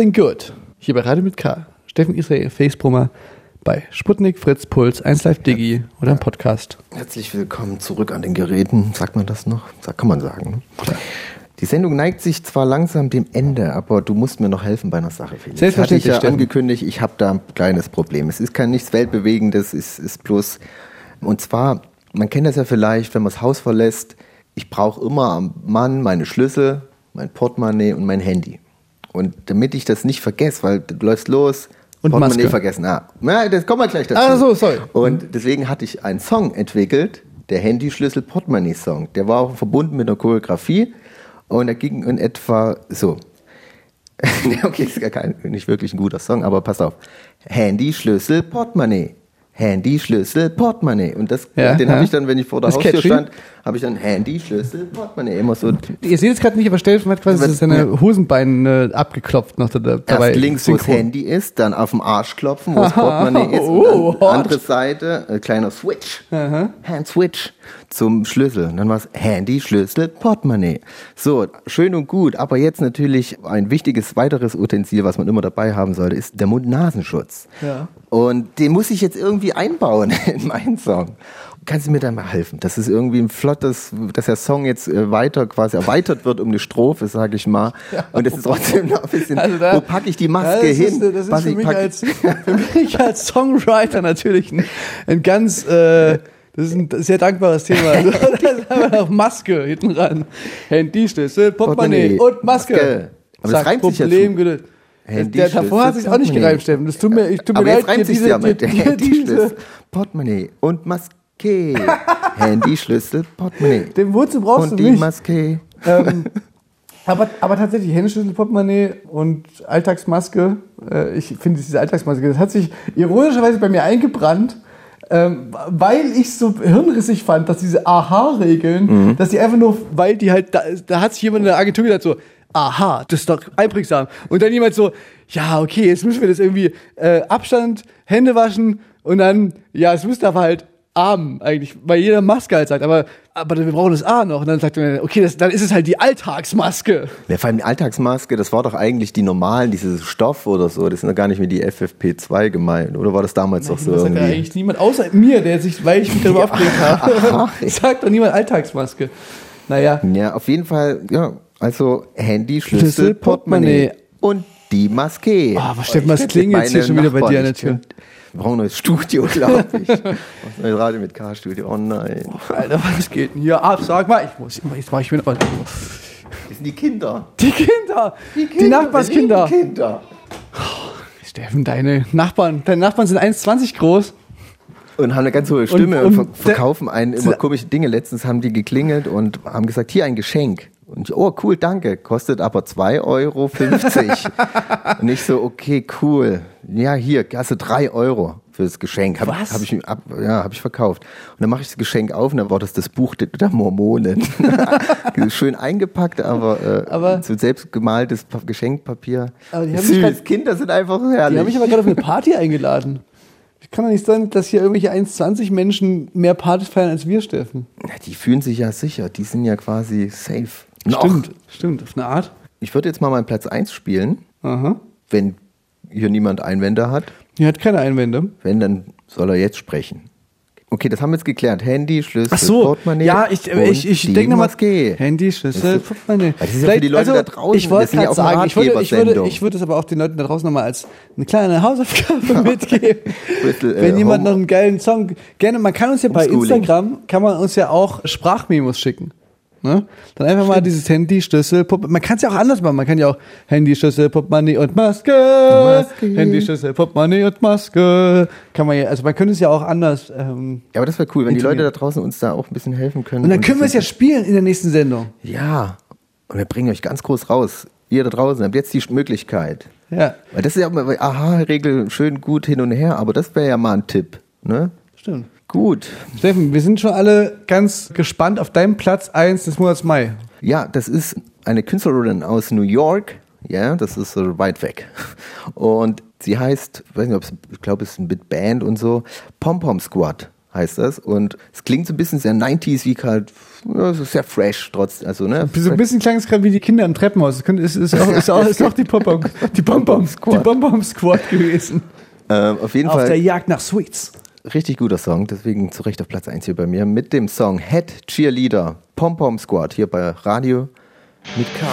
Nothing Good. Hier bei Radio mit K. Steffen Israel, Facebrummer bei Sputnik, Fritz, Puls, 1Live Digi oder im Podcast. Herzlich willkommen zurück an den Geräten. Sagt man das noch? Kann man sagen. Ne? Die Sendung neigt sich zwar langsam dem Ende, aber du musst mir noch helfen bei einer Sache, Felix. Selbstverständlich, Hatte ich ja angekündigt, ich habe da ein kleines Problem. Es ist kein nichts Weltbewegendes, es ist bloß, und zwar, man kennt das ja vielleicht, wenn man das Haus verlässt, ich brauche immer am Mann meine Schlüssel, mein Portemonnaie und mein Handy. Und damit ich das nicht vergesse, weil du läufst los, Und Portemonnaie Maske. vergessen. Ah, na, das kommen wir gleich dazu. Ah, so, sorry. Und deswegen hatte ich einen Song entwickelt, der Handyschlüssel Portemonnaie Song. Der war auch verbunden mit einer Choreografie und er ging in etwa so. Okay, ist gar kein, nicht wirklich ein guter Song, aber pass auf. Handy, Schlüssel, Portemonnaie. Handy, Schlüssel, Portemonnaie. Und das, Ja, den ja. habe ich dann, wenn ich vor der Das Haustür catchy. stand, habe ich dann Handy, Schlüssel, Portemonnaie. Immer so Ihr seht es gerade nicht, aber Steffen hat quasi seine Hosenbeine äh, abgeklopft noch da, dabei. Erst links, wo das. Handy ist, dann auf dem Arsch klopfen, wo das Aha. Portemonnaie ist. Oh, und dann hot. andere Seite, äh, kleiner Switch, Hand Switch zum Schlüssel. Und dann war es Handy, Schlüssel, Portemonnaie. So, schön und gut. Aber jetzt natürlich ein wichtiges weiteres Utensil, was man immer dabei haben sollte, ist der Mund-Nasenschutz. Ja. Und den muss ich jetzt irgendwie einbauen in meinen Song. Kannst du mir da mal helfen? Das ist irgendwie ein flottes, dass der Song jetzt äh, weiter quasi erweitert wird um eine Strophe, sage ich mal. Und es ist trotzdem noch ein bisschen, Also da- wo packe ich die Maske Ja, das hin? Ist, das ist für ich mich, als, für mich als Songwriter natürlich ein, ein ganz, äh, das ist ein sehr dankbares Thema. Also, da ist einfach noch Maske hinten ran. Handy, Schlüssel, Portemonnaie und Maske. Maske. Aber das reimt sich ja Problem zu. gelöst. Handy, Der, davor hat sich auch nicht gereimt, Steffen. Das tut mir, ich, tut mir Aber leid, jetzt reimt sich ja mit Handy, Schlüssel, Portemonnaie und Maske. Handy, Schlüssel, Portemonnaie. den Wozu brauchst und du die mich. Maske. ähm, aber, aber tatsächlich, Händeschlüssel, Portemonnaie und Alltagsmaske, äh, ich finde diese Alltagsmaske, das hat sich ironischerweise bei mir eingebrannt, ähm, weil ich so hirnrissig fand, dass diese Aha-Regeln, dass die einfach nur, weil die halt, da, da hat sich jemand in der Agentur gedacht so, aha, das ist doch einprägsam. Und dann jemand so, ja, okay, jetzt müssen wir das irgendwie äh, Abstand, Hände waschen und dann, ja, es müsste aber halt Arm eigentlich, weil jeder Maske halt sagt, aber, aber wir brauchen das A noch. Und dann sagt man, okay, das, dann ist es halt die Alltagsmaske. Ja, vor allem die Alltagsmaske, das war doch eigentlich die normalen, dieses Stoff oder so, das sind doch gar nicht mehr die FFP2 gemeint. Oder war das damals doch so das sagt ja irgendwie? eigentlich niemand, außer mir, der sich, weil ich mich darüber aufgeregt habe, sagt doch niemand Alltagsmaske. Naja, Ja, auf jeden Fall, ja, also Handy, Schlüssel, Schlüssel, Portemonnaie und die Maske. Ah, was Steffen, was klingelt könnte hier schon wieder bei dir an der Tür? könnte- Wir brauchen ein neues Studio, glaube ich. Was neues Radio mit K-Studio. Oh nein. Alter, was geht denn hier ab? Sag mal, ich muss immer, jetzt mach ich mir noch. Das sind die Kinder. Die Kinder, die, Kinder, Nachbarskinder. die Kinder. Steffen, deine Nachbarn, deine Nachbarn sind 1,20 groß. Und haben eine ganz hohe Stimme und, und ver verkaufen einen immer komische Dinge. Letztens haben die geklingelt und haben gesagt, hier ein Geschenk. Und ich, oh cool, danke. Kostet aber 2,50 Euro. und ich so, okay, cool. Ja, hier, hast du 3 Euro für das Geschenk. Hab, Was? Hab ich, ab, ja, habe ich verkauft. Und dann mache ich das Geschenk auf und dann war das das Buch der, Mormonen. Schön eingepackt, aber, äh, Aber- so selbst gemaltes Pa- Geschenkpapier. Aber die haben mich Süß, grad- Kinder sind einfach Die herrlich. haben mich aber gerade auf eine Party eingeladen. Kann doch nicht sein, dass hier irgendwelche 1,20 Menschen mehr Partys feiern als wir, Steffen. Ja, die fühlen sich ja sicher, die sind ja quasi safe. Noch. Stimmt, stimmt, auf eine Art. Ich würde jetzt mal meinen Platz 1 spielen. Aha. Wenn hier niemand Einwände hat. Hier hat keine Einwände. Wenn, dann soll er jetzt sprechen. Okay, das haben wir jetzt geklärt. Handy, Schlüssel, Ach so, Portemonnaie. ja, ich, ich, ich denke nochmal. Handy, Schlüssel, Portemonnaie. Das ist ja für die Leute da draußen, Ich wollte ja gerade eine sagen, ich würde, ich, würde, ich würde es aber auch den Leuten da draußen nochmal als eine kleine Hausaufgabe mitgeben. Bisschen, äh, Wenn jemand noch einen geilen Song, gerne, man kann uns ja bei. Instagram, kann man uns ja auch Sprachmemos schicken. Ne? Dann einfach mal dieses Handy, Schlüssel, Pop Man kann es ja auch anders machen. Man kann ja auch Handy, Schlüssel, Portemonnaie und Maske. Maske. Handy, Schlüssel, Portemonnaie und Maske. Kann man ja, also man könnte es ja auch anders. Ähm, Ja, aber das wäre cool, wenn die Leute da draußen uns da auch ein bisschen helfen können. und dann können wir es ja spielen in der nächsten Sendung. Ja, und wir bringen euch ganz groß raus. Ihr da draußen habt jetzt die Möglichkeit. Ja, Weil das ist ja immer, aha-Regel schön gut hin und her, aber das wäre ja mal ein Tipp. Ne? stimmt. Gut. Steffen, wir sind schon alle ganz gespannt auf deinen Platz 1 des Monats Mai. Ja, das ist eine Künstlerin aus New York. Ja, das ist so weit weg. Und sie heißt, ich weiß nicht, ob es, ich glaube, es ist ein Bit Band und so. Pom Pom Squad heißt das. Und es klingt so ein bisschen sehr 90s, wie halt, ja, so sehr fresh trotz, also, ne? So ein bisschen klang es gerade wie die Kinder im Treppenhaus. Es ist, ist, auch, ist, auch, ist auch die Pom-Pom Squad. die Pom-Pom Squad gewesen. Ähm, auf jeden Auf der Fall Jagd nach Sweets. Richtig guter Song, deswegen zu Recht auf Platz 1 hier bei mir. Mit dem Song Head Cheerleader Pom Pom Squad hier bei Radio mit K.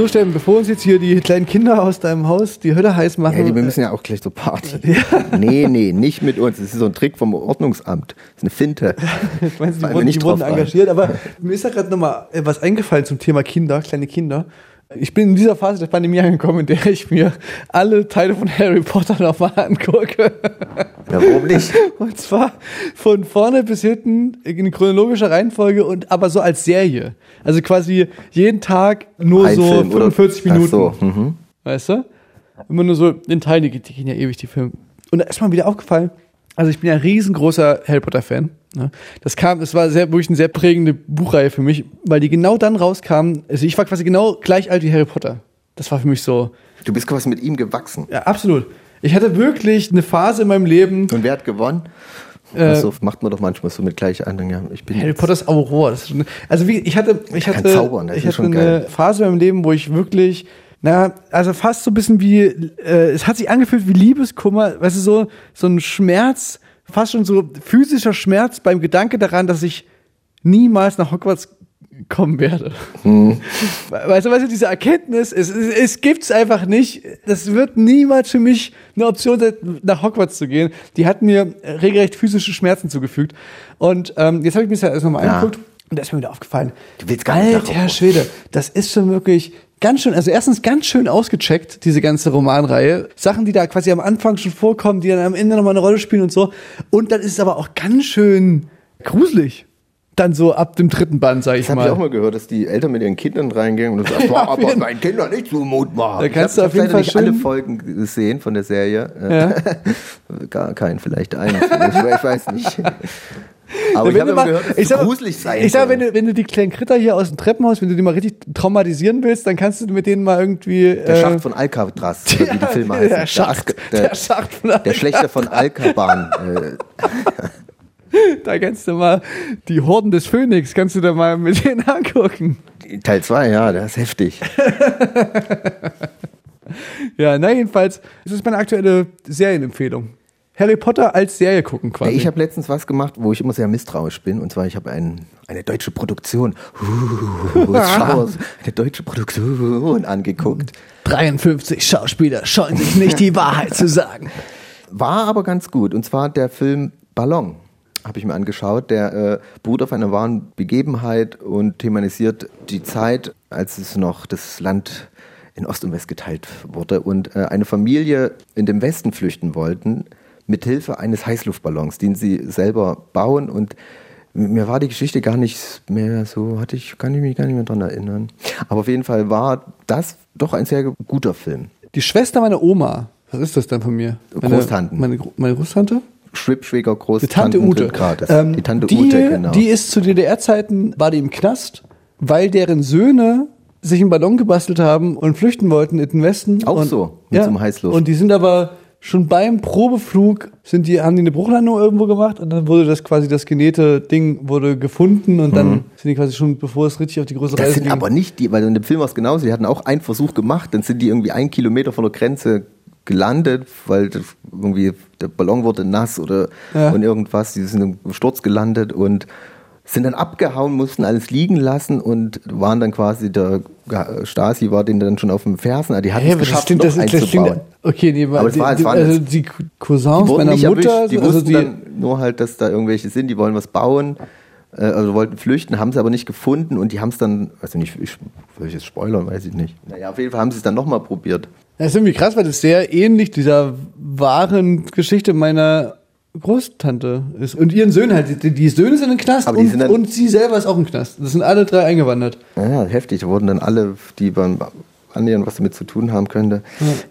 So, Steffen, bevor uns jetzt hier die kleinen Kinder aus deinem Haus die Hölle heiß machen. Ja, die, wir müssen ja auch gleich so Party. Nee, nee, nicht mit uns. Das ist so ein Trick vom Ordnungsamt. Das ist eine Finte. Ich meine, die wurden, nicht die wurden engagiert, aber mir ist da gerade nochmal was eingefallen zum Thema Kinder, kleine Kinder. Ich bin in dieser Phase der Pandemie angekommen, in der ich mir alle Teile von Harry Potter nochmal angucke. Ja, warum nicht? Und zwar von vorne bis hinten in chronologischer Reihenfolge und aber so als Serie. Also quasi jeden Tag nur Ein so Film oder- 45 Ach Minuten. so, mhm. Weißt du? Immer nur so in Teilen, die gehen ja ewig, die Filme. Und da ist mir wieder aufgefallen, also ich bin ja ein riesengroßer Harry Potter-Fan. Ne? Das kam, es war sehr, wirklich eine sehr prägende Buchreihe für mich, weil die genau dann rauskam. Also ich war quasi genau gleich alt wie Harry Potter. Das war für mich so. Du bist quasi mit ihm gewachsen. Ja, absolut. Ich hatte wirklich eine Phase in meinem Leben. Und wer hat gewonnen? Äh, also macht man doch manchmal so mit gleich anderen. Ja, ich bin Harry Potters Aurora. Schon, also wie, ich hatte, ich hatte, zaubern, das ich hatte schon eine geil. Phase in meinem Leben, wo ich wirklich, na, also fast so ein bisschen wie, äh, es hat sich angefühlt wie Liebeskummer, weißt du, so, so ein Schmerz, fast schon so physischer Schmerz beim Gedanke daran, dass ich niemals nach Hogwarts kommen werde. Hm. Weißt du, weißt du, diese Erkenntnis, es, es, es gibt's einfach nicht. Das wird niemals für mich eine Option sein, nach Hogwarts zu gehen. Die hat mir regelrecht physische Schmerzen zugefügt. Und ähm, jetzt habe ich mir das ja erst nochmal Ja. angeguckt und da ist mir wieder aufgefallen. Du willst gar nicht Alter. Schwede, das ist schon wirklich ganz schön, also erstens ganz schön ausgecheckt, diese ganze Romanreihe. Sachen, die da quasi am Anfang schon vorkommen, die dann am Ende nochmal eine Rolle spielen und so. Und dann ist es aber auch ganz schön gruselig. Dann so ab dem dritten Band, sag ich Das habe mal. ich auch mal gehört, dass die Eltern mit ihren Kindern reingehen und sagen, Ja, "Boah, auf aber meinen Kindern nicht zumut machen. Da kannst ich du hab- auf jeden ich hab leider Fall nicht alle Folgen gesehen von der Serie. Ja. Gar keinen, vielleicht einen. ich, ich weiß nicht. Aber Ja, ich habe du immer gehört, dass ich sag- gruselig sein Ich sag, wenn du, wenn du die kleinen Kritter hier aus dem Treppenhaus, wenn du die mal richtig traumatisieren willst, dann kannst du mit denen mal irgendwie. Der Schacht von Alcatraz, oder wie die Filme heißen. der Schacht, der, der Schacht von der Schlechter von Alcaban. Da kannst du mal die Horden des Phönix, kannst du da mal mit denen angucken. Teil 2, ja, der ist heftig. Ja, na jedenfalls, das ist meine aktuelle Serienempfehlung. Harry Potter als Serie gucken quasi. Ich habe letztens was gemacht, wo ich immer sehr misstrauisch bin. Und zwar, ich habe ein, eine deutsche Produktion, uh, Wars, eine deutsche Produktion angeguckt. 53 Schauspieler scheuen sich nicht, die Wahrheit zu sagen. War aber ganz gut. Und zwar der Film Ballon. Habe ich mir angeschaut. Der äh, beruht auf einer wahren Begebenheit und thematisiert die Zeit, als es noch das Land in Ost und West geteilt wurde und äh, eine Familie in den Westen flüchten wollten, mit Hilfe eines Heißluftballons, den sie selber bauen. Und mir war die Geschichte gar nicht mehr so, hatte ich, kann ich mich gar nicht mehr dran erinnern. Aber auf jeden Fall war das doch ein sehr guter Film. Die Schwester meiner Oma, was ist das denn von mir? Meine, Großtanten. Meine, meine Großtante? Schwibschwäger, Die Großtante Tante Ute. Grades. Ähm, die Tante die, Ute, genau. Die ist zu DDR-Zeiten, war die im Knast, weil deren Söhne sich einen Ballon gebastelt haben und flüchten wollten in den Westen. Auch und, so, mit so einem Heißluft. Und die sind aber schon beim Probeflug, sind die, haben die eine Bruchlandung irgendwo gemacht und dann wurde das quasi, das genähte Ding wurde gefunden und dann sind die quasi schon, bevor es richtig auf die große Mhm. das Reise sind ging. aber nicht die, weil in dem Film war es genauso, die hatten auch einen Versuch gemacht, dann sind die irgendwie einen Kilometer von der Grenze gelandet, weil das irgendwie der Ballon wurde nass oder Ja. und irgendwas, die sind im Sturz gelandet und sind dann abgehauen, mussten alles liegen lassen und waren dann quasi der Stasi war denen dann schon auf dem Fersen, also die hatten Hä, es das geschafft, stimmt, noch das, das einzubauen. klingt, okay, nee, Aber es war- es die, waren also die Cousins Die meiner Mutter, erwischt, die also wussten die, dann nur halt, dass da irgendwelche sind, die wollen was bauen, also wollten flüchten, haben es aber nicht gefunden und die haben es dann, also nicht, ich, will ich jetzt spoilern, weiß ich nicht. Naja, auf jeden Fall haben sie es dann nochmal probiert. Das ist irgendwie krass, weil das sehr ähnlich dieser wahren Geschichte meiner Großtante ist. Und ihren Söhnen halt. Die, die Söhne sind im Knast und, sind und sie selber ist auch im Knast. Das sind alle drei eingewandert. Ja, heftig, da wurden dann alle, die beim annähernd was damit zu tun haben könnte.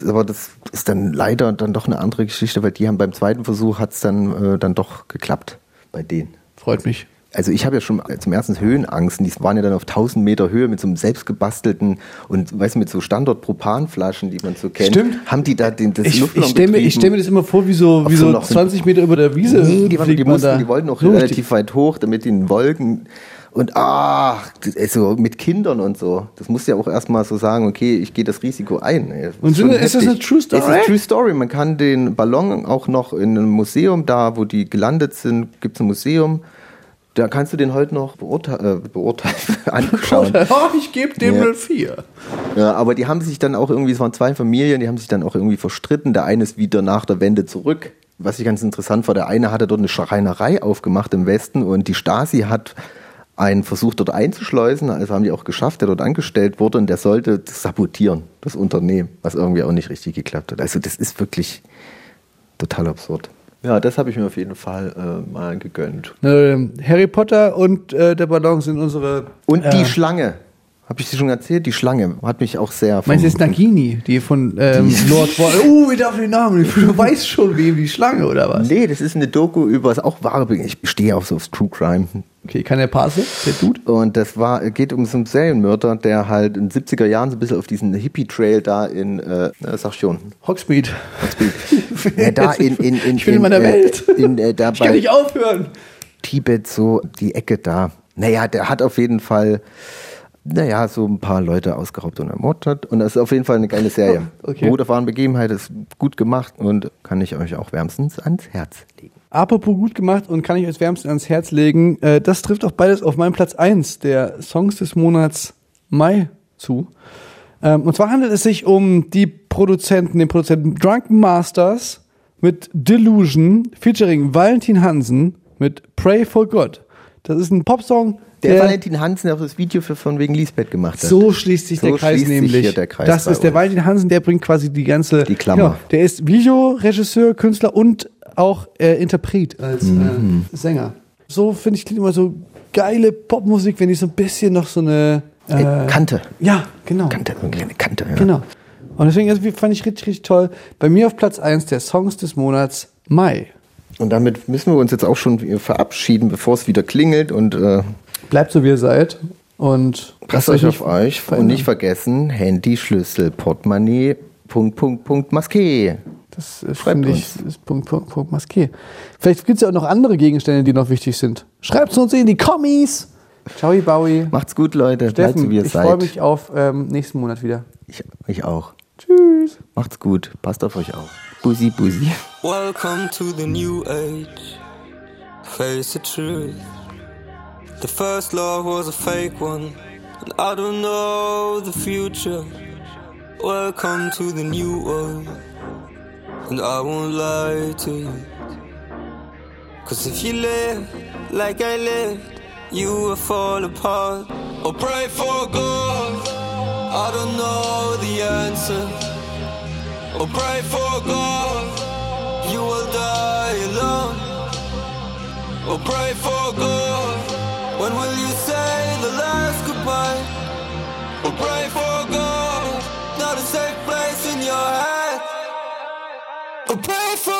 Aber das ist dann leider dann doch eine andere Geschichte, weil die haben beim zweiten Versuch hat es dann, äh, dann doch geklappt bei denen. Freut mich. Also ich habe ja schon zum ersten Höhenangst. Die waren ja dann auf 1000 Meter Höhe mit so einem selbstgebastelten und weißt du, mit so Standard-Propanflaschen, die man so kennt. Stimmt. Haben die da den, das Ich, Luftballon ich stelle mir, ich stell mir das immer vor, wie so, wie so so noch so- 20 Meter über der Wiese. Nee, die, waren, die, mussten, da. die wollten auch So richtig. relativ weit hoch, damit die in Wolken und ach, das ist so mit Kindern und so. Das muss ja auch erstmal so sagen, okay, ich gehe das Risiko ein. Das Und sind- ist das eine True Story? Es ist eine True Story. Man kann den Ballon auch noch in einem Museum, da wo die gelandet sind, gibt es ein Museum. Da kannst du den heute noch beurteilen, äh, beurteilen anschauen. Oh, ich gebe dem Ja. eine 4. Ja, aber die haben sich dann auch irgendwie, es waren zwei Familien, die haben sich dann auch irgendwie verstritten. Der eine ist wieder nach der Wende zurück. Was ich ganz interessant war, der eine hatte dort eine Schreinerei aufgemacht im Westen und die Stasi hat einen versucht dort einzuschleusen, also haben die auch geschafft, der dort angestellt wurde und der sollte das sabotieren, das Unternehmen, was irgendwie auch nicht richtig geklappt hat. Also das ist wirklich total absurd. Ja, das habe ich mir auf jeden Fall äh, mal gegönnt. Ähm, Harry Potter und äh, der Ballon sind unsere. Und die äh, Schlange. Habe ich dir schon erzählt? Die Schlange hat mich auch sehr. Meinst du jetzt Nagini, die von ähm, Lord War. Oh, ich darf den Namen. Du weißt schon, wem die Schlange oder was? Nee, das ist eine Doku über ist auch wahre Ich stehe auch so auf True Crime. Okay, kann der Passe? Der Dude? Und das war, geht um so einen Serienmörder, der halt in den 70er Jahren so ein bisschen auf diesen Hippie-Trail da in, äh, na, sag schon, Hogsmeade. ja, da in, in, in, Ich bin in in, meiner äh, Welt. In, äh, da Ich kann nicht aufhören. Tibet, so die Ecke da. Naja, der hat auf jeden Fall, naja, so ein paar Leute ausgeraubt und ermordet. Und das ist auf jeden Fall eine geile Serie. Oh, okay. Beruht auf wahren Begebenheiten, ist gut gemacht und kann ich euch auch wärmstens ans Herz legen. Apropos gut gemacht und kann ich euch wärmstens ans Herz legen. Äh, das trifft auch beides auf meinen Platz 1 der Songs des Monats Mai zu. Ähm, und zwar handelt es sich um die Produzenten, den Produzenten Drunken Masters mit Delusion featuring Valentin Hansen mit Pray for God. Das ist ein Popsong, Der, der, Valentin Hansen, der auch das Video für von wegen Lisbeth gemacht hat. so schließt sich So der Kreis nämlich. der Kreis das ist der. Valentin Hansen, der bringt quasi die ganze. Die Klammer. Genau, der ist Videoregisseur, Künstler und auch äh, Interpret als Mhm. äh, Sänger. So finde ich klingt immer so geile Popmusik, wenn die so ein bisschen noch so eine Äh, äh, Kante. Ja, genau. Kante, eine kleine Kante. Ja. Genau. Und deswegen also, fand ich richtig, richtig toll. Bei mir auf Platz 1 der Songs des Monats Mai. Und damit müssen wir uns jetzt auch schon verabschieden, bevor es wieder klingelt. Und äh, Bleibt so, wie ihr seid. Und passt euch auf euch. verändern. Und nicht vergessen, Handy, Schlüssel, Portemonnaie, Punkt, Punkt, Punkt, Maske. Das finde ich, ist Punkt, Punkt, Punkt, Maske. Vielleicht gibt es ja auch noch andere Gegenstände, die noch wichtig sind. Schreibt es uns in die Kommis. Ciao, Bowie. Macht's gut, Leute. Bleibt so, Steffen, wie ihr ich freue seid. mich auf ähm, nächsten Monat wieder. Ich, ich auch. Tschüss. Macht's gut. Passt auf euch auf. Bussi, bussi. Welcome to the new age. Face the truth. The first love was a fake one, and I don't know the future. Welcome to the new world, and I won't lie to you. Cause if you live like I lived, you will fall apart. Or pray for God. I don't know the answer. Or pray for God. You will die alone. Or pray for God. When will you say the last goodbye? Or pray for God. Not a safe place in your head. Or pray for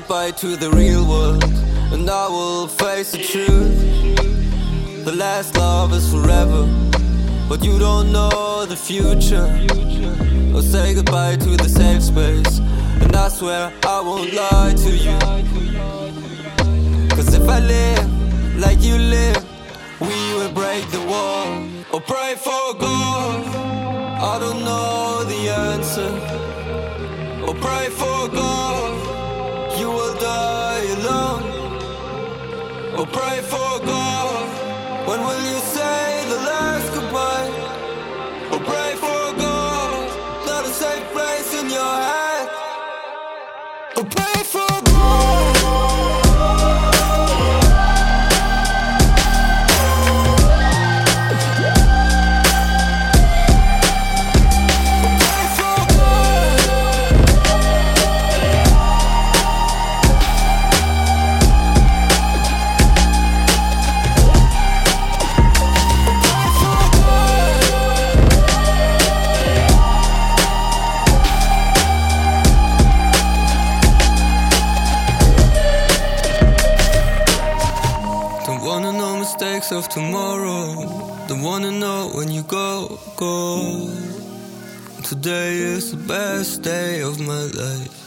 goodbye to the real world, and I will face the truth. The last love is forever, but you don't know the future. I'll say goodbye to the safe space, and I swear I won't lie to you. Cause if I live like you live, we will break the wall. Or pray for God, I don't know the answer. Or pray for God Or pray for God. When will you say of tomorrow. Don't wanna know when you go, go. Today is the best day of my life.